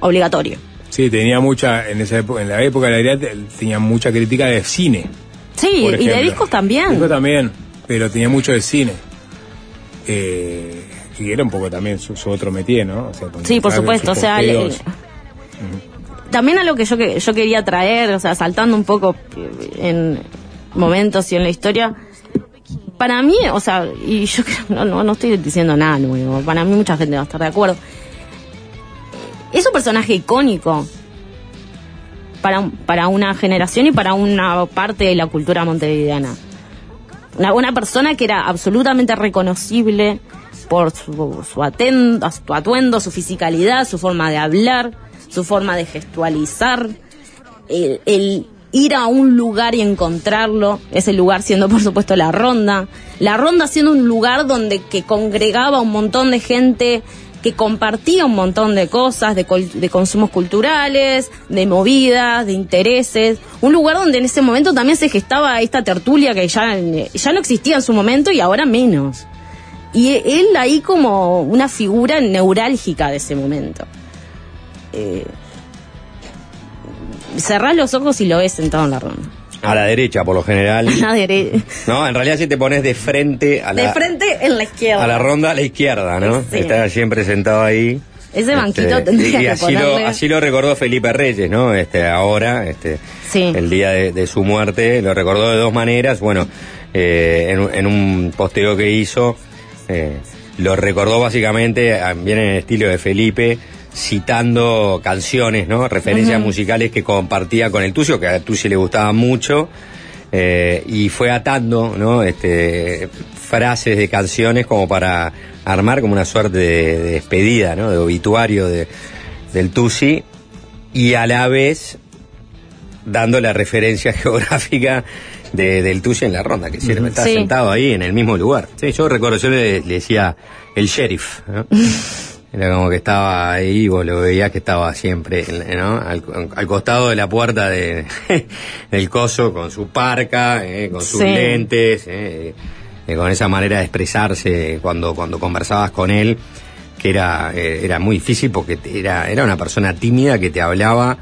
obligatorio. Sí, tenía mucha, en esa época, en la época de la idea tenía mucha crítica de cine. Sí, y de discos también. Discos también, pero tenía mucho de cine. Eh, y era un poco también su, su otro métier, ¿no? O sea, con- Sí, por supuesto, o sea, le- posteos. también algo que yo que yo quería traer, o sea, saltando un poco en momentos y en la historia, para mí, o sea, y yo creo, no, no, no estoy diciendo nada nuevo, para mí mucha gente va a estar de acuerdo. Es un personaje icónico para, para una generación y para una parte de la cultura montevideana. Una, una persona que era absolutamente reconocible por su, su, su atuendo, su fisicalidad, su forma de hablar, su forma de gestualizar, el ir a un lugar y encontrarlo, ese lugar siendo por supuesto la ronda, la ronda siendo un lugar donde que congregaba un montón de gente que compartía un montón de cosas, de, de consumos culturales, de movidas, de intereses, un lugar donde en ese momento también se gestaba esta tertulia que ya, ya no existía en su momento y ahora menos. Y él ahí como una figura neurálgica de ese momento. Eh, cerrás los ojos y lo ves sentado en la ronda. A la derecha, por lo general. A la dere- No, en realidad si te pones de frente a la, de frente en la izquierda. a la ronda a la izquierda, ¿no? Sí. Está siempre sentado ahí. Ese banquito Este, tendría y que así lo, ponerle- así lo recordó Felipe Reyes, ¿no? Este, ahora, este, Sí. el día de, de su muerte, lo recordó de dos maneras. Bueno, eh, en, un- en un posteo que hizo, eh, lo recordó básicamente, ah, bien en el estilo de Felipe, citando canciones, ¿no? Referencias musicales que compartía con el Tucio, que a Tucio le gustaba mucho. eh, y fue atando, ¿no? Este, frases de canciones como para armar como una suerte de, de despedida, ¿no? De obituario de, del Tusi y a la vez dando la referencia geográfica de- del Tusi en la ronda, que siempre está Sí. sentado ahí en el mismo lugar. Sí, yo recuerdo, yo le, le decía el sheriff, ¿no? Era como que estaba ahí, vos lo veías que estaba siempre, ¿no? Al, al costado de la puerta de, del coso, con su parca, eh, con sus Sí. lentes, eh, eh, con esa manera de expresarse cuando, cuando conversabas con él, que era, eh, era muy difícil porque era, era una persona tímida que te hablaba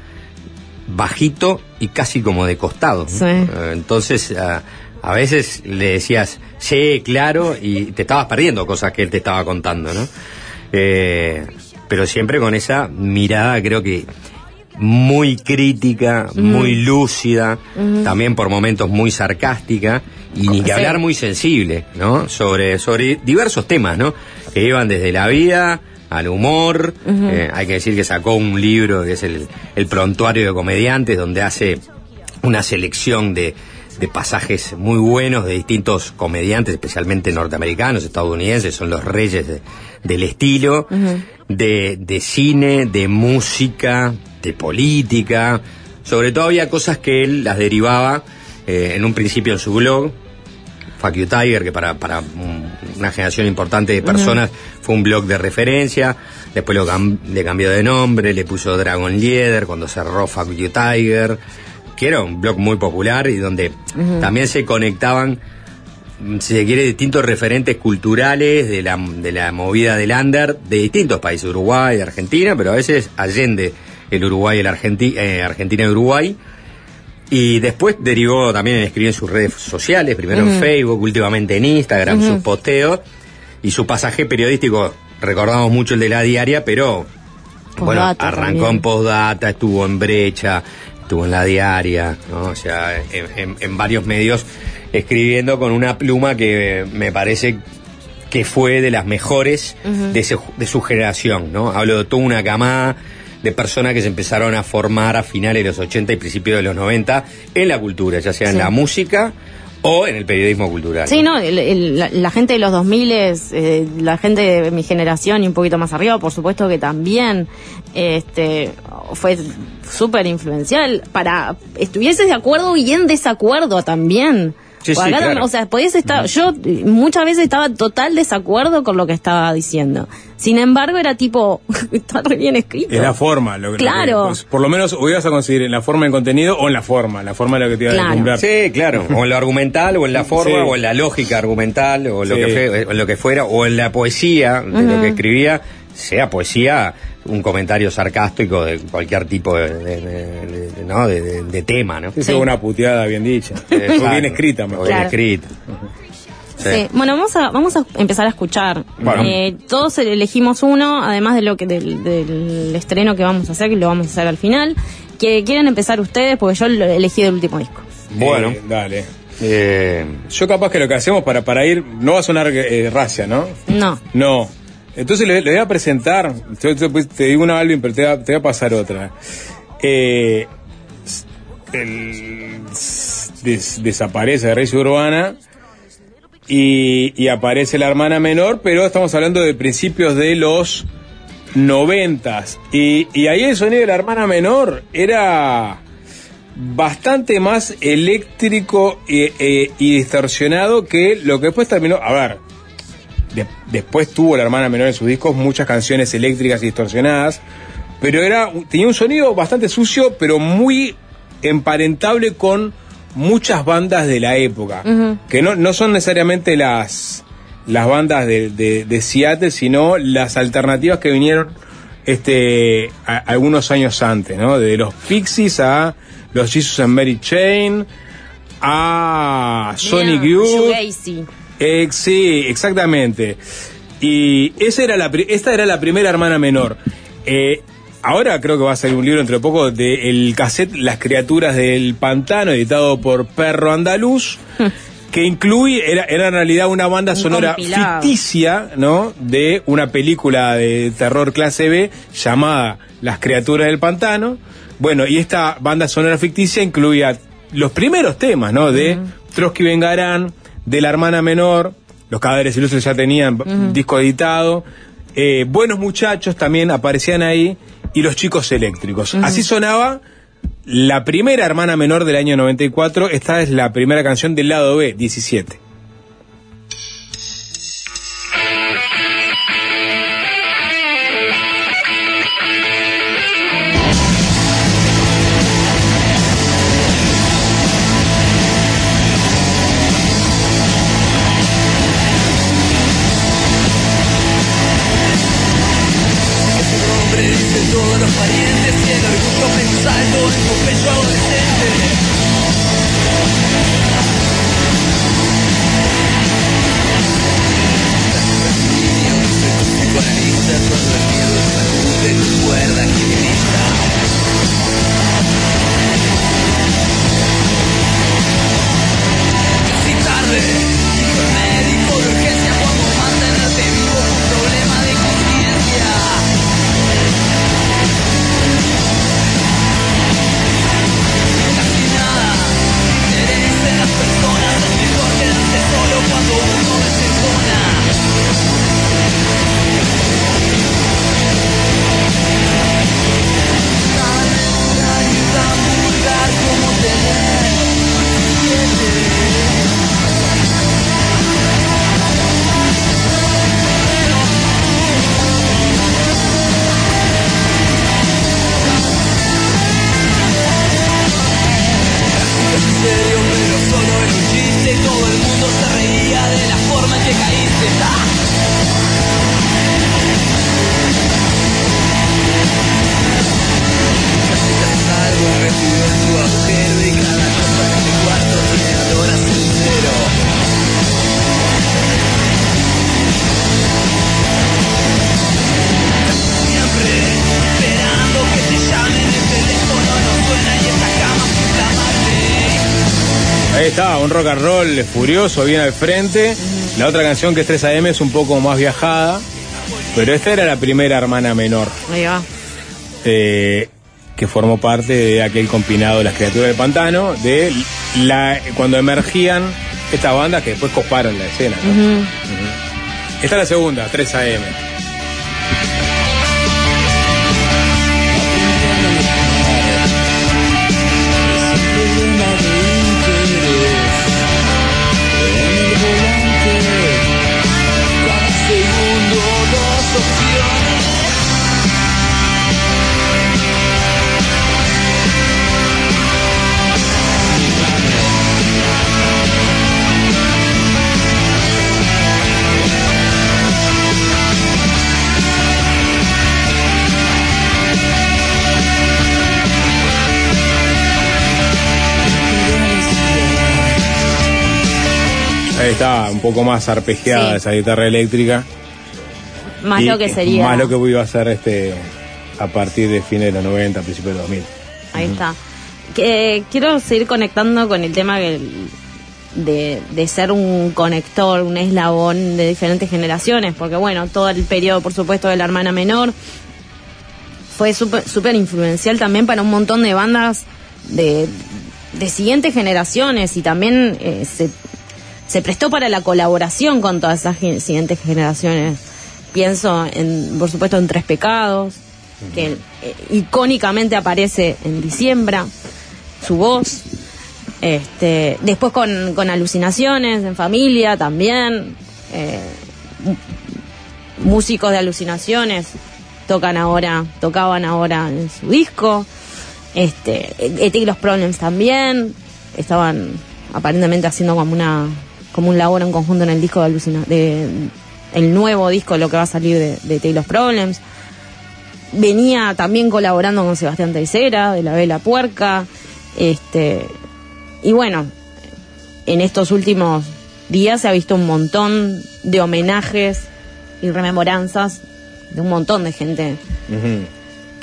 bajito y casi como de costado. Eh, Entonces, a, a veces le decías, sí, claro, y te estabas perdiendo cosas que él te estaba contando, ¿no? Eh, pero siempre con esa mirada, creo que muy crítica, muy lúcida, también por momentos muy sarcástica, y ni que hablar muy sensible, ¿no? Sobre, sobre diversos temas, ¿no? Que iban desde la vida al humor. Eh, hay que decir que sacó un libro que es el, el Prontuario de Comediantes, donde hace una selección de, de pasajes muy buenos de distintos comediantes, especialmente norteamericanos, estadounidenses, son los reyes de- del estilo, de, de cine, de música, de política. Sobre todo había cosas que él las derivaba eh, en un principio en su blog, Fuck You Tiger, que para, para un- una generación importante de personas fue un blog de referencia. Después lo cam- le cambió de nombre, le puso Dragon Leader cuando cerró Fuck You Tiger, que era un blog muy popular y donde también se conectaban, si se quiere, distintos referentes culturales de la, de la movida del under de distintos países, Uruguay, Argentina, pero a veces allende el Uruguay, el Argenti- eh, Argentina y Uruguay. Y después derivó también en escribir en sus redes sociales, primero en. Facebook, últimamente en Instagram, sus posteos. Y su pasaje periodístico, recordamos mucho el de la diaria, pero bueno, arrancó también. en postdata, estuvo en brecha, estuvo en la diaria, ¿no? o sea, en, en- en varios medios escribiendo con una pluma que me parece que fue de las mejores de, ese- de su generación, ¿no? Hablo de toda una camada de personas que se empezaron a formar a finales de los 80 y principios de los 90 en la cultura, ya sea en la música o en el periodismo cultural. Sí, no, el- el- la, la gente de los 2000, eh, la gente de mi generación y un poquito más arriba, por supuesto que también este, fue súper influencial para estuvieses de acuerdo y en desacuerdo también. Sí, Por sí, acá, claro. O sea, podías estar, yo muchas veces estaba en total desacuerdo con lo que estaba diciendo. Sin embargo, era tipo, está re bien escrito. Es la forma. Lo, que- Claro. lo que- pues, por lo menos o ibas a conseguir en la forma del contenido o en la forma. La forma de lo que te iba a Claro. deslumbrar. Sí, claro. O en lo argumental, o en la forma, Sí. o en la lógica argumental, o lo, que fue- o en lo que fuera, o en la poesía de lo que escribía, sea poesía, un comentario sarcástico de cualquier tipo de, de- de- de- ¿no? de, de- de tema, ¿no? Sí, una puteada bien dicha. Exacto. O bien escrita, mejor. O bien Claro. escrita. Sí. Bueno, vamos a, vamos a empezar a escuchar. Bueno. Eh, todos elegimos uno, además de lo que del, del estreno que vamos a hacer, que lo vamos a hacer al final. Que quieren empezar ustedes, porque yo lo elegí del último disco. Bueno. Eh, dale. Eh, Yo capaz que lo que hacemos para, para ir, no va a sonar eh, racia, ¿no? No. No. Entonces le, voy a presentar, te, te- te digo una Alvin, pero te, voy a- pasar otra. Eh, el- desaparece de Reyes Urbana y, aparece la hermana menor, pero estamos hablando de principios de los noventas. Y, ahí el sonido de la hermana menor era bastante más eléctrico y, eh, y distorsionado que lo que después terminó. A ver, de- después tuvo la hermana menor en sus discos muchas canciones eléctricas y distorsionadas, pero era tenía un sonido bastante sucio, pero muy emparentable con muchas bandas de la época, que no, no son necesariamente las, las bandas de, de- de Seattle, sino las alternativas que vinieron este, a- algunos años antes, ¿no? De los Pixies a los Jesus and Mary Chain, a Sonic Youth. Eh, sí, exactamente. Y esa era la, esta era la primera hermana menor. Eh, ahora creo que va a salir un libro entre poco de el cassette Las criaturas del pantano, editado por Perro Andaluz, que incluye, era, era en realidad una banda Un sonora compilado. ficticia, ¿no? De una película de terror clase B llamada Las criaturas del pantano. Bueno, y esta banda sonora ficticia incluía los primeros temas, ¿no? De Trotsky Vengarán, de la hermana menor, los cadáveres ilustres ya tenían disco editado, eh, Buenos Muchachos también aparecían ahí, y Los Chicos Eléctricos. Así sonaba la primera hermana menor del año 94, esta es la primera canción del lado B, 17. Rock and roll furioso, bien al frente. La otra canción que es 3 AM es un poco más viajada. Pero esta era la primera hermana menor. Ahí va. eh, que formó parte de aquel compilado Las criaturas del pantano, de la cuando emergían estas bandas que después coparon la escena. Esta es la segunda, 3 AM. Está, un poco más arpegiada Sí. esa guitarra eléctrica. Más Y lo que sería. Más lo que iba a ser este a partir de fines de los 90, principios de 2000. Ahí está. Que, quiero seguir conectando con el tema de, de ser un conector, un eslabón de diferentes generaciones, porque bueno, todo el periodo, por supuesto, de la hermana menor fue súper súper influencial también para un montón de bandas de, de siguientes generaciones y también eh, se, se prestó para la colaboración con todas esas siguientes generaciones. Pienso, en, por supuesto, en Tres Pecados, que eh, icónicamente aparece en diciembre, su voz. Este, después con, con alucinaciones en familia también. eh, músicos de alucinaciones tocan ahora, tocaban ahora en su disco. Este, ET y los Problems también. Estaban aparentemente haciendo como una como un labor en conjunto en el disco de alucina de el nuevo disco lo que va a salir de, de los Problems. Venía también colaborando con Sebastián Teisera de la Vela Puerca. Este, y bueno, en estos últimos días se ha visto un montón de homenajes y rememoranzas de un montón de gente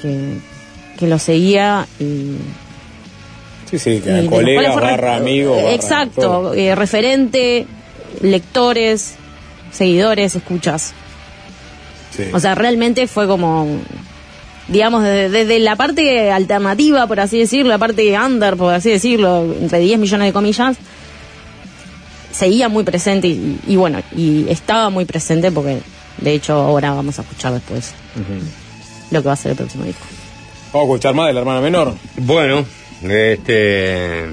que, que lo seguía y, Sí, sí, y que de los colega cuales fue re- barra amigo. barra Exacto, eh, referente, lectores, seguidores, escuchas. Sí. O sea, realmente fue como, digamos, desde, desde la parte alternativa, por así decirlo, la parte under, por así decirlo, entre 10 millones de comillas, seguía muy presente y, y bueno, y estaba muy presente porque de hecho ahora vamos a escuchar después lo que va a ser el próximo disco. Vamos a escuchar más de la hermana menor. Bueno, este.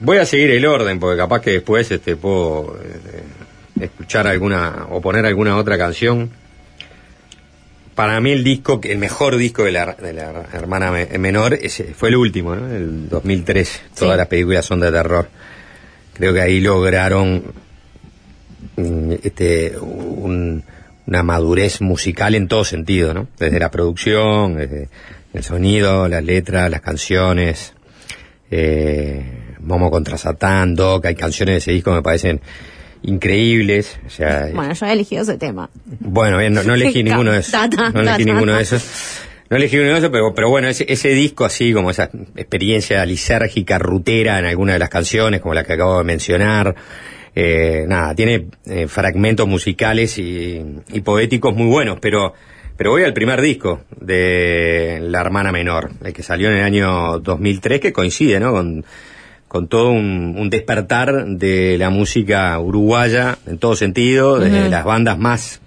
Voy a seguir el orden, porque capaz que después este, puedo eh, escuchar alguna o poner alguna otra canción. Para mí el disco, el mejor disco de la, de la hermana me- menor ese fue el último, ¿no? el 2003. Todas las películas son de terror. Creo que ahí lograron este, un- una madurez musical en todo sentido, ¿no? Desde la producción, desde el sonido, las letras, las canciones, eh, Momo contra Satán, Doc, hay canciones de ese disco que me parecen increíbles, o sea, Bueno, yo he elegido ese tema. bueno, bien, no, no elegí ninguno de esos. No elegí ninguno de esos. No elegí ninguno de esos, pero, pero bueno, ese, ese disco así, como esa experiencia lisérgica, rutera en alguna de las canciones, como la que acabo de mencionar, eh, nada, tiene eh, fragmentos musicales y, y poéticos muy buenos, pero, pero voy al primer disco de La Hermana Menor, el que salió en el año 2003, que coincide, ¿no? Con, con todo un, un despertar de la música uruguaya en todo sentido, desde las bandas más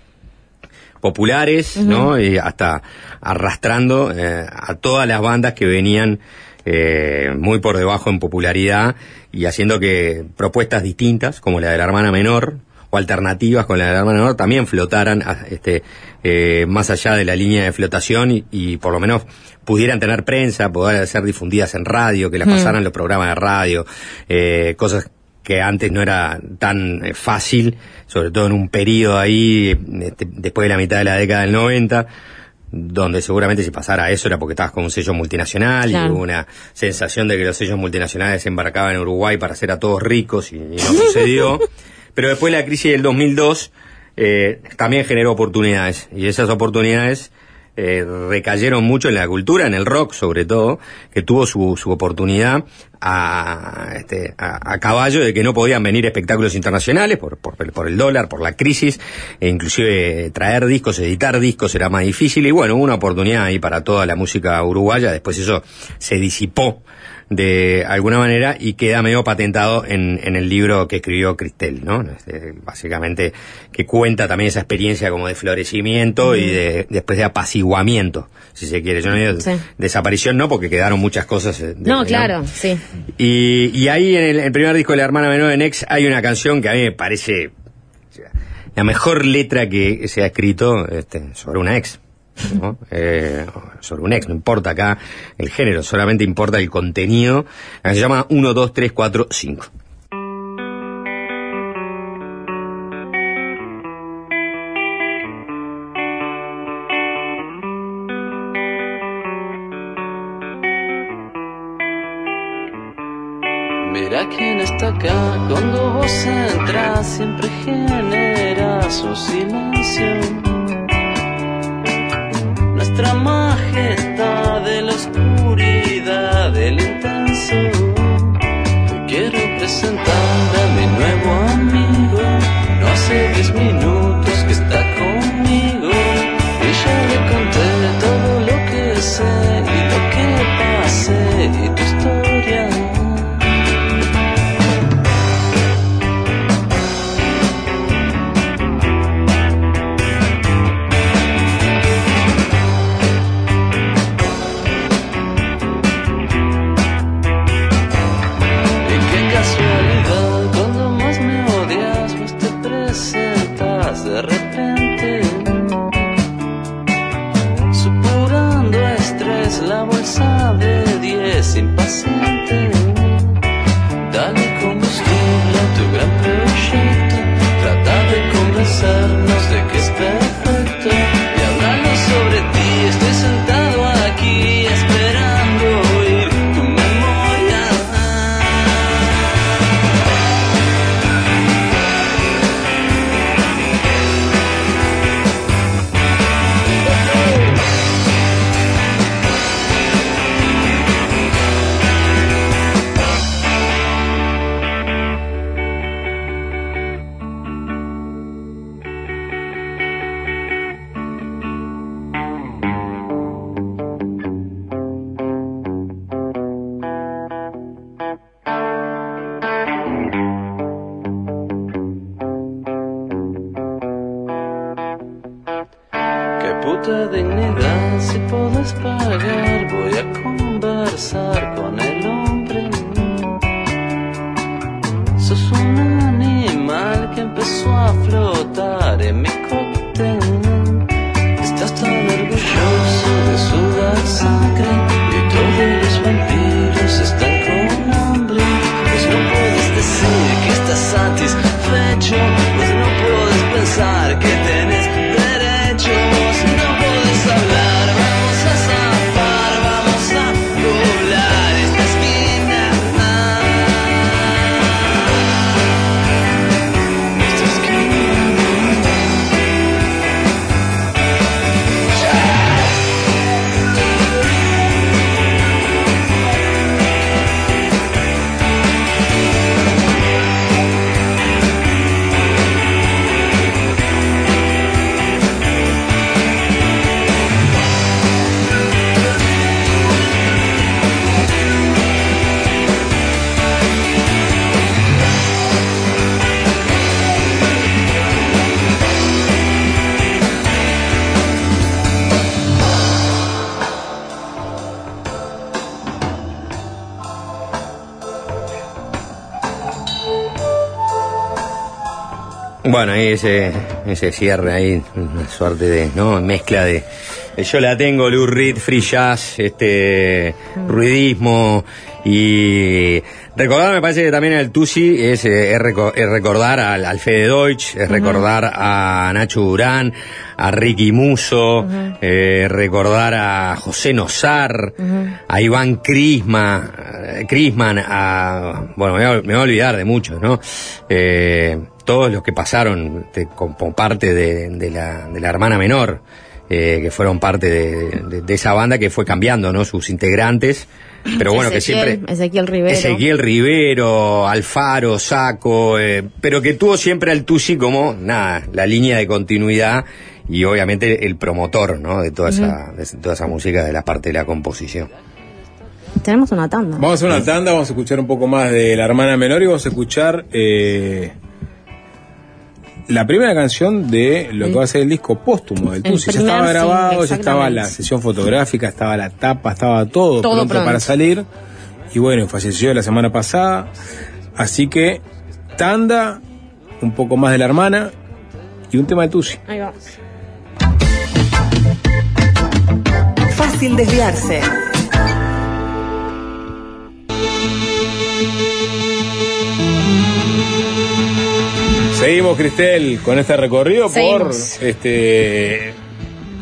populares, ¿no? Y hasta arrastrando eh, a todas las bandas que venían eh, muy por debajo en popularidad y haciendo que propuestas distintas, como la de la hermana menor, o alternativas con la de la hermana menor, también flotaran a- este, eh, más allá de la línea de flotación y, y por lo menos pudieran tener prensa, poder ser difundidas en radio, que las Mm. pasaran los programas de radio, eh, cosas que antes no era tan eh, fácil, sobre todo en un periodo ahí, este, después de la mitad de la década del 90, donde seguramente si pasara eso era porque estabas con un sello multinacional y hubo una sensación de que los sellos multinacionales se embarcaban en Uruguay para hacer a todos ricos y, y no sucedió. Pero después la crisis del 2002 eh, también generó oportunidades. Y esas oportunidades eh, recayeron mucho en la cultura, en el rock sobre todo, que tuvo su, su oportunidad a, este, a, caballo de que no podían venir espectáculos internacionales por, por, por el dólar, por la crisis, e inclusive traer discos, editar discos era más difícil. Y bueno, una oportunidad ahí para toda la música uruguaya, después eso se disipó de alguna manera y queda medio patentado en, en el libro que escribió Cristel, ¿no? Este, básicamente que cuenta también esa experiencia como de florecimiento y de, después de apaciguamiento, si se quiere. Yo no digo Sí. desaparición, no, porque quedaron muchas cosas. eh, de- No, claro, sí. y, y ahí en el, el primer disco de la hermana menor de Nex hay una canción que a mí me parece la mejor letra que se ha escrito este, sobre una ex. ¿No? Eh, sobre un ex, no importa acá el género, solamente importa el contenido. Que se llama 1, 2, 3, 4, 5. Mira quién está acá cuando vos entras, siempre genera su silencio. Nuestra Bueno, ahí ese, ese cierre ahí, una suerte de, ¿no? Mezcla de, yo la tengo, Lou Reed, free jazz, este, ruidismo y recordar me parece que también al Tusi es, eh, es, reco- es recordar al, al Fede Deutsch, es recordar a Nacho Durán, a Ricky Muso, eh, recordar a José Nosar, a Iván Crisma, eh, Crisman, a, bueno, me voy a, me voy a olvidar de muchos, ¿no? Eh, todos los que pasaron de- como parte de, de la, de la hermana menor. eh, que fueron parte de, de- de esa banda que fue cambiando, ¿no? Sus integrantes. Pero bueno, que Ezequiel- siempre... Ezequiel Rivero. Ezequiel Rivero, Alfaro, Saco, eh, pero que tuvo siempre al Tusi como, nada, la línea de continuidad y obviamente el promotor, ¿no? De toda, esa, de toda esa música, de la parte de la composición. Tenemos una tanda. Vamos a hacer una tanda, vamos a escuchar un poco más de la hermana menor y vamos a escuchar eh, la primera canción de lo que va a ser el disco póstumo del El Tusi. Ya estaba grabado, ya estaba la sesión fotográfica, estaba la tapa, estaba todo, Todo pronto, pronto. para salir. Y bueno, falleció la semana pasada. Así que tanda, un poco más de la hermana y un tema de Tusi. Ahí va. Fácil desviarse. Cristel, con este recorrido Seguimos. por este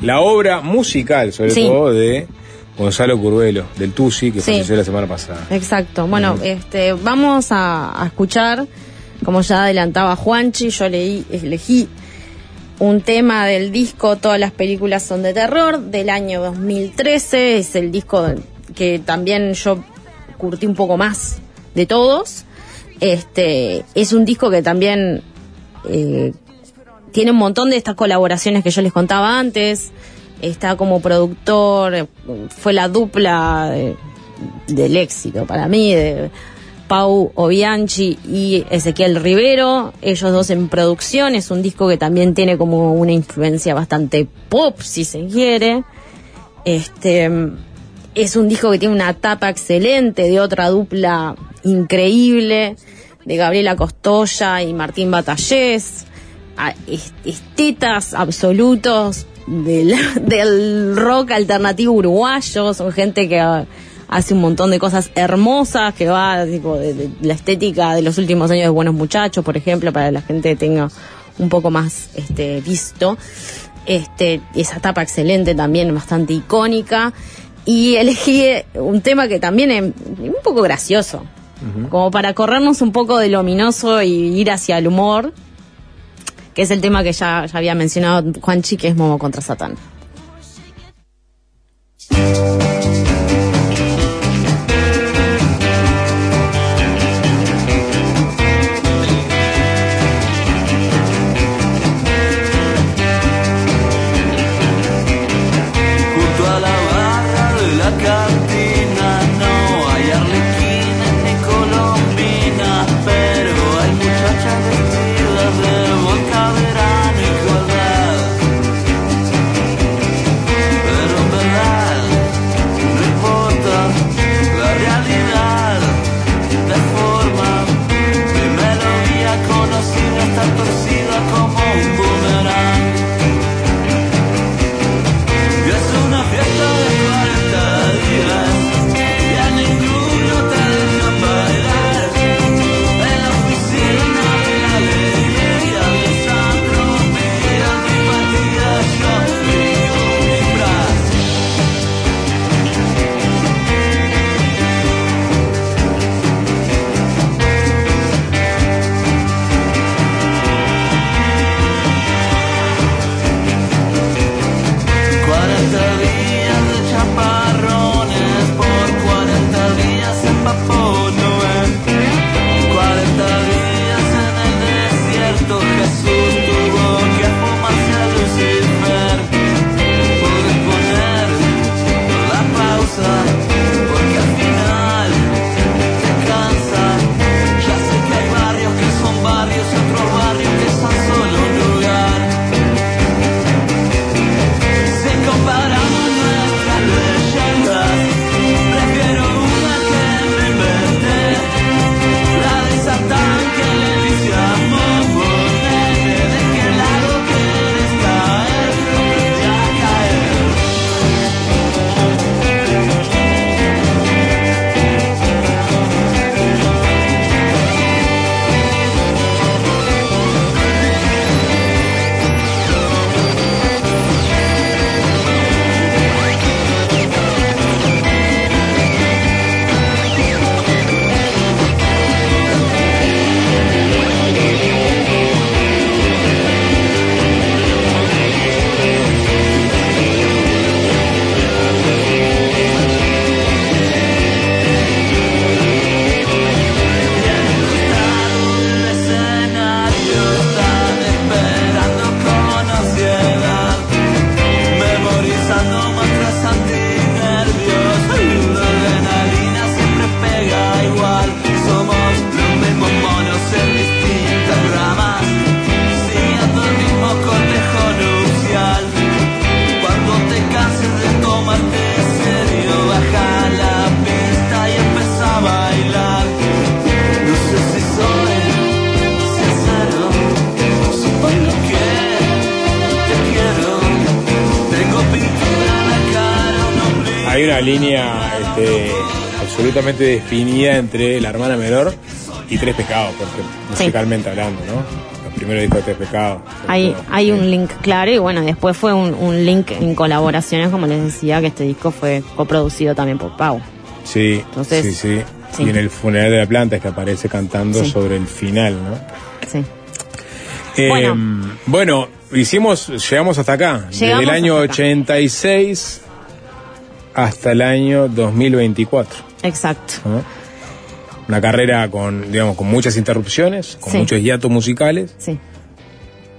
la obra musical, sobre Sí. todo, de Gonzalo Curvelo, del Tusi, que Sí. falleció la semana pasada. Exacto. Bueno, este, vamos a, a escuchar, como ya adelantaba Juanchi, yo leí, elegí un tema del disco Todas las películas son de terror del año 2013. Es el disco que también yo curtí un poco más de todos. Este, es un disco que también eh, tiene un montón de estas colaboraciones que yo les contaba antes. Está como productor, fue la dupla de- del éxito para mí, de Pau Obianchi y Ezequiel Rivero, ellos dos en producción, es un disco que también tiene como una influencia bastante pop, si se quiere. Este es un disco que tiene una tapa excelente de otra dupla increíble, de Gabriela Costoya y Martín Batallés, estetas absolutos del, rock alternativo uruguayo, son gente que hace un montón de cosas hermosas, que va tipo de, la estética de los últimos años de Buenos Muchachos, por ejemplo, para que la gente tenga un poco más este visto. Este, esa tapa excelente también, bastante icónica. Y elegí un tema que también es un poco gracioso, como para corrernos un poco del ominoso y ir hacia el humor, que es el tema que ya, ya había mencionado Juanchi, que es Momo contra Satán. Absolutamente definida entre la hermana menor y Tres Pecados, porque musicalmente hablando, ¿no? Los primeros discos de Tres Pecados. Hay, hay un link claro y bueno, después fue un, un link en colaboraciones, como les decía, que este disco fue coproducido también por Pau. Sí, Entonces, sí, sí, sí. Y en el funeral de la planta es que aparece cantando Sí. sobre el final, ¿no? Sí. Eh, Bueno. bueno. hicimos, llegamos hasta acá. Desde el año hasta acá. 86 hasta el año 2024. Exacto. ¿no? Una carrera con, digamos, con muchas interrupciones, con Sí. muchos hiatos musicales. Sí.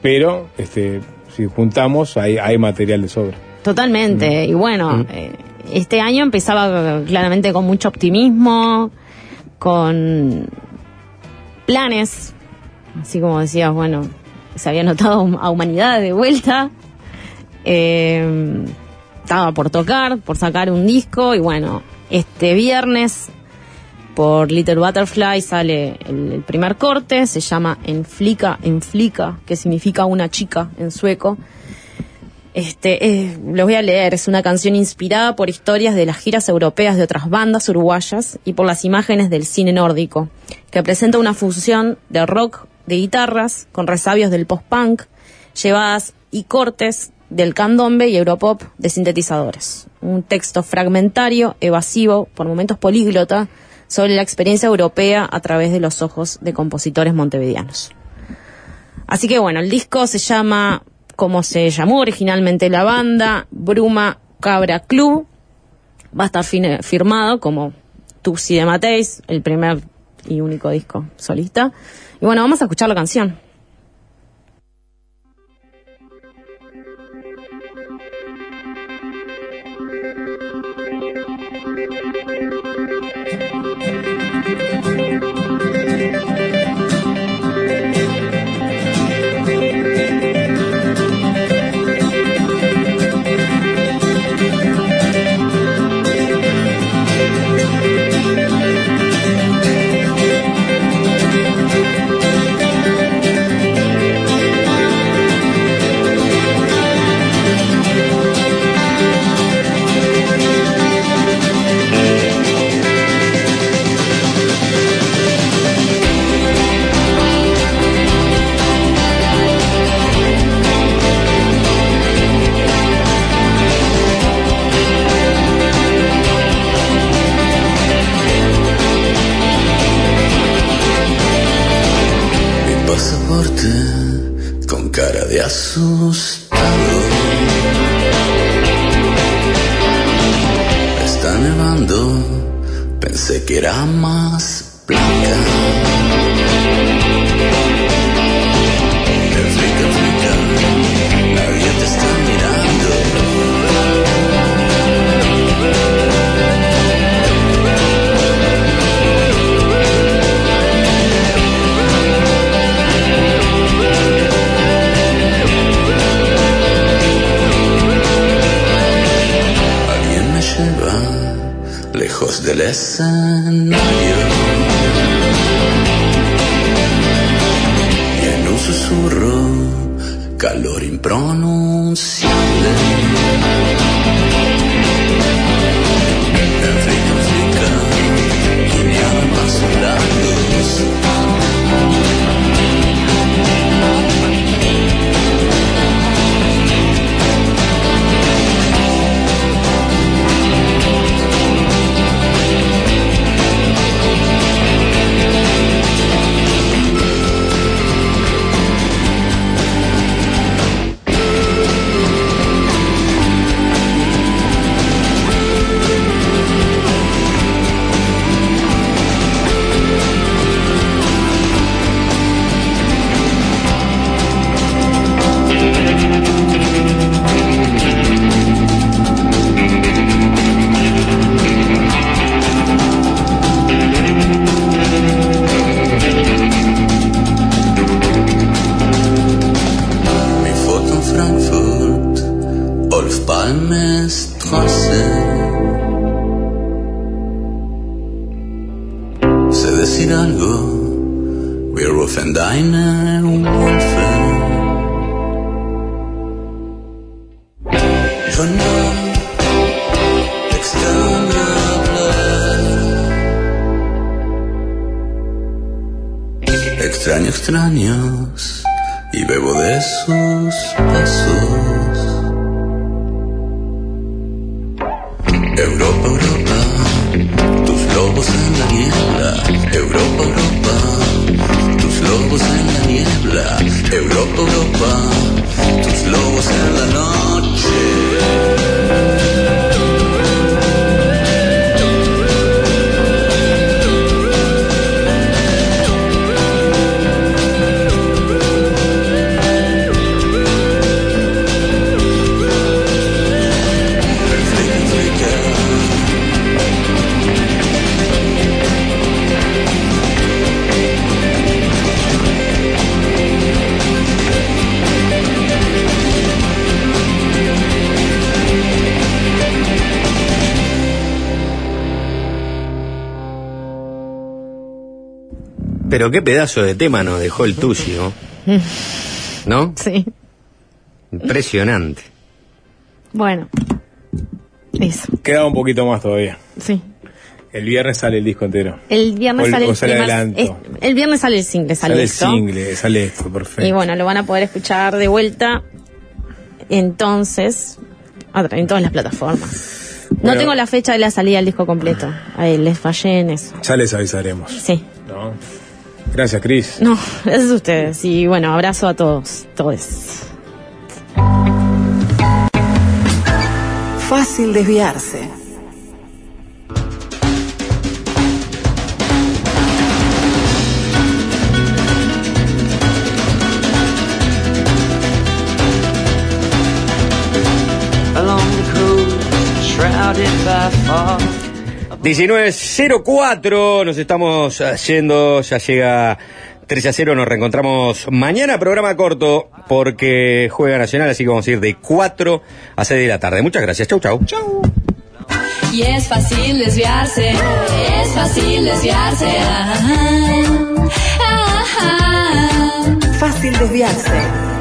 Pero, este, si juntamos, hay, hay material de sobra. Totalmente. Y bueno, Mm. eh, este año empezaba eh, claramente con mucho optimismo, con planes, así como decías, bueno, se había notado a Humanidad de vuelta. Eh, estaba por tocar, por sacar un disco y bueno, este viernes por Little Butterfly sale el, primer corte, se llama Enflica, Enflica, que significa una chica en sueco. Este, eh, lo voy a leer, es una canción inspirada por historias de las giras europeas de otras bandas uruguayas y por las imágenes del cine nórdico, que presenta una fusión de rock de guitarras con resabios del post-punk, llevadas y cortes del candombe y europop de sintetizadores. Un texto fragmentario, evasivo, por momentos políglota, sobre la experiencia europea a través de los ojos de compositores montevideanos. Así que bueno, el disco se llama, como se llamó originalmente la banda, Bruma Cabra Club. Va a estar firmado como Tuxi de Mateis, el primer y único disco solista. Y bueno, vamos a escuchar la canción. Asustado. Está nevando, pensé que era más blanca. Del escenario. Y en un susurro, calor impronunciable. Pero qué pedazo de tema nos dejó el Tusi, ¿no? ¿No? Sí. Impresionante. Bueno. Eso. Queda un poquito más todavía. Sí. El viernes sale el disco entero. El viernes O sale o el sale adelanto. es- el viernes sale el single, sale, Sale el single, sale esto, perfecto. Y bueno, lo van a poder escuchar de vuelta. Entonces, en todas las plataformas. No tengo la fecha de la salida del disco completo. Ahí les fallé en eso. Ya les avisaremos. Sí. Gracias, Cris. No, gracias a ustedes. Y bueno, abrazo a todos, todos. Fácil desviarse. 19.04, nos estamos yendo, ya llega 3 a 0, nos reencontramos mañana, programa corto, porque juega Nacional, así que vamos a ir de 4 a 6 de la tarde. Muchas gracias, chau chau. Chau. Y es fácil desviarse, es fácil desviarse. ah, ah, ah. Fácil desviarse.